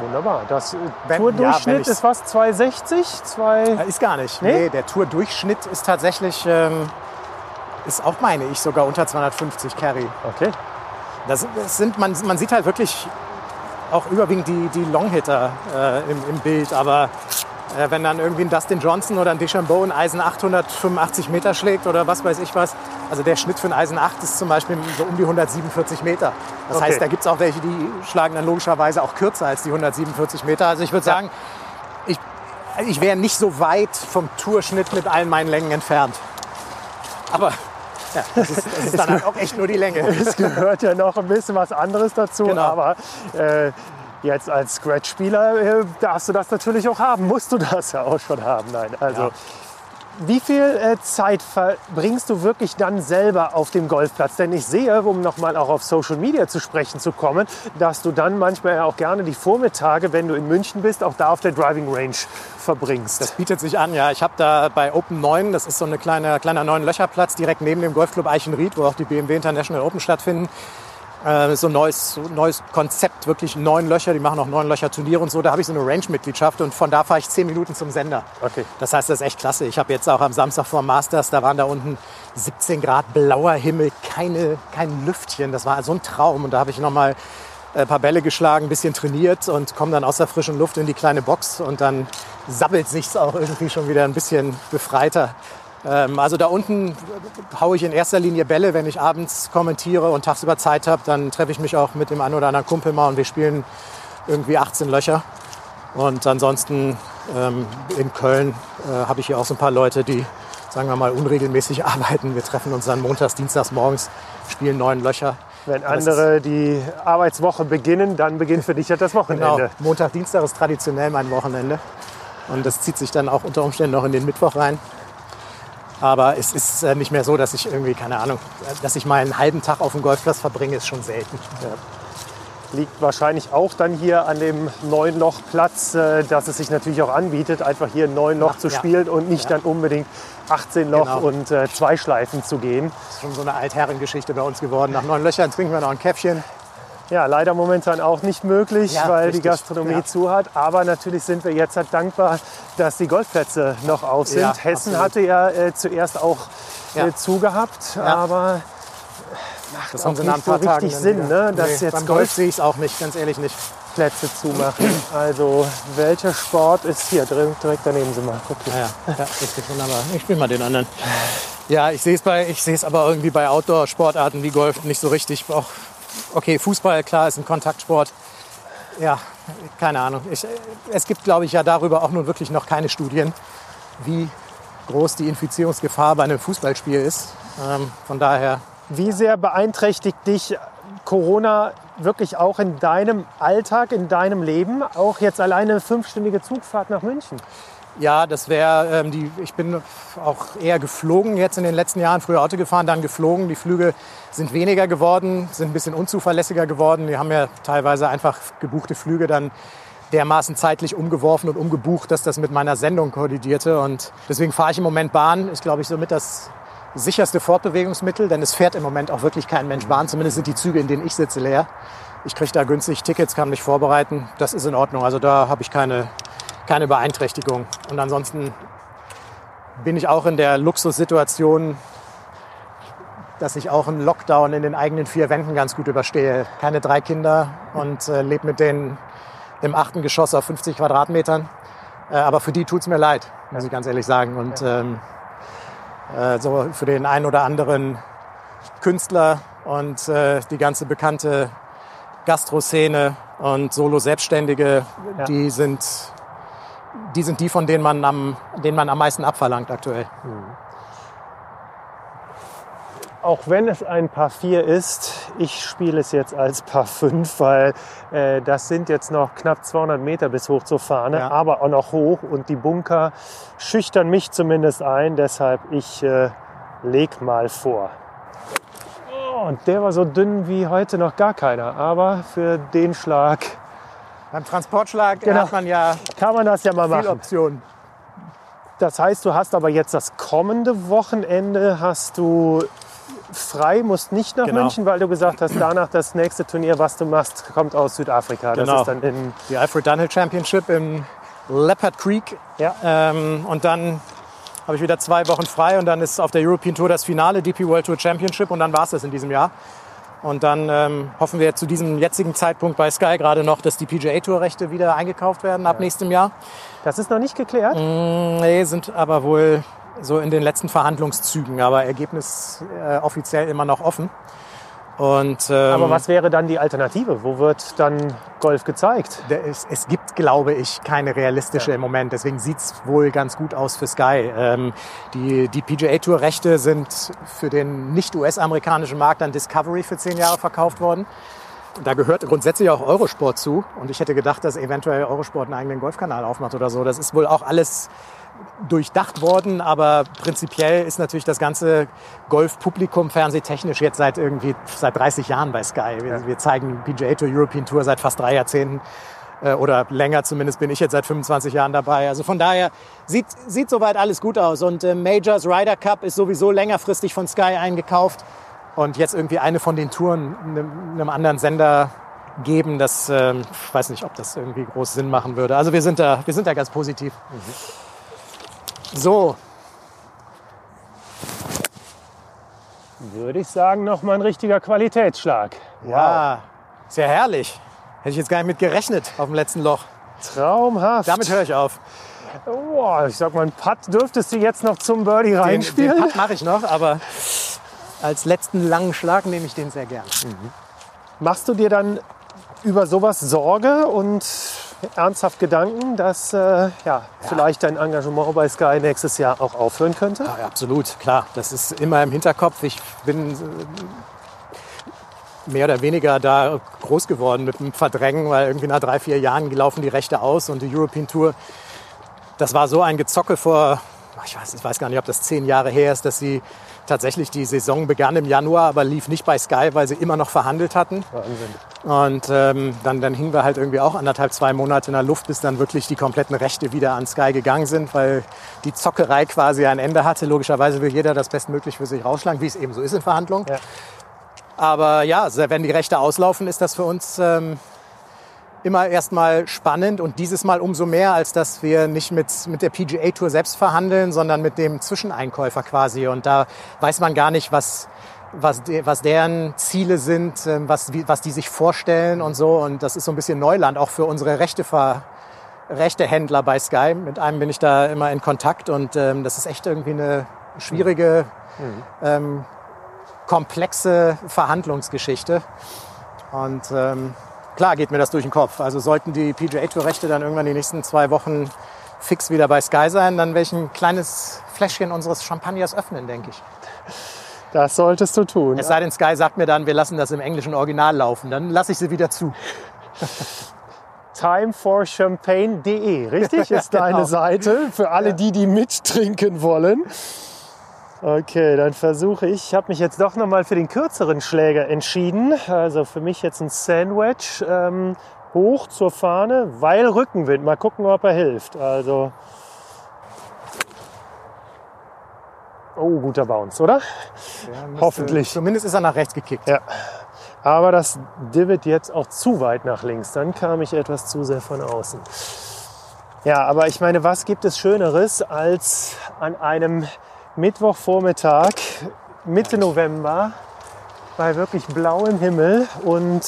Wunderbar. Das äh, ja, Tourdurchschnitt ich's- ist was? 260? Zwei... Äh, Ist gar nicht. Nee? Nee, der Tour-Durchschnitt ist tatsächlich, ähm, ist auch meine ich, sogar unter 250 Carry. Okay. Das, das sind, man, man sieht halt wirklich auch überwiegend die, die Longhitter äh, im, im Bild, aber äh, wenn dann irgendwie ein Dustin Johnson oder ein DeChambeau ein Eisen 885 Meter schlägt oder was weiß ich was, also der Schnitt für ein Eisen 8 ist zum Beispiel so um die 147 Meter. Das Okay. heißt, da gibt es auch welche, die schlagen dann logischerweise auch kürzer als die 147 Meter. Also ich würde sagen, ich, ich wäre nicht so weit vom Tourschnitt mit allen meinen Längen entfernt. Aber ja, das ist, das ist dann halt auch echt nur die Länge. Es gehört ja noch ein bisschen was anderes dazu, Genau. aber äh, jetzt als Scratch-Spieler äh, darfst du das natürlich auch haben, musst du das ja auch schon haben. Nein, also Ja. Wie viel äh, Zeit verbringst du wirklich dann selber auf dem Golfplatz? Denn ich sehe, um nochmal auch auf Social Media zu sprechen zu kommen, dass du dann manchmal auch gerne die Vormittage, wenn du in München bist, auch da auf der Driving Range verbringst. Das bietet sich an, ja. Ich habe da bei Open 9, das ist so ein kleiner, kleiner neun Löcherplatz direkt neben dem Golfclub Eichenried, wo auch die BMW International Open stattfinden. Äh, so ein neues, neues Konzept, wirklich neun Löcher. Die machen auch neun Löcher Turniere und so. Da habe ich so eine Range-Mitgliedschaft und von da fahre ich zehn Minuten zum Sender. Okay. Das heißt, das ist echt klasse. Ich habe jetzt auch am Samstag vor Masters, da waren da unten 17 Grad blauer Himmel, keine, kein Lüftchen. Das war so ein Traum. Und da habe ich noch mal ein paar Bälle geschlagen, ein bisschen trainiert und komme dann aus der frischen Luft in die kleine Box und dann sabbelt sich's auch irgendwie schon wieder ein bisschen befreiter. Ähm, also da unten haue ich in erster Linie Bälle, wenn ich abends kommentiere und tagsüber Zeit habe, dann treffe ich mich auch mit dem einen oder anderen Kumpel mal und wir spielen irgendwie 18 Löcher. Und ansonsten ähm, in Köln äh, habe ich hier auch so ein paar Leute, die, sagen wir mal, unregelmäßig arbeiten. Wir treffen uns dann montags, dienstags morgens, spielen neun Löcher. Wenn andere die Arbeitswoche beginnen, dann beginnt für dich ja das Wochenende. Genau, Montag, Dienstag ist traditionell mein Wochenende. Und das zieht sich dann auch unter Umständen noch in den Mittwoch rein. Aber es ist äh, nicht mehr so, dass ich irgendwie, keine Ahnung, dass ich mal einen halben Tag auf dem Golfplatz verbringe, ist schon selten. Liegt wahrscheinlich auch dann hier an dem neuen Lochplatz, äh, dass es sich natürlich auch anbietet, einfach hier ein neun Loch Ja, zu ja. spielen und nicht dann unbedingt 18 Loch Genau. und äh, zwei Schleifen zu gehen. Das ist schon so eine Altherrengeschichte bei uns geworden. Nach neun Löchern trinken wir noch ein Käffchen. Ja, leider momentan auch nicht möglich, Ja, weil richtig. die Gastronomie Ja. zu hat. Aber natürlich sind wir jetzt halt dankbar, dass die Golfplätze noch auf sind. Ja, Hessen absolut. hatte ja äh, zuerst auch äh, zugehabt, aber Das auch haben sie nach ein so Tagen richtig Sinn, wieder- ne, dass Nee, jetzt beim Golf- Golf sehe ich es auch nicht, ganz ehrlich nicht. Plätze zumachen. Also welcher Sport ist hier? Direkt direkt daneben sind wir. Guck hier. Ja, ja, ja richtig wunderbar. Ich spiele mal den anderen. Ja, ich sehe es bei, ich sehe es aber irgendwie bei Outdoor-Sportarten wie Golf nicht so richtig. Auch, okay, Fußball, klar, ist ein Kontaktsport. Ja, keine Ahnung. Ich, es gibt, glaube ich, ja darüber auch nun wirklich noch keine Studien, wie groß die Infizierungsgefahr bei einem Fußballspiel ist. Ähm, von daher. Wie sehr beeinträchtigt dich Corona wirklich auch in deinem Alltag, in deinem Leben? Auch jetzt alleine eine fünfstündige Zugfahrt nach München? Ja, das wäre ähm, die. Ich bin auch eher geflogen jetzt in den letzten Jahren. Früher Auto gefahren, dann geflogen. Die Flüge sind weniger geworden, sind ein bisschen unzuverlässiger geworden. Wir haben ja teilweise einfach gebuchte Flüge dann dermaßen zeitlich umgeworfen und umgebucht, dass das mit meiner Sendung kollidierte. Und deswegen fahre ich im Moment Bahn. Ist, glaube ich, somit das sicherste Fortbewegungsmittel, denn es fährt im Moment auch wirklich kein Mensch Bahn. Zumindest sind die Züge, in denen ich sitze, leer. Ich kriege da günstig Tickets, kann mich vorbereiten. Das ist in Ordnung. Also da habe ich keine, keine Beeinträchtigung. Und ansonsten bin ich auch in der Luxussituation, dass ich auch einen Lockdown in den eigenen vier Wänden ganz gut überstehe. Keine drei Kinder und äh, lebe mit denen im achten Geschoss auf 50 Quadratmetern. Äh, aber für die tut's mir leid, muss ich ganz ehrlich sagen. Und ähm, äh, so für den einen oder anderen Künstler und äh, die ganze bekannte Gastroszene und Solo-Selbstständige, Ja. die sind die sind die, von denen man am, denen man am meisten abverlangt aktuell. Auch wenn es ein Paar 4 ist, ich spiele es jetzt als Paar 5, weil äh, das sind jetzt noch knapp 200 Meter bis hoch zur Fahne, Ja. aber auch noch hoch und die Bunker schüchtern mich zumindest ein, deshalb ich äh, leg mal vor. Oh, und der war so dünn wie heute noch gar keiner, aber für den Schlag Beim Transportschlag Genau. hat man ja kann man das ja mal viele machen. Optionen. Das heißt, du hast aber jetzt das kommende Wochenende hast du frei, musst nicht nach Genau. München, weil du gesagt hast, danach das nächste Turnier, was du machst, kommt aus Südafrika. Das Genau. ist dann in Die Alfred Dunhill Championship im Leopard Creek. ja, Ähm, und dann habe ich wieder zwei Wochen frei und dann ist auf der European Tour das Finale, DP World Tour Championship und dann war es das in diesem Jahr. Und dann ähm, hoffen wir zu diesem jetzigen Zeitpunkt bei Sky gerade noch, dass die PGA Tour Rechte wieder eingekauft werden ab nächstem Jahr. das ist noch nicht geklärt. Nee, sind aber wohl so in den letzten Verhandlungszügen, aber Ergebnis äh, offiziell immer noch offen. Und, ähm, Aber was wäre dann die Alternative? Wo wird dann Golf gezeigt? Es, es gibt, glaube ich, keine realistische im Moment. Deswegen sieht's wohl ganz gut aus für Sky. Ähm, die die PGA-Tour-Rechte sind für den nicht-US-amerikanischen Markt an Discovery für zehn Jahre verkauft worden. Da gehört grundsätzlich auch Eurosport zu. Und ich hätte gedacht, dass eventuell Eurosport einen eigenen Golfkanal aufmacht oder so. Das ist wohl auch alles durchdacht worden, aber prinzipiell ist natürlich das ganze Golfpublikum fernsehtechnisch jetzt seit irgendwie seit 30 Jahren bei Sky. Wir, wir zeigen PGA Tour, European Tour seit fast drei Jahrzehnten äh, oder länger zumindest bin ich jetzt seit 25 Jahren dabei. Also von daher sieht, sieht soweit alles gut aus. Und äh, Majors Ryder Cup ist sowieso längerfristig von Sky eingekauft und jetzt irgendwie eine von den Touren einem, einem anderen Sender geben, das ähm, ich weiß nicht, ob das irgendwie groß Sinn machen würde. Also wir sind da, wir sind da ganz positiv. So, Würde ich sagen, noch mal ein richtiger Qualitätsschlag. ja, ist ja herrlich. Hätte ich jetzt gar nicht mit gerechnet auf dem letzten Loch. Traumhaft. Damit höre ich auf. oh, ich sag mal, ein Putt dürftest du jetzt noch zum Birdie Den, den reinspielen. Putt mache ich noch, aber als letzten langen Schlag nehme ich den sehr gern. Machst du dir dann über sowas Sorge und ernsthaft Gedanken, dass äh, ja, vielleicht dein Engagement bei Sky nächstes Jahr auch aufhören könnte? Ja, ja, absolut, klar. Das ist immer im Hinterkopf. Ich bin äh, mehr oder weniger da groß geworden mit dem Verdrängen, weil irgendwie nach drei, vier Jahren laufen die Rechte aus und die European Tour, das war so ein Gezocke vor, ich weiß, ich weiß gar nicht, ob das zehn Jahre her ist, dass sie tatsächlich die Saison begann im Januar, aber lief nicht bei Sky, weil sie immer noch verhandelt hatten. Wahnsinn. Und ähm, dann, dann hingen wir halt irgendwie auch anderthalb, zwei Monate in der Luft, bis dann wirklich die kompletten Rechte wieder an Sky gegangen sind, weil die Zockerei quasi ein Ende hatte. Logischerweise will jeder das bestmöglich für sich rausschlagen, wie es eben so ist in Verhandlungen. Ja. Aber ja, wenn die Rechte auslaufen, ist das für uns ähm, immer erstmal spannend und dieses Mal umso mehr, als dass wir nicht mit, mit der PGA Tour selbst verhandeln, sondern mit dem Zwischeneinkäufer quasi. Und da weiß man gar nicht, was, was, was deren Ziele sind, ähm, was, wie, was die sich vorstellen und so. Und das ist so ein bisschen Neuland, auch für unsere Rechtever Rechtehändler bei Sky. Mit einem bin ich da immer in Kontakt und ähm, das ist echt irgendwie eine schwierige, ähm, komplexe Verhandlungsgeschichte. Und ähm, klar geht mir das durch den Kopf. Also sollten die PGA Tour Rechte dann irgendwann die nächsten zwei Wochen fix wieder bei Sky sein, dann werde ich ein kleines Fläschchen unseres Champagners öffnen, denke ich. Das solltest du tun. Es sei denn, Sky sagt mir dann, wir lassen das im englischen Original laufen. Dann lasse ich sie wieder zu. timeforchampagne.de, richtig? Ist deine Genau. Seite für alle die, die mittrinken wollen. Okay, dann versuche ich. Ich habe mich jetzt doch noch mal für den kürzeren Schläger entschieden. Also für mich jetzt ein Sandwich ähm, hoch zur Fahne, weil Rückenwind. Mal gucken, ob er hilft. Also Oh, guter Bounce, oder? Hoffentlich. Zumindest ist er nach rechts gekickt. Ja. Aber das Divot jetzt auch zu weit nach links. Dann kam ich etwas zu sehr von außen. Ja, aber ich meine, was gibt es Schöneres als an einem Mittwochvormittag, Mitte November, bei wirklich blauem Himmel und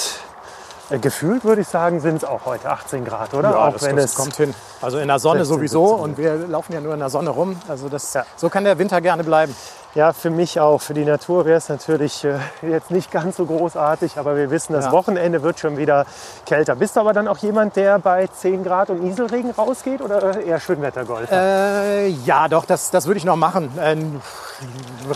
äh, gefühlt würde ich sagen, sind es auch heute 18 Grad, oder? Ja, auch das, wenn das es kommt hin. Also in der Sonne 16, sowieso 17. und wir laufen ja nur in der Sonne rum. Also das, Ja. so kann der Winter gerne bleiben. Ja, für mich auch. Für die Natur wäre es natürlich äh, jetzt nicht ganz so großartig, aber wir wissen, das Ja. Wochenende wird schon wieder kälter. Bist du aber dann auch jemand, der bei 10 Grad und Nieselregen rausgeht oder eher Schönwettergolf? Äh, ja, doch, das, das würde ich noch machen. Ähm,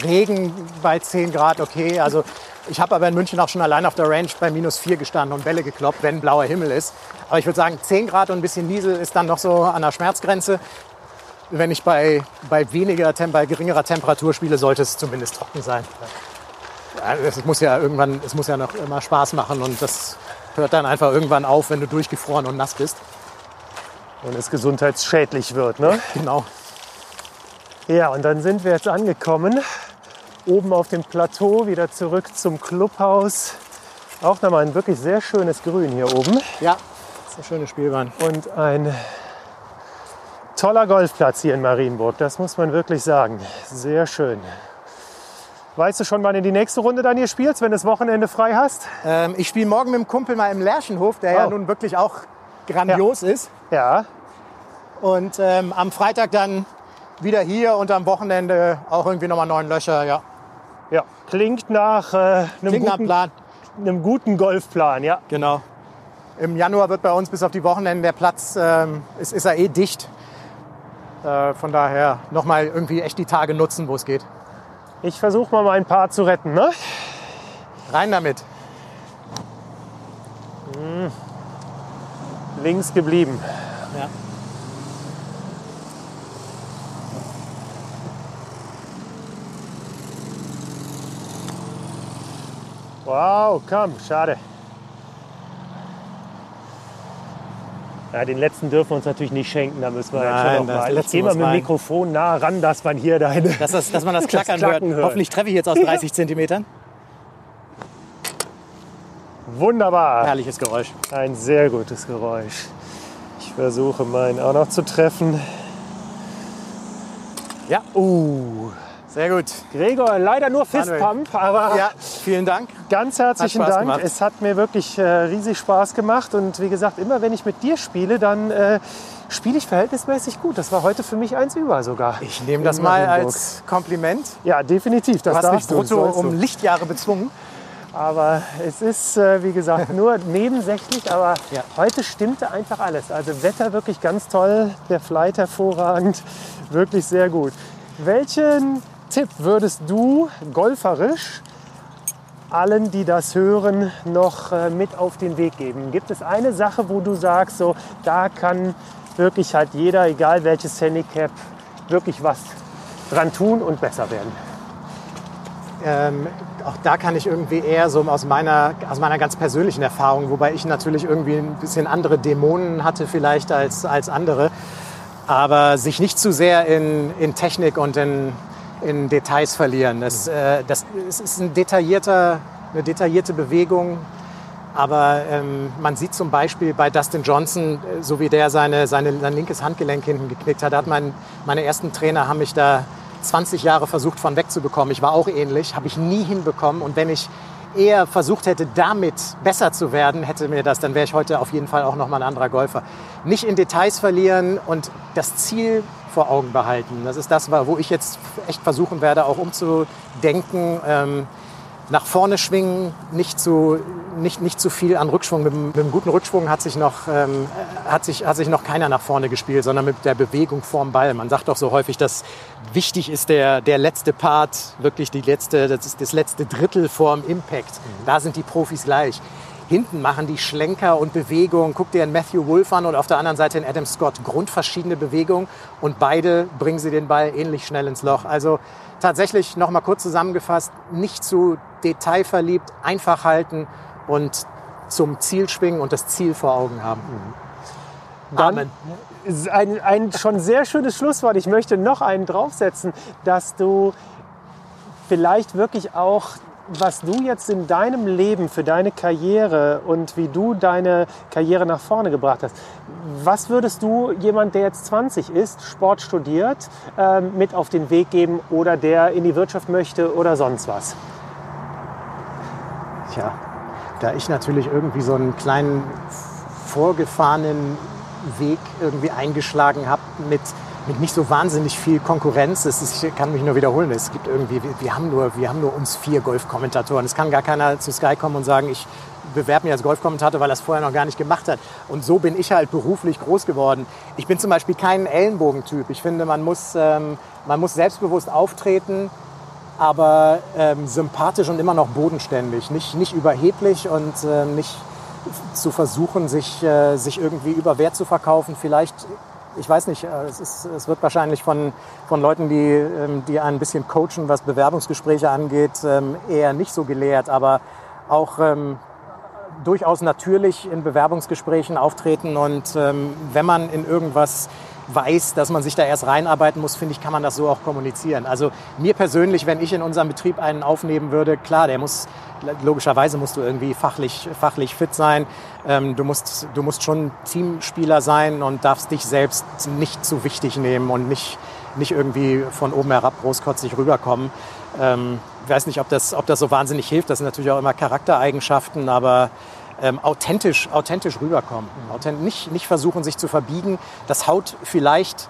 Regen bei 10 Grad, okay. Also ich habe aber in München auch schon allein auf der Range bei minus 4 gestanden und Bälle gekloppt, wenn blauer Himmel ist. Aber ich würde sagen, 10 Grad und ein bisschen Niesel ist dann noch so an der Schmerzgrenze. Wenn ich bei, bei, weniger, bei geringerer Temperatur spiele, sollte es zumindest trocken sein. Es muss ja irgendwann, es muss ja noch immer Spaß machen und das hört dann einfach irgendwann auf, wenn du durchgefroren und nass bist. Und es gesundheitsschädlich wird, ne? Genau. Ja, und dann sind wir jetzt angekommen, oben auf dem Plateau, wieder zurück zum Clubhaus. Auch nochmal ein wirklich sehr schönes Grün hier oben Ja, das ist eine schöne Spielbahn. und ein toller Golfplatz hier in Marienburg, das muss man wirklich sagen. Sehr schön. Weißt du schon, wann du die nächste Runde dann hier spielst, wenn du das Wochenende frei hast? Ähm, ich spiele morgen mit dem Kumpel mal im Lerchenhof, der ja Oh. nun wirklich auch grandios ist. Ja, Und ähm, am Freitag dann wieder hier und am Wochenende auch irgendwie nochmal neun Löcher. Ja, ja. Klingt nach, äh, einem, klingt nach guten, Plan. einem guten Golfplan, ja. Genau. Im Januar wird bei uns bis auf die Wochenenden der Platz, ähm, ist, ist er eh dicht. Äh, von daher nochmal irgendwie echt die Tage nutzen, wo es geht. Ich versuche mal mein Paar zu retten, ne? Rein damit. Links geblieben. Ja. Wow, komm, schade. Ja, den letzten dürfen wir uns natürlich nicht schenken, da müssen wir jetzt Nein, schon noch das mal. Ich gehe mal mit dem. Mikrofon nah ran, dass man hier deine. Dass, das, dass man das Klackern, Klacken hört. hört. Hoffentlich treffe ich jetzt aus 30 Zentimetern. Wunderbar. Herrliches Geräusch. Ein sehr gutes Geräusch. Ich versuche meinen auch noch zu treffen. Ja, Uh, sehr gut. Gregor, leider nur Fistpump, aber Ja, vielen Dank. ganz herzlichen Dank. gemacht. Es hat mir wirklich äh, riesig Spaß gemacht. Und wie gesagt, immer wenn ich mit dir spiele, dann äh, spiele ich verhältnismäßig gut. Das war heute für mich eins über sogar. Ich nehme das mal Marienburg. als Kompliment. Ja, definitiv. Das Du hast mich brutto um Lichtjahre bezwungen. Aber es ist, äh, wie gesagt, nur nebensächlich. Aber Ja. heute stimmte einfach alles. Also Wetter wirklich ganz toll, der Flight hervorragend, wirklich sehr gut. Welchen Tipp würdest du golferisch allen, die das hören, noch äh, mit auf den Weg geben? Gibt es eine Sache, wo du sagst, so, da kann wirklich halt jeder, egal welches Handicap, wirklich was dran tun und besser werden? Ähm, auch da kann ich irgendwie eher so aus meiner, aus meiner ganz persönlichen Erfahrung, wobei ich natürlich irgendwie ein bisschen andere Dämonen hatte vielleicht als, als andere, aber sich nicht zu sehr in, in Technik und in, in Details verlieren. Das, äh, das, es ist ein detaillierter, eine detaillierte Bewegung, aber ähm, man sieht zum Beispiel bei Dustin Johnson, äh, so wie der seine, seine, sein linkes Handgelenk hinten geknickt hat, hat mein, meine ersten Trainer haben mich da 20 Jahre versucht von wegzubekommen. Ich war auch ähnlich, habe ich nie hinbekommen. Und wenn ich eher versucht hätte, damit besser zu werden, hätte mir das, dann wäre ich heute auf jeden Fall auch noch mal ein anderer Golfer. Nicht in Details verlieren und das Ziel vor Augen behalten. Das ist das, wo ich jetzt echt versuchen werde, auch umzudenken. Ähm, nach vorne schwingen, nicht zu, nicht, nicht zu viel an Rückschwung. Mit, mit einem guten Rückschwung hat sich, noch, ähm, hat, sich, hat sich noch keiner nach vorne gespielt, sondern mit der Bewegung vorm Ball. Man sagt doch so häufig, dass wichtig ist der, der letzte Part, wirklich die letzte, das, ist das letzte Drittel vorm Impact. Da sind die Profis gleich. Hinten machen die Schlenker und Bewegungen. Guck dir einen Matthew Wolf an und auf der anderen Seite einen Adam Scott. Grundverschiedene Bewegungen und beide bringen sie den Ball ähnlich schnell ins Loch. Also tatsächlich noch mal kurz zusammengefasst, nicht zu detailverliebt, einfach halten und zum Ziel schwingen und das Ziel vor Augen haben. Dann Amen. Ein, ein schon sehr schönes Schlusswort. Ich möchte noch einen draufsetzen, dass du vielleicht wirklich auch was du jetzt in deinem Leben für deine Karriere und wie du deine Karriere nach vorne gebracht hast, was würdest du jemand, der jetzt 20 ist, Sport studiert, ähm, mit auf den Weg geben oder der in die Wirtschaft möchte oder sonst was? Tja, da ich natürlich irgendwie so einen kleinen vorgefahrenen Weg irgendwie eingeschlagen habe mit mit nicht so wahnsinnig viel Konkurrenz. Ist, ich kann mich nur wiederholen. Es gibt irgendwie, wir, haben nur, wir haben nur uns vier Golfkommentatoren. Es kann gar keiner zu Sky kommen und sagen, ich bewerbe mich als Golfkommentator, weil er es vorher noch gar nicht gemacht hat. Und so bin ich halt beruflich groß geworden. Ich bin zum Beispiel kein Ellenbogentyp. Ich finde, man muss, ähm, man muss selbstbewusst auftreten, aber ähm, sympathisch und immer noch bodenständig. Nicht, nicht überheblich und äh, nicht zu versuchen, sich, äh, sich irgendwie über Wert zu verkaufen. Vielleicht ich weiß nicht, äh, es, ist, es wird wahrscheinlich von, von Leuten, die, ähm, die ein bisschen coachen, was Bewerbungsgespräche angeht, ähm, eher nicht so gelehrt, aber auch ähm, durchaus natürlich in Bewerbungsgesprächen auftreten und ähm, wenn man in irgendwas weiß, dass man sich da erst reinarbeiten muss, finde ich, kann man das so auch kommunizieren. Also mir persönlich, wenn ich in unserem Betrieb einen aufnehmen würde, klar, der muss logischerweise musst du irgendwie fachlich, fachlich fit sein. Ähm, du, musst, du musst schon Teamspieler sein und darfst dich selbst nicht zu wichtig nehmen und nicht, nicht irgendwie von oben herab großkotzig rüberkommen. Ähm, ich weiß nicht, ob das, ob das so wahnsinnig hilft. Das sind natürlich auch immer Charaktereigenschaften, aber ähm, authentisch, authentisch rüberkommen. Authent nicht, nicht versuchen, sich zu verbiegen. Das haut vielleicht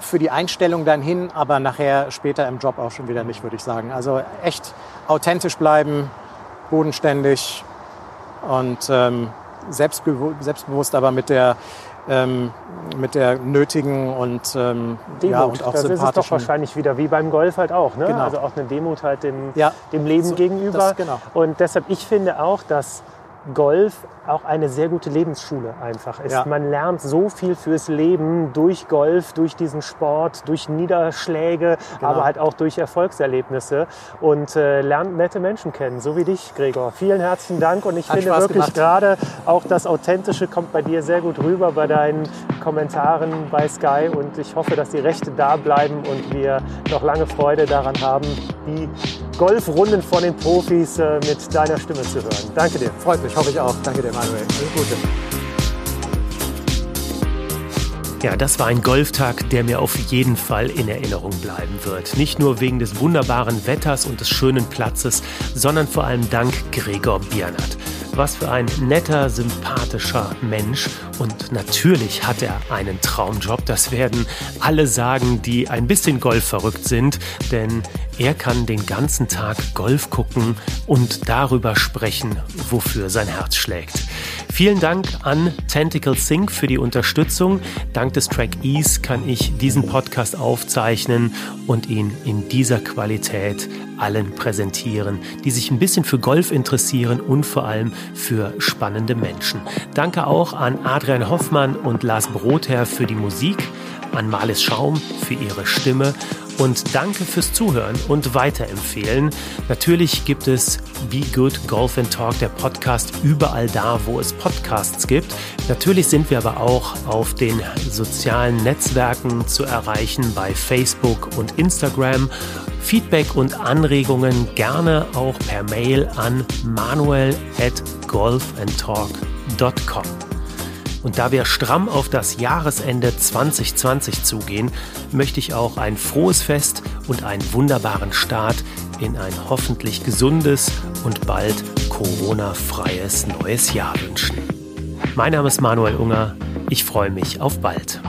für die Einstellung dann hin, aber nachher später im Job auch schon wieder nicht, würde ich sagen. Also echt authentisch bleiben, bodenständig und ähm, selbstbewusst, selbstbewusst, aber mit der ähm, mit der nötigen und, ähm, Demut. Ja, und auch das ist es doch wahrscheinlich wieder wie beim Golf halt auch. Ne? Genau. Also auch eine Demut halt dem, ja. dem Leben so, gegenüber. Das, genau. Und deshalb, ich finde auch, dass Golf auch eine sehr gute Lebensschule einfach ist. Ja. Man lernt so viel fürs Leben durch Golf, durch diesen Sport, durch Niederschläge, genau. aber halt auch durch Erfolgserlebnisse und äh, lernt nette Menschen kennen, so wie dich, Gregor. Vielen herzlichen Dank und ich Hat finde Spaß wirklich gerade auch das Authentische kommt bei dir sehr gut rüber bei deinen Kommentaren bei Sky und ich hoffe, dass die Rechte da bleiben und wir noch lange Freude daran haben, die Golfrunden von den Profis äh, mit deiner Stimme zu hören. Danke dir. Freut mich, hoffe ich auch. Danke dir, Manuel. Alles Gute. Ja, das war ein Golftag, der mir auf jeden Fall in Erinnerung bleiben wird. Nicht nur wegen des wunderbaren Wetters und des schönen Platzes, sondern vor allem dank Gregor Biernat. Was für ein netter, sympathischer Mensch. Und natürlich hat er einen Traumjob. Das werden alle sagen, die ein bisschen Golf verrückt sind. Denn er kann den ganzen Tag Golf gucken und darüber sprechen, wofür sein Herz schlägt. Vielen Dank an Tentacle Sync für die Unterstützung. Dank des Track Ease kann ich diesen Podcast aufzeichnen und ihn in dieser Qualität allen präsentieren, die sich ein bisschen für Golf interessieren und vor allem für spannende Menschen. Danke auch an Adrian Hoffmann und Lars Brotherr für die Musik, an Malis Schaum für ihre Stimme und danke fürs Zuhören und weiterempfehlen. Natürlich gibt es Be Good Golf and Talk, der Podcast, überall da, wo es Podcasts gibt. Natürlich sind wir aber auch auf den sozialen Netzwerken zu erreichen, bei Facebook und Instagram. Feedback und Anregungen gerne auch per Mail an manuel at golfandtalk.com. Und da wir stramm auf das Jahresende 2020 zugehen, möchte ich auch ein frohes Fest und einen wunderbaren Start in ein hoffentlich gesundes und bald Corona-freies neues Jahr wünschen. Mein Name ist Manuel Unger. Ich freue mich auf bald.